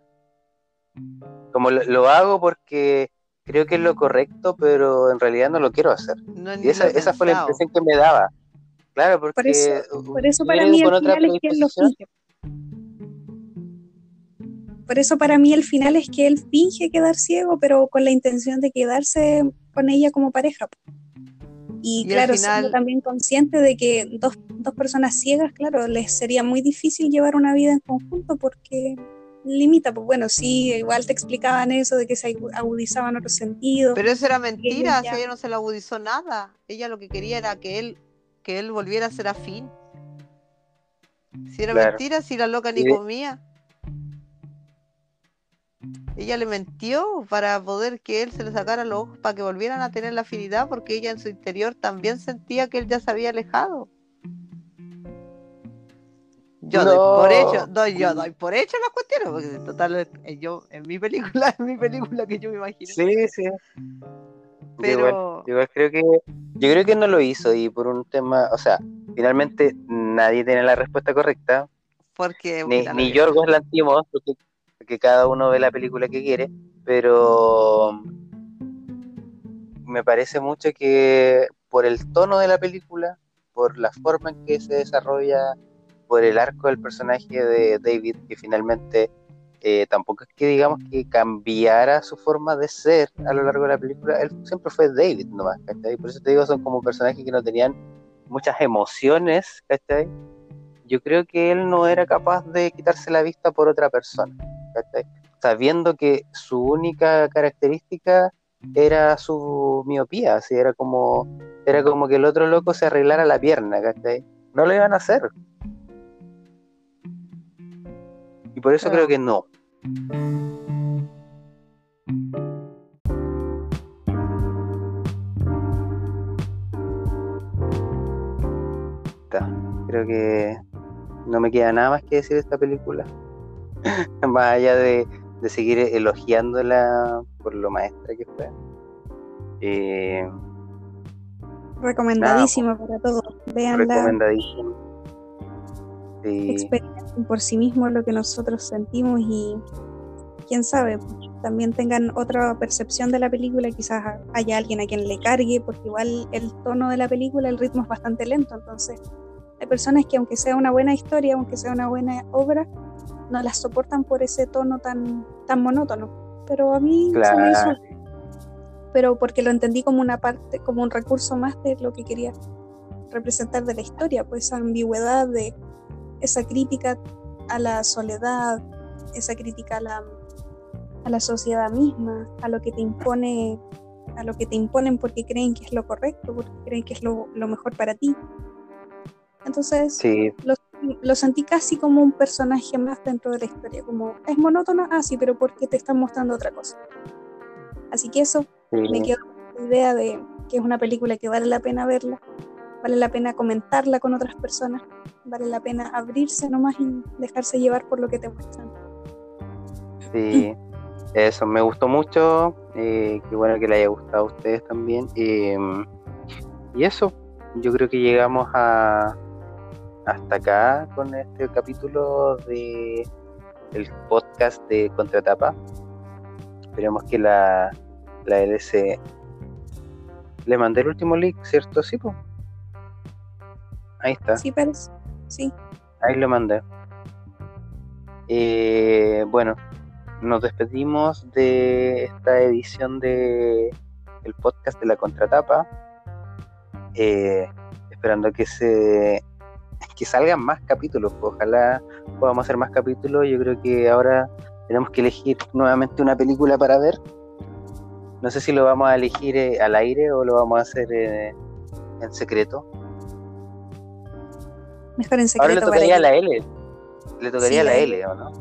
S2: Como lo, hago porque creo que es lo correcto, pero en realidad no lo quiero hacer. y esa, esa fue la impresión que me daba. Claro, porque
S1: por eso, por eso para mí el final es que él lo finge. Por eso para mí el final es que él finge quedar ciego, pero con la intención de quedarse con ella como pareja. Y, claro, siendo también consciente de que dos, dos, personas ciegas, claro, les sería muy difícil llevar una vida en conjunto porque limita, pues bueno, sí, igual te explicaban eso de que se agudizaban otros sentidos.
S3: Pero eso era mentira, ella no se le agudizó nada. Ella lo que quería era que él, que él volviera a ser afín. Si era mentira, si la loca ni comía. Ella le mentió para poder que él se le sacara los ojos, para que volvieran a tener la afinidad, porque ella en su interior también sentía que él ya se había alejado. Yo doy por hecho, doy, yo doy por hecho las cuestiones, porque total, eh, yo, en mi película, en mi película que yo me imagino.
S2: Sí, sí. Pero... Yo, creo que, yo creo que no lo hizo y por un tema, o sea, finalmente nadie tiene la respuesta correcta.
S3: Porque
S2: ni, ni Yorgos Lantimos, porque que cada uno ve la película que quiere, pero me parece mucho que por el tono de la película, por la forma en que se desarrolla, por el arco del personaje de David, que finalmente eh, tampoco es que digamos que cambiara su forma de ser a lo largo de la película, él siempre fue David nomás, ¿cachai? Por eso te digo, son como personajes que no tenían muchas emociones, ¿cachai? Yo creo que él no era capaz de quitarse la vista por otra persona, ¿cachai? Sabiendo que su única característica era su miopía, así era como, era como que el otro loco se arreglara la pierna, ¿cachai? No lo iban a hacer. Y por eso creo que no. Creo que no me queda nada más que decir de esta película. más allá de, seguir elogiándola por lo maestra que fue. Eh,
S1: Recomendadísima para todos. Veanla.
S2: Recomendadísima.
S1: Experimenten por sí mismos lo que nosotros sentimos y quién sabe, también tengan otra percepción de la película, quizás haya alguien a quien le cargue, porque igual el tono de la película, el ritmo es bastante lento, entonces hay personas que aunque sea una buena historia, aunque sea una buena obra, no las soportan por ese tono tan, tan monótono. Pero a mí se me hizo, pero porque lo entendí como una parte, como un recurso más de lo que quería representar de la historia, pues esa ambigüedad de esa crítica a la soledad, esa crítica a la, a la sociedad misma, a lo que te impone, a lo que te imponen porque creen que es lo correcto, porque creen que es lo, lo mejor para ti. Entonces, lo, sentí casi como un personaje más dentro de la historia, como es monótono, ah, sí, pero porque te están mostrando otra cosa. Así que eso, me quedo con la idea de que es una película que vale la pena verla, vale la pena comentarla con otras personas, vale la pena abrirse nomás y dejarse llevar por lo que te muestran.
S2: Sí, eso me gustó mucho, eh, qué bueno que le haya gustado a ustedes también. Eh, y eso, yo creo que llegamos a, hasta acá con este capítulo de el podcast de Contratapa. Esperemos que la, la LC le mandé el último link, ¿cierto? Sí. Ahí está.
S1: Sí, parece. Sí.
S2: Ahí lo mandé. Eh, bueno, nos despedimos de esta edición de el podcast de la contratapa. Eh, esperando que se que salgan más capítulos. Pues, ojalá podamos hacer más capítulos. Yo creo que ahora tenemos que elegir nuevamente una película para ver. No sé si lo vamos a elegir eh, al aire o lo vamos a hacer eh, en secreto.
S1: Mejor en secreto.
S2: Ahora le tocaría a la L. Le tocaría la L, ¿o no?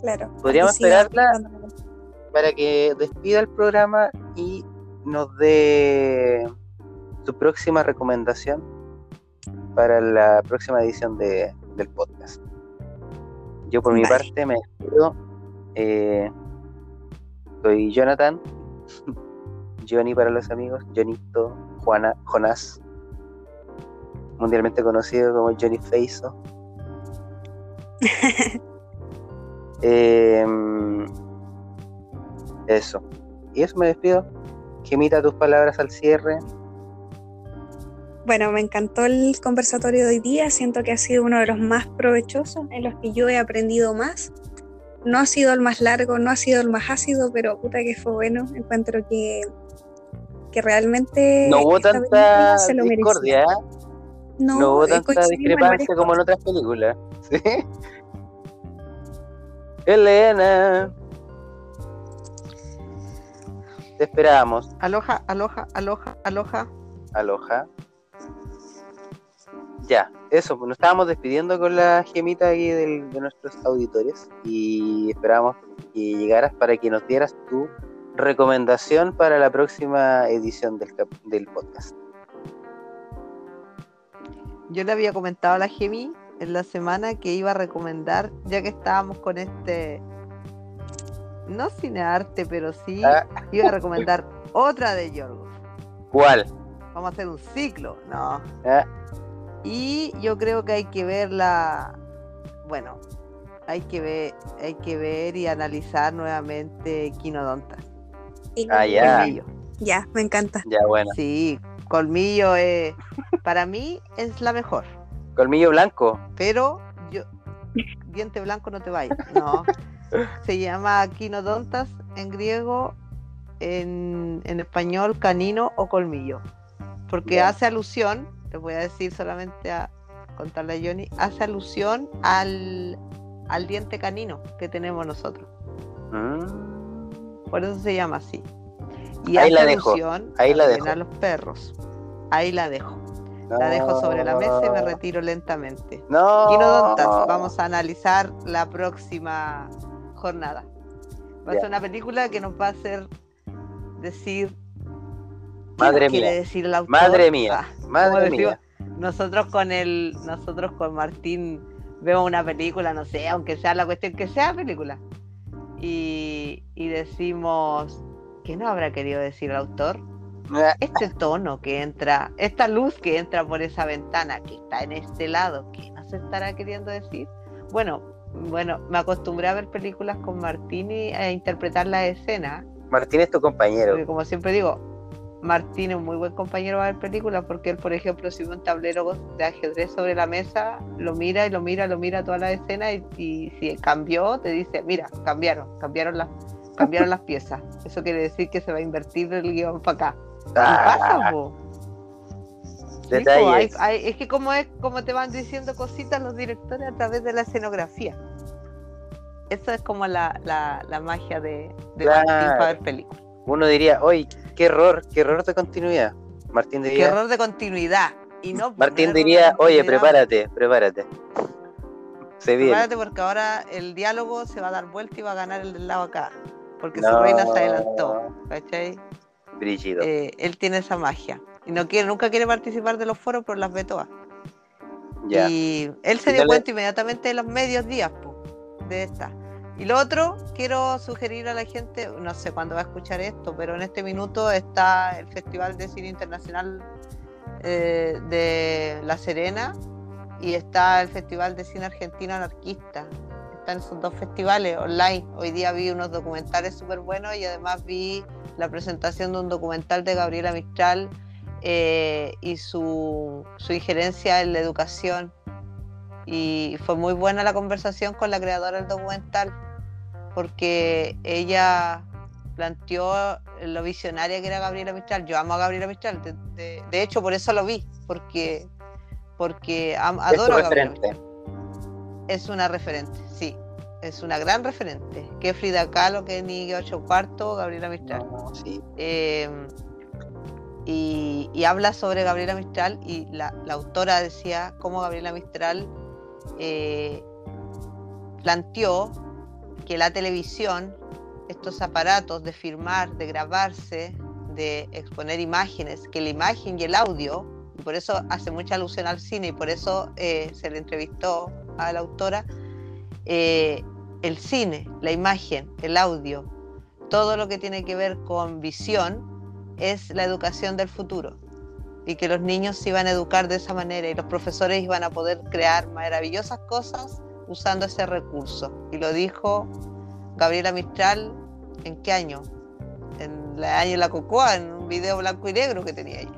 S1: Claro.
S2: Podríamos esperarla para que despida el programa y nos dé su próxima recomendación para la próxima edición de, del podcast. Yo por mi parte me despido. Eh, soy Jonathan, Johnny para los amigos, Jonito, Juana, Jonás, mundialmente conocido como Johnny Feiso. Em, eso. Y eso me despido. Gemita tus palabras al cierre.
S1: Bueno, me encantó el conversatorio de hoy día, siento que ha sido uno de los más provechosos, en los que yo he aprendido más. No ha sido el más largo, no ha sido el más ácido, pero puta que fue bueno. Encuentro que, que realmente...
S2: No hubo tanta discordia, ¿eh? no, no, hubo tanta discrepancia como en otras películas. ¿sí? Elena. Te esperamos.
S3: Aloja, aloja, aloja, aloja.
S2: Aloja. Ya, eso, pues nos estábamos despidiendo con la gemita aquí de nuestros auditores y esperamos que llegaras para que nos dieras tu recomendación para la próxima edición del, del podcast.
S3: Yo le había comentado a la Gemi en la semana que iba a recomendar, ya que estábamos con este, no cinearte, pero sí, ah. iba a recomendar otra de Yorgos.
S2: ¿Cuál?
S3: Vamos a hacer un ciclo, ¿no? Ah. Y yo creo que hay que verla, bueno, hay que ver, hay que ver y analizar nuevamente Quinodonta.
S2: Ah, ya.
S1: Ya, me encanta.
S2: Ya, bueno.
S3: Sí, Colmillo es, para mí es la mejor.
S2: Colmillo blanco.
S3: Pero yo, diente blanco no te vayas, no. se llama quinodontas en griego, en, en español canino o colmillo. Porque hace alusión, te voy a decir solamente a contarle a Johnny, hace alusión al, al diente canino que tenemos nosotros.
S2: Mm.
S3: Por eso se llama así. Y
S2: Ahí
S3: hace
S2: la dejo,
S3: alusión
S2: ahí la dejo.
S3: a los perros. Ahí la dejo. La dejo sobre la mesa y me retiro lentamente.
S2: No.
S3: Quinodontas, vamos a analizar la próxima jornada. Va a ser una película que nos va a hacer decir. ¿Qué
S2: Madre
S3: quiere
S2: mía.
S3: decir el autor?
S2: Madre mía. Madre mía.
S3: nosotros con el, nosotros con Martín vemos una película, no sé, aunque sea la cuestión que sea película, y, y decimos, ¿qué no habrá querido decir el autor?
S2: Ah,
S3: Este tono que entra, esta luz que entra por esa ventana, que está en este lado, ¿qué nos estará queriendo decir? Bueno, bueno, me acostumbré a ver películas con Martín y a interpretar la escena,
S2: Martín es tu compañero.
S3: porque como siempre digo, Martín es un muy buen compañero para ver películas porque él, por ejemplo, si ve un tablero de ajedrez sobre la mesa, lo mira y lo mira, lo mira toda la escena y, y si cambió, te dice, mira, cambiaron, cambiaron las, cambiaron las piezas. Eso quiere decir que se va a invertir el guion para acá. Pasa,
S2: Ah,
S3: po,
S2: detalles.
S3: hay- es que como es como te van diciendo cositas los directores a través de la escenografía. Eso es como la, la, la magia de, de Martín
S2: Claro.
S3: para ver películas.
S2: Uno diría, oye, qué error, qué error de continuidad. Martín
S3: Qué
S2: diría,
S3: error de continuidad. Y no,
S2: Martín diría, oye, prepárate, prepárate. Se viene.
S3: Prepárate porque ahora el diálogo se va a dar vuelta y va a ganar el del lado acá. Porque su reina se adelantó. ¿Cachai?
S2: Brígido.
S3: Eh, él tiene esa magia. Y no quiere, nunca quiere participar de los foros, pero las ve todas.
S2: ya.
S3: Y él se
S2: Y
S3: dio
S2: no le-
S3: cuenta inmediatamente de los medios días po, de esta. Y lo otro, quiero sugerir a la gente, no sé cuándo va a escuchar esto, pero en este minuto está el Festival de Cine Internacional eh, de La Serena y está el Festival de Cine Argentino Anarquista. Están esos dos festivales online. Hoy día vi unos documentales súper buenos y además vi la presentación de un documental de Gabriela Mistral eh, y su, su injerencia en la educación. Y fue muy buena la conversación con la creadora del documental, porque ella planteó lo visionaria que era Gabriela Mistral. Yo amo a Gabriela Mistral, de, de- de hecho por eso lo vi, porque, porque am- adoro a Gabriela. Mistral. Es una referente, sí, es una gran referente. Que Frida Kahlo, que ni ocho cuarto, Gabriela Mistral.
S2: No, sí.
S3: Eh, y, y habla sobre Gabriela Mistral y la, la autora decía cómo Gabriela Mistral eh, planteó que la televisión, estos aparatos de filmar, de grabarse, de exponer imágenes, que la imagen y el audio, y por eso hace mucha alusión al cine y por eso eh, se le entrevistó a la autora, eh, el cine, la imagen, el audio, todo lo que tiene que ver con visión es la educación del futuro y que los niños se iban a educar de esa manera y los profesores iban a poder crear maravillosas cosas usando ese recurso. Y lo dijo Gabriela Mistral, ¿en qué año? En el año de la Cocoa, en un video blanco y negro que tenía ella.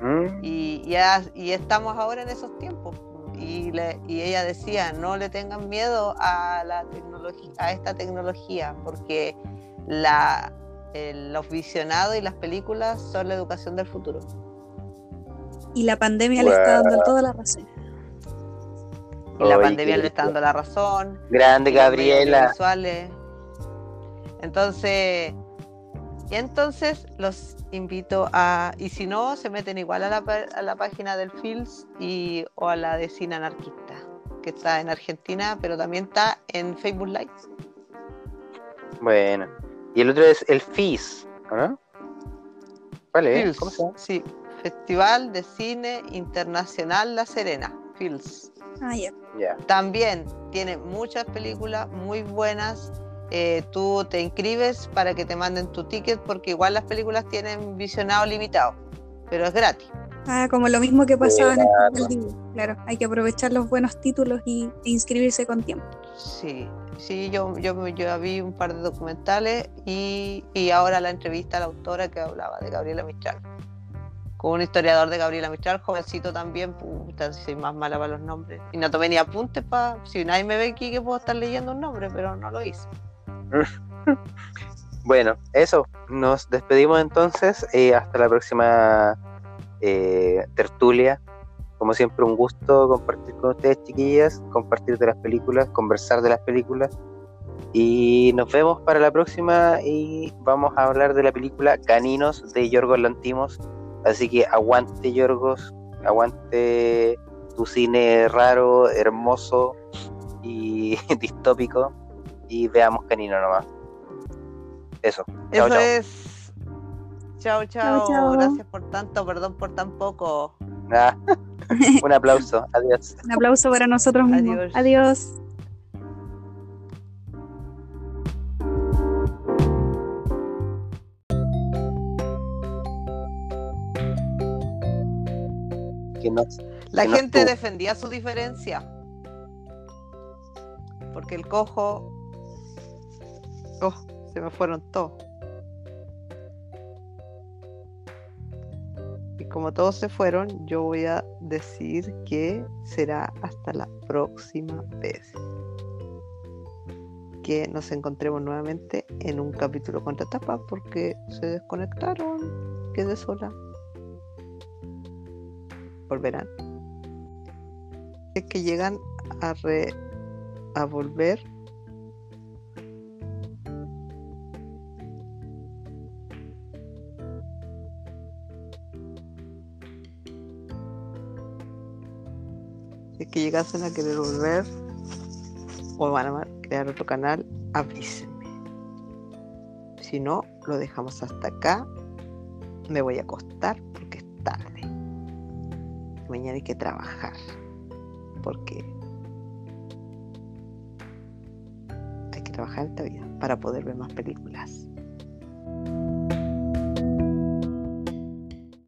S2: Mm,
S3: Y, ya, y estamos ahora en esos tiempos. Y, le- y ella decía, no le tengan miedo a, la a esta tecnología, porque la, los visionados y las películas son la educación del futuro.
S1: Y la pandemia le está dando toda la razón.
S3: Y la pandemia le está dando la razón.
S2: Grande Gabriela.
S3: Entonces, y entonces los invito a, y si no, se meten igual a la, a la página del FILS y, o a la de Cine Anarquista, que está en Argentina, pero también está en Facebook Live.
S2: Bueno. Y el otro es el FIS, ¿o ¿no? ¿Cuál es?
S3: FILS,
S2: ¿Cómo se llama?
S3: sí, Festival de Cine Internacional La Serena, FILS.
S1: Ah, ya.
S2: Ya.
S3: También tiene muchas películas muy buenas. Eh, tú te inscribes para que te manden tu ticket porque igual las películas tienen visionado limitado, pero es gratis.
S1: Ah, como lo mismo que pasaba en el Festival Disney. Claro, hay que aprovechar los buenos títulos y, e inscribirse con tiempo.
S3: Sí, sí, yo, yo, yo vi un par de documentales y, y ahora la entrevista a la autora que hablaba de Gabriela Mistral. Con un historiador de Gabriela Mistral, jovencito también, puta, soy más mala para los nombres. Y no tomé ni apuntes para. Si nadie me ve aquí que puedo estar leyendo un nombre, pero no lo hice.
S2: bueno, eso. Nos despedimos entonces. Eh, hasta la próxima eh, tertulia. Como siempre, un gusto compartir con ustedes, chiquillas, compartir de las películas, conversar de las películas. Y nos vemos para la próxima y vamos a hablar de la película Caninos de Yorgos Lantimos. Así que aguante, Yorgos, aguante tu cine raro, hermoso y distópico. Y veamos Canino nomás. Eso.
S3: Eso es. Chao, chao, Gracias por tanto, perdón por tan poco.
S2: Ah. Un aplauso. Adiós.
S1: Un aplauso para nosotros mismos. Adiós.
S3: La gente defendía su diferencia. Porque el cojo. Oh, se me fueron todos. como todos se fueron, yo voy a decir que será hasta la próxima vez. Que nos encontremos nuevamente en un capítulo contra tapa porque se desconectaron. Quedé sola. Volverán. Es que llegan a, a volver que llegasen a querer volver o van a crear otro canal, avísenme. Si no, lo dejamos hasta acá. Me voy a acostar es. Mañana hay que trabajar. Porque hay que trabajar esta vida para poder ver más películas.